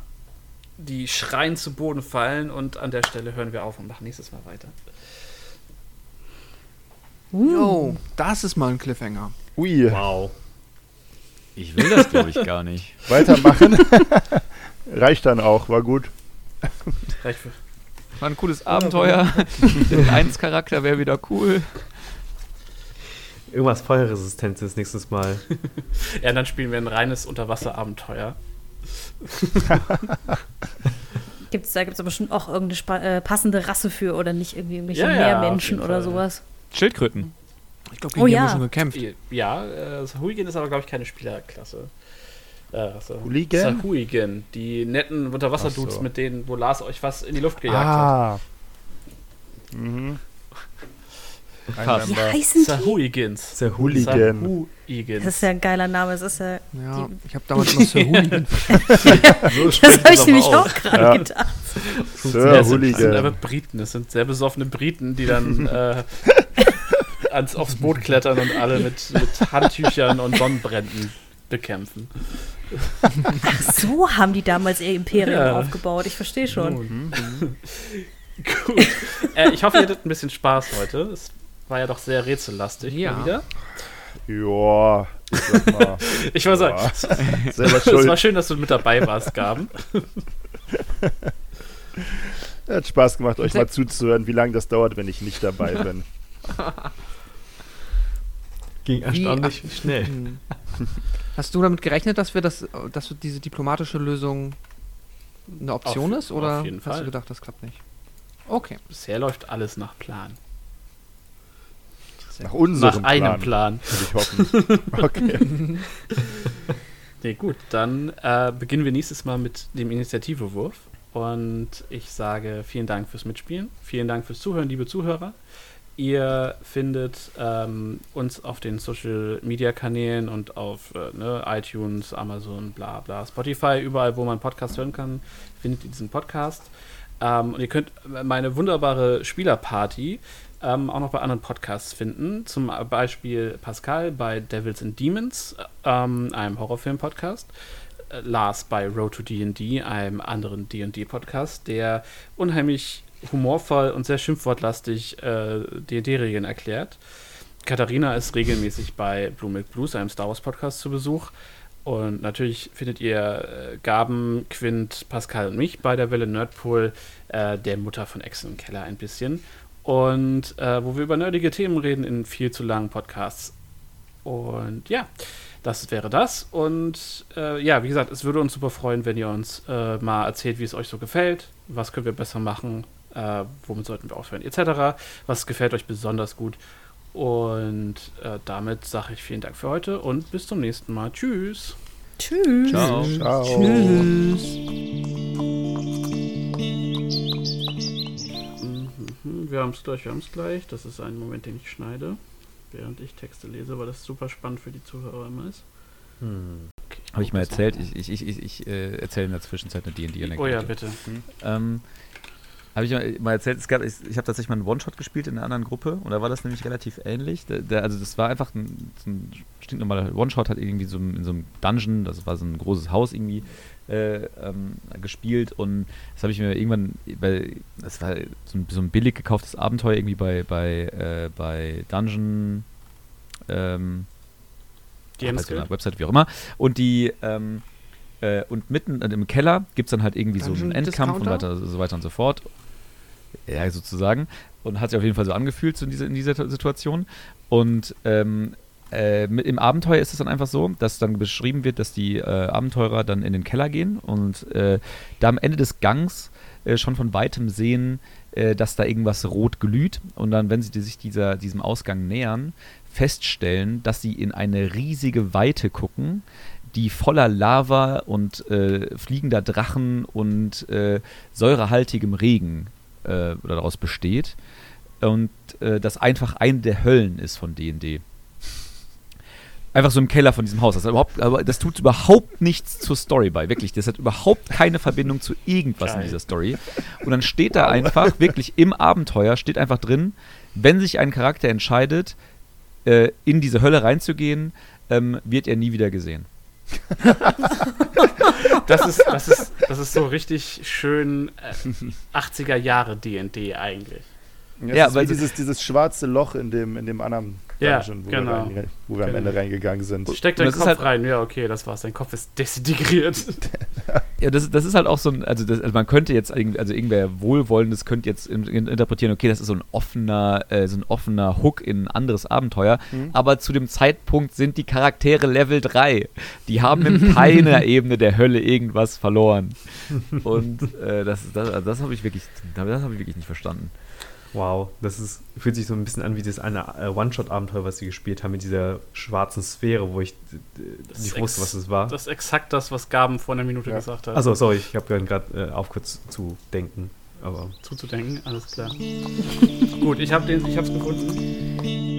die schreien zu Boden fallen und an der Stelle hören wir auf und machen nächstes Mal weiter. Jo, das ist mal ein Cliffhanger. Ui, Wow. Ich will das, glaube ich, gar nicht. weitermachen. Reicht dann auch, war gut. Reicht für War ein cooles Abenteuer. Der 1-Charakter wäre wieder cool. Irgendwas Feuerresistentes nächstes Mal. Ja, dann spielen wir ein reines Unterwasserabenteuer. Gibt's, da gibt es aber schon auch irgendeine äh, passende Rasse für oder nicht irgendwie irgendwelche Ja, ja, Meermenschen jeden oder sowas. Schildkröten. Ich glaube, Oh gegen die haben ja. wir schon gekämpft. Ja, äh, Sahuagin ist aber, glaube ich, keine Spielerklasse. Äh, Rasse. Hooligan? Sahuagin, die netten Unterwasserdudes, so. mit denen, wo Lars euch was in die Luft gejagt hat. Ah. Mhm. Ein Fast. Wie heißen die? Sahuagins. Sehr Hooligan. Sahuagins. Das ist ja ein geiler Name. Es ist ja, Ja, Die- ich habe damals noch Sir Hooligan. das habe ich nämlich auch gerade Ja. gedacht. Sir Ja, sind, das sind aber. Briten. Das sind sehr besoffene Briten, die dann äh, ans, aufs Boot klettern und alle mit, mit Handtüchern und Sonnenbränden bekämpfen. Ach, so haben die damals ihr Imperium Ja. aufgebaut. Ich verstehe schon. Nun. Gut. Äh, ich hoffe, ihr hattet ein bisschen Spaß heute. Es war ja doch sehr rätsellastig Ja. mal wieder. Ja, ich mal. Ich muss sagen, ja, selber es war schuld. schön, dass du mit dabei warst, Gaben. Hat Spaß gemacht, euch mal zuzuhören, wie lange das dauert, wenn ich nicht dabei bin. Ging erstaunlich schnell. Hm. Hast du damit gerechnet, dass wir das, dass diese diplomatische Lösung eine Option Auf- ist? Oder auf jeden hast Fall. du gedacht, das klappt nicht? Okay. Bisher läuft alles nach Plan. Nach unserem nach einem Plan, Plan. ich hoffen. Okay. Nee, gut, dann äh, beginnen wir nächstes Mal mit dem Initiativewurf. Und ich sage vielen Dank fürs Mitspielen. Vielen Dank fürs Zuhören, liebe Zuhörer. Ihr findet ähm, uns auf den Social Media Kanälen und auf äh, ne, iTunes, Amazon, bla bla, Spotify, überall, wo man Podcast hören kann, findet ihr diesen Podcast. Ähm, und ihr könnt meine wunderbare Spielerparty ähm, auch noch bei anderen Podcasts finden. Zum Beispiel Pascal bei Devils and Demons, ähm, einem Horrorfilm-Podcast. Äh, Lars bei Road to D&D, einem anderen D&D-Podcast, der unheimlich humorvoll und sehr schimpfwortlastig äh, D&D-Regeln erklärt. Katharina ist regelmäßig bei Blue Milk Blues, einem Star Wars Podcast, zu Besuch. Und natürlich findet ihr äh, Gaben, Quint, Pascal und mich bei der Welle Nerdpool, äh, der Mutter von Exen im Keller ein bisschen. Und äh, wo wir über nerdige Themen reden in viel zu langen Podcasts. Und ja, das wäre das. Und äh, ja, wie gesagt, es würde uns super freuen, wenn ihr uns äh, mal erzählt, wie es euch so gefällt. Was können wir besser machen? Äh, womit sollten wir aufhören? Etc. Was gefällt euch besonders gut? Und äh, damit sage ich vielen Dank für heute und bis zum nächsten Mal. Tschüss. Tschüss. Ciao. Ciao. Mhm, Wir haben es gleich, wir haben es gleich. Das ist ein Moment, den ich schneide, während ich Texte lese, weil das super spannend für die Zuhörer immer ist. Hm. Okay, Habe ich mal erzählt. Ich, ich, ich, ich äh, erzähle in der Zwischenzeit eine. D&D-Anekdote. Oh ja, bitte. Ähm, habe ich mal- erzählt, es gab, ich, ich habe tatsächlich mal einen One-Shot gespielt in einer anderen Gruppe und da war das nämlich relativ ähnlich. Da, da, also das war einfach ein, so ein stinknormaler One-Shot, hat irgendwie so in so einem Dungeon, das war so ein großes Haus irgendwie, äh, ähm, gespielt und das habe ich mir irgendwann, bei, das war so ein, so ein billig gekauftes Abenteuer irgendwie bei, bei, äh, bei Dungeon, ähm, so einer Website, wie auch immer. Und die, ähm, äh, und mitten im Keller gibt es dann halt irgendwie so Dungeon einen Endkampf und Discounter? weiter, so weiter und so fort. Ja, sozusagen. Und hat sich auf jeden Fall so angefühlt so in, dieser, in dieser Situation. Und ähm, äh, mit, im Abenteuer ist es dann einfach so, dass dann beschrieben wird, dass die äh, Abenteurer dann in den Keller gehen und äh, da am Ende des Gangs äh, schon von weitem sehen, äh, dass da irgendwas rot glüht. Und dann, wenn sie sich dieser, diesem Ausgang nähern, feststellen, dass sie in eine riesige Weite gucken, die voller Lava und äh, fliegender Drachen und äh, säurehaltigem Regen äh, oder daraus besteht. Und äh, das einfach eine der Höllen ist von D&D. Einfach so im Keller von diesem Haus. Das, überhaupt, das tut überhaupt nichts zur Story bei. Wirklich, das hat überhaupt keine Verbindung zu irgendwas in Geil. dieser Story. Und dann steht da einfach, wirklich im Abenteuer, steht einfach drin, wenn sich ein Charakter entscheidet, äh, in diese Hölle reinzugehen, ähm, wird er nie wieder gesehen. Das ist, das ist, das ist so richtig schön äh, 80er Jahre D&D eigentlich. Ja, Ja, weil dieses, dieses schwarze Loch in dem, in dem anderen Ja, Dungeon, wo, genau. wir, rein, wo wir am Genau. Ende reingegangen sind. Steckt deinen Kopf halt- rein. Ja, okay, das war's. Dein Kopf ist desintegriert. Ja, das, das ist halt auch so ein, also, das, also man könnte jetzt, also irgendwer Wohlwollendes könnte jetzt in, in, interpretieren, okay, das ist so ein offener, äh, so ein offener Hook in ein anderes Abenteuer, Mhm. aber zu dem Zeitpunkt sind die Charaktere Level 3. Die haben in keiner Ebene der Hölle irgendwas verloren. Und äh, das, das, also das habe ich wirklich, das habe ich wirklich nicht verstanden. Wow, das ist, fühlt sich so ein bisschen an wie das eine äh, One-Shot-Abenteuer, was sie gespielt haben mit dieser schwarzen Sphäre, wo ich äh, Das nicht wusste, was es war. Das ist exakt das, was Gaben vor einer Minute Ja. gesagt hat. Achso, sorry, ich habe gerade äh, aufgehört zu denken. Aber zuzudenken. Alles klar. Gut, ich habe den, ich hab's gefunden.